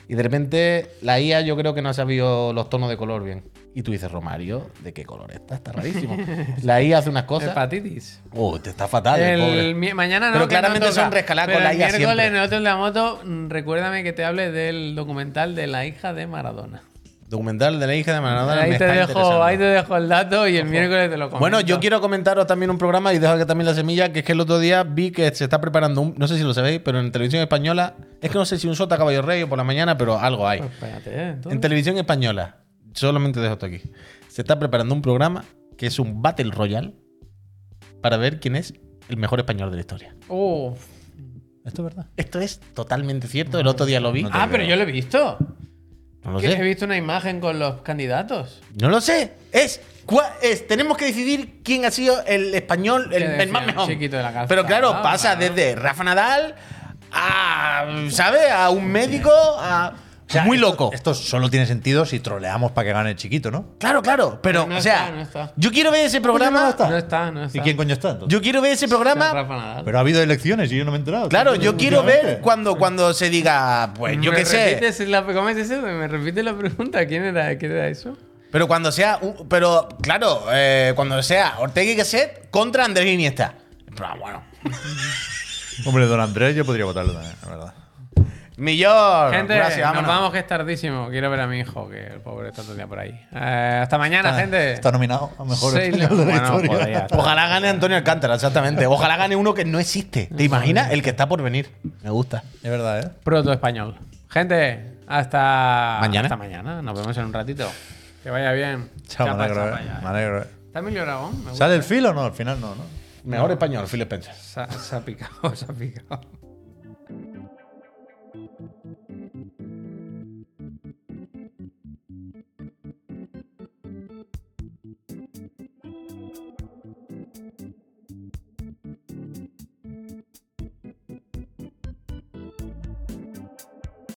Y de repente la IA yo creo que no ha sabido los tonos de color bien. Y tú dices, Romario, ¿de qué color está? Está rarísimo. la IA hace unas cosas. Hepatitis. Oh, te está fatal, el El pobre. mañana no. Pero no claramente toca. son rescaladas con la el IA miércoles siempre. en el hotel de la moto, mm, recuérdame que te hable del documental de la hija de Maradona. Documental de la hija de Maradona. ahí, me te está dejo, ahí te dejo el dato y el miércoles te lo comento. Bueno, yo quiero comentaros también un programa y dejo que también la semilla, que es que el otro día vi que se está preparando un, no sé si lo sabéis, pero en televisión española, es que no sé si un sota caballo rey o por la mañana, pero algo hay. Pues espérate, ¿eh? En televisión española, solamente dejo esto aquí, se está preparando un programa que es un Battle Royale para ver quién es el mejor español de la historia. Uf. ¿Esto es verdad? Esto es totalmente cierto, el otro día lo vi. No Ah, pero yo lo he visto. No lo He visto una imagen con los candidatos. No lo sé. Es, tenemos que decidir quién ha sido el español, el, más mejor. chiquito de la calzada, Pero claro, ah, pasa desde Rafa Nadal a, ¿sabes? A un médico, a... O sea, muy esto- loco. Esto solo tiene sentido si troleamos para que gane el chiquito, ¿no? Claro, claro. Pero, No o sea, está, no está. yo quiero ver ese programa. no está. No está, no está. ¿Y quién coño está entonces? Yo quiero ver ese programa. Pero ha habido elecciones y yo no me he enterado. Claro, ¿Qué- yo quiero ver cuando, cuando se diga, pues yo ¿Me qué sé. repites la- ¿Cómo es eso? ¿Me repite la pregunta? ¿Quién era, ¿Quién era eso? Pero cuando sea. pero, claro, eh, cuando sea Ortega y Gasset contra Andrés Iniesta. Pero, bueno. Hombre, don Andrés yo podría votarlo también, la verdad. Millón. Gente, Gracias, nos vámonos. vamos que es tardísimo. Quiero ver a mi hijo, que el pobre está todo el día por ahí. Eh, hasta mañana, gente. Está nominado a mejor Seis español de la bueno, historia. podría estar. Ojalá gane Antonio Alcántara, exactamente. Ojalá gane uno que no existe. ¿Te imaginas? El que está por venir. Me gusta. Es verdad, ¿eh? Proto español. Gente, hasta Mañana. Hasta mañana. Nos vemos en un ratito. Que vaya bien. Chao, me alegro, chapa eh. ya, Me alegro, eh. Está. Me. ¿Sale el filo o no? Al final no, ¿no? Mejor español, Phil Spencer. Se ha- se ha picado, se ha picado.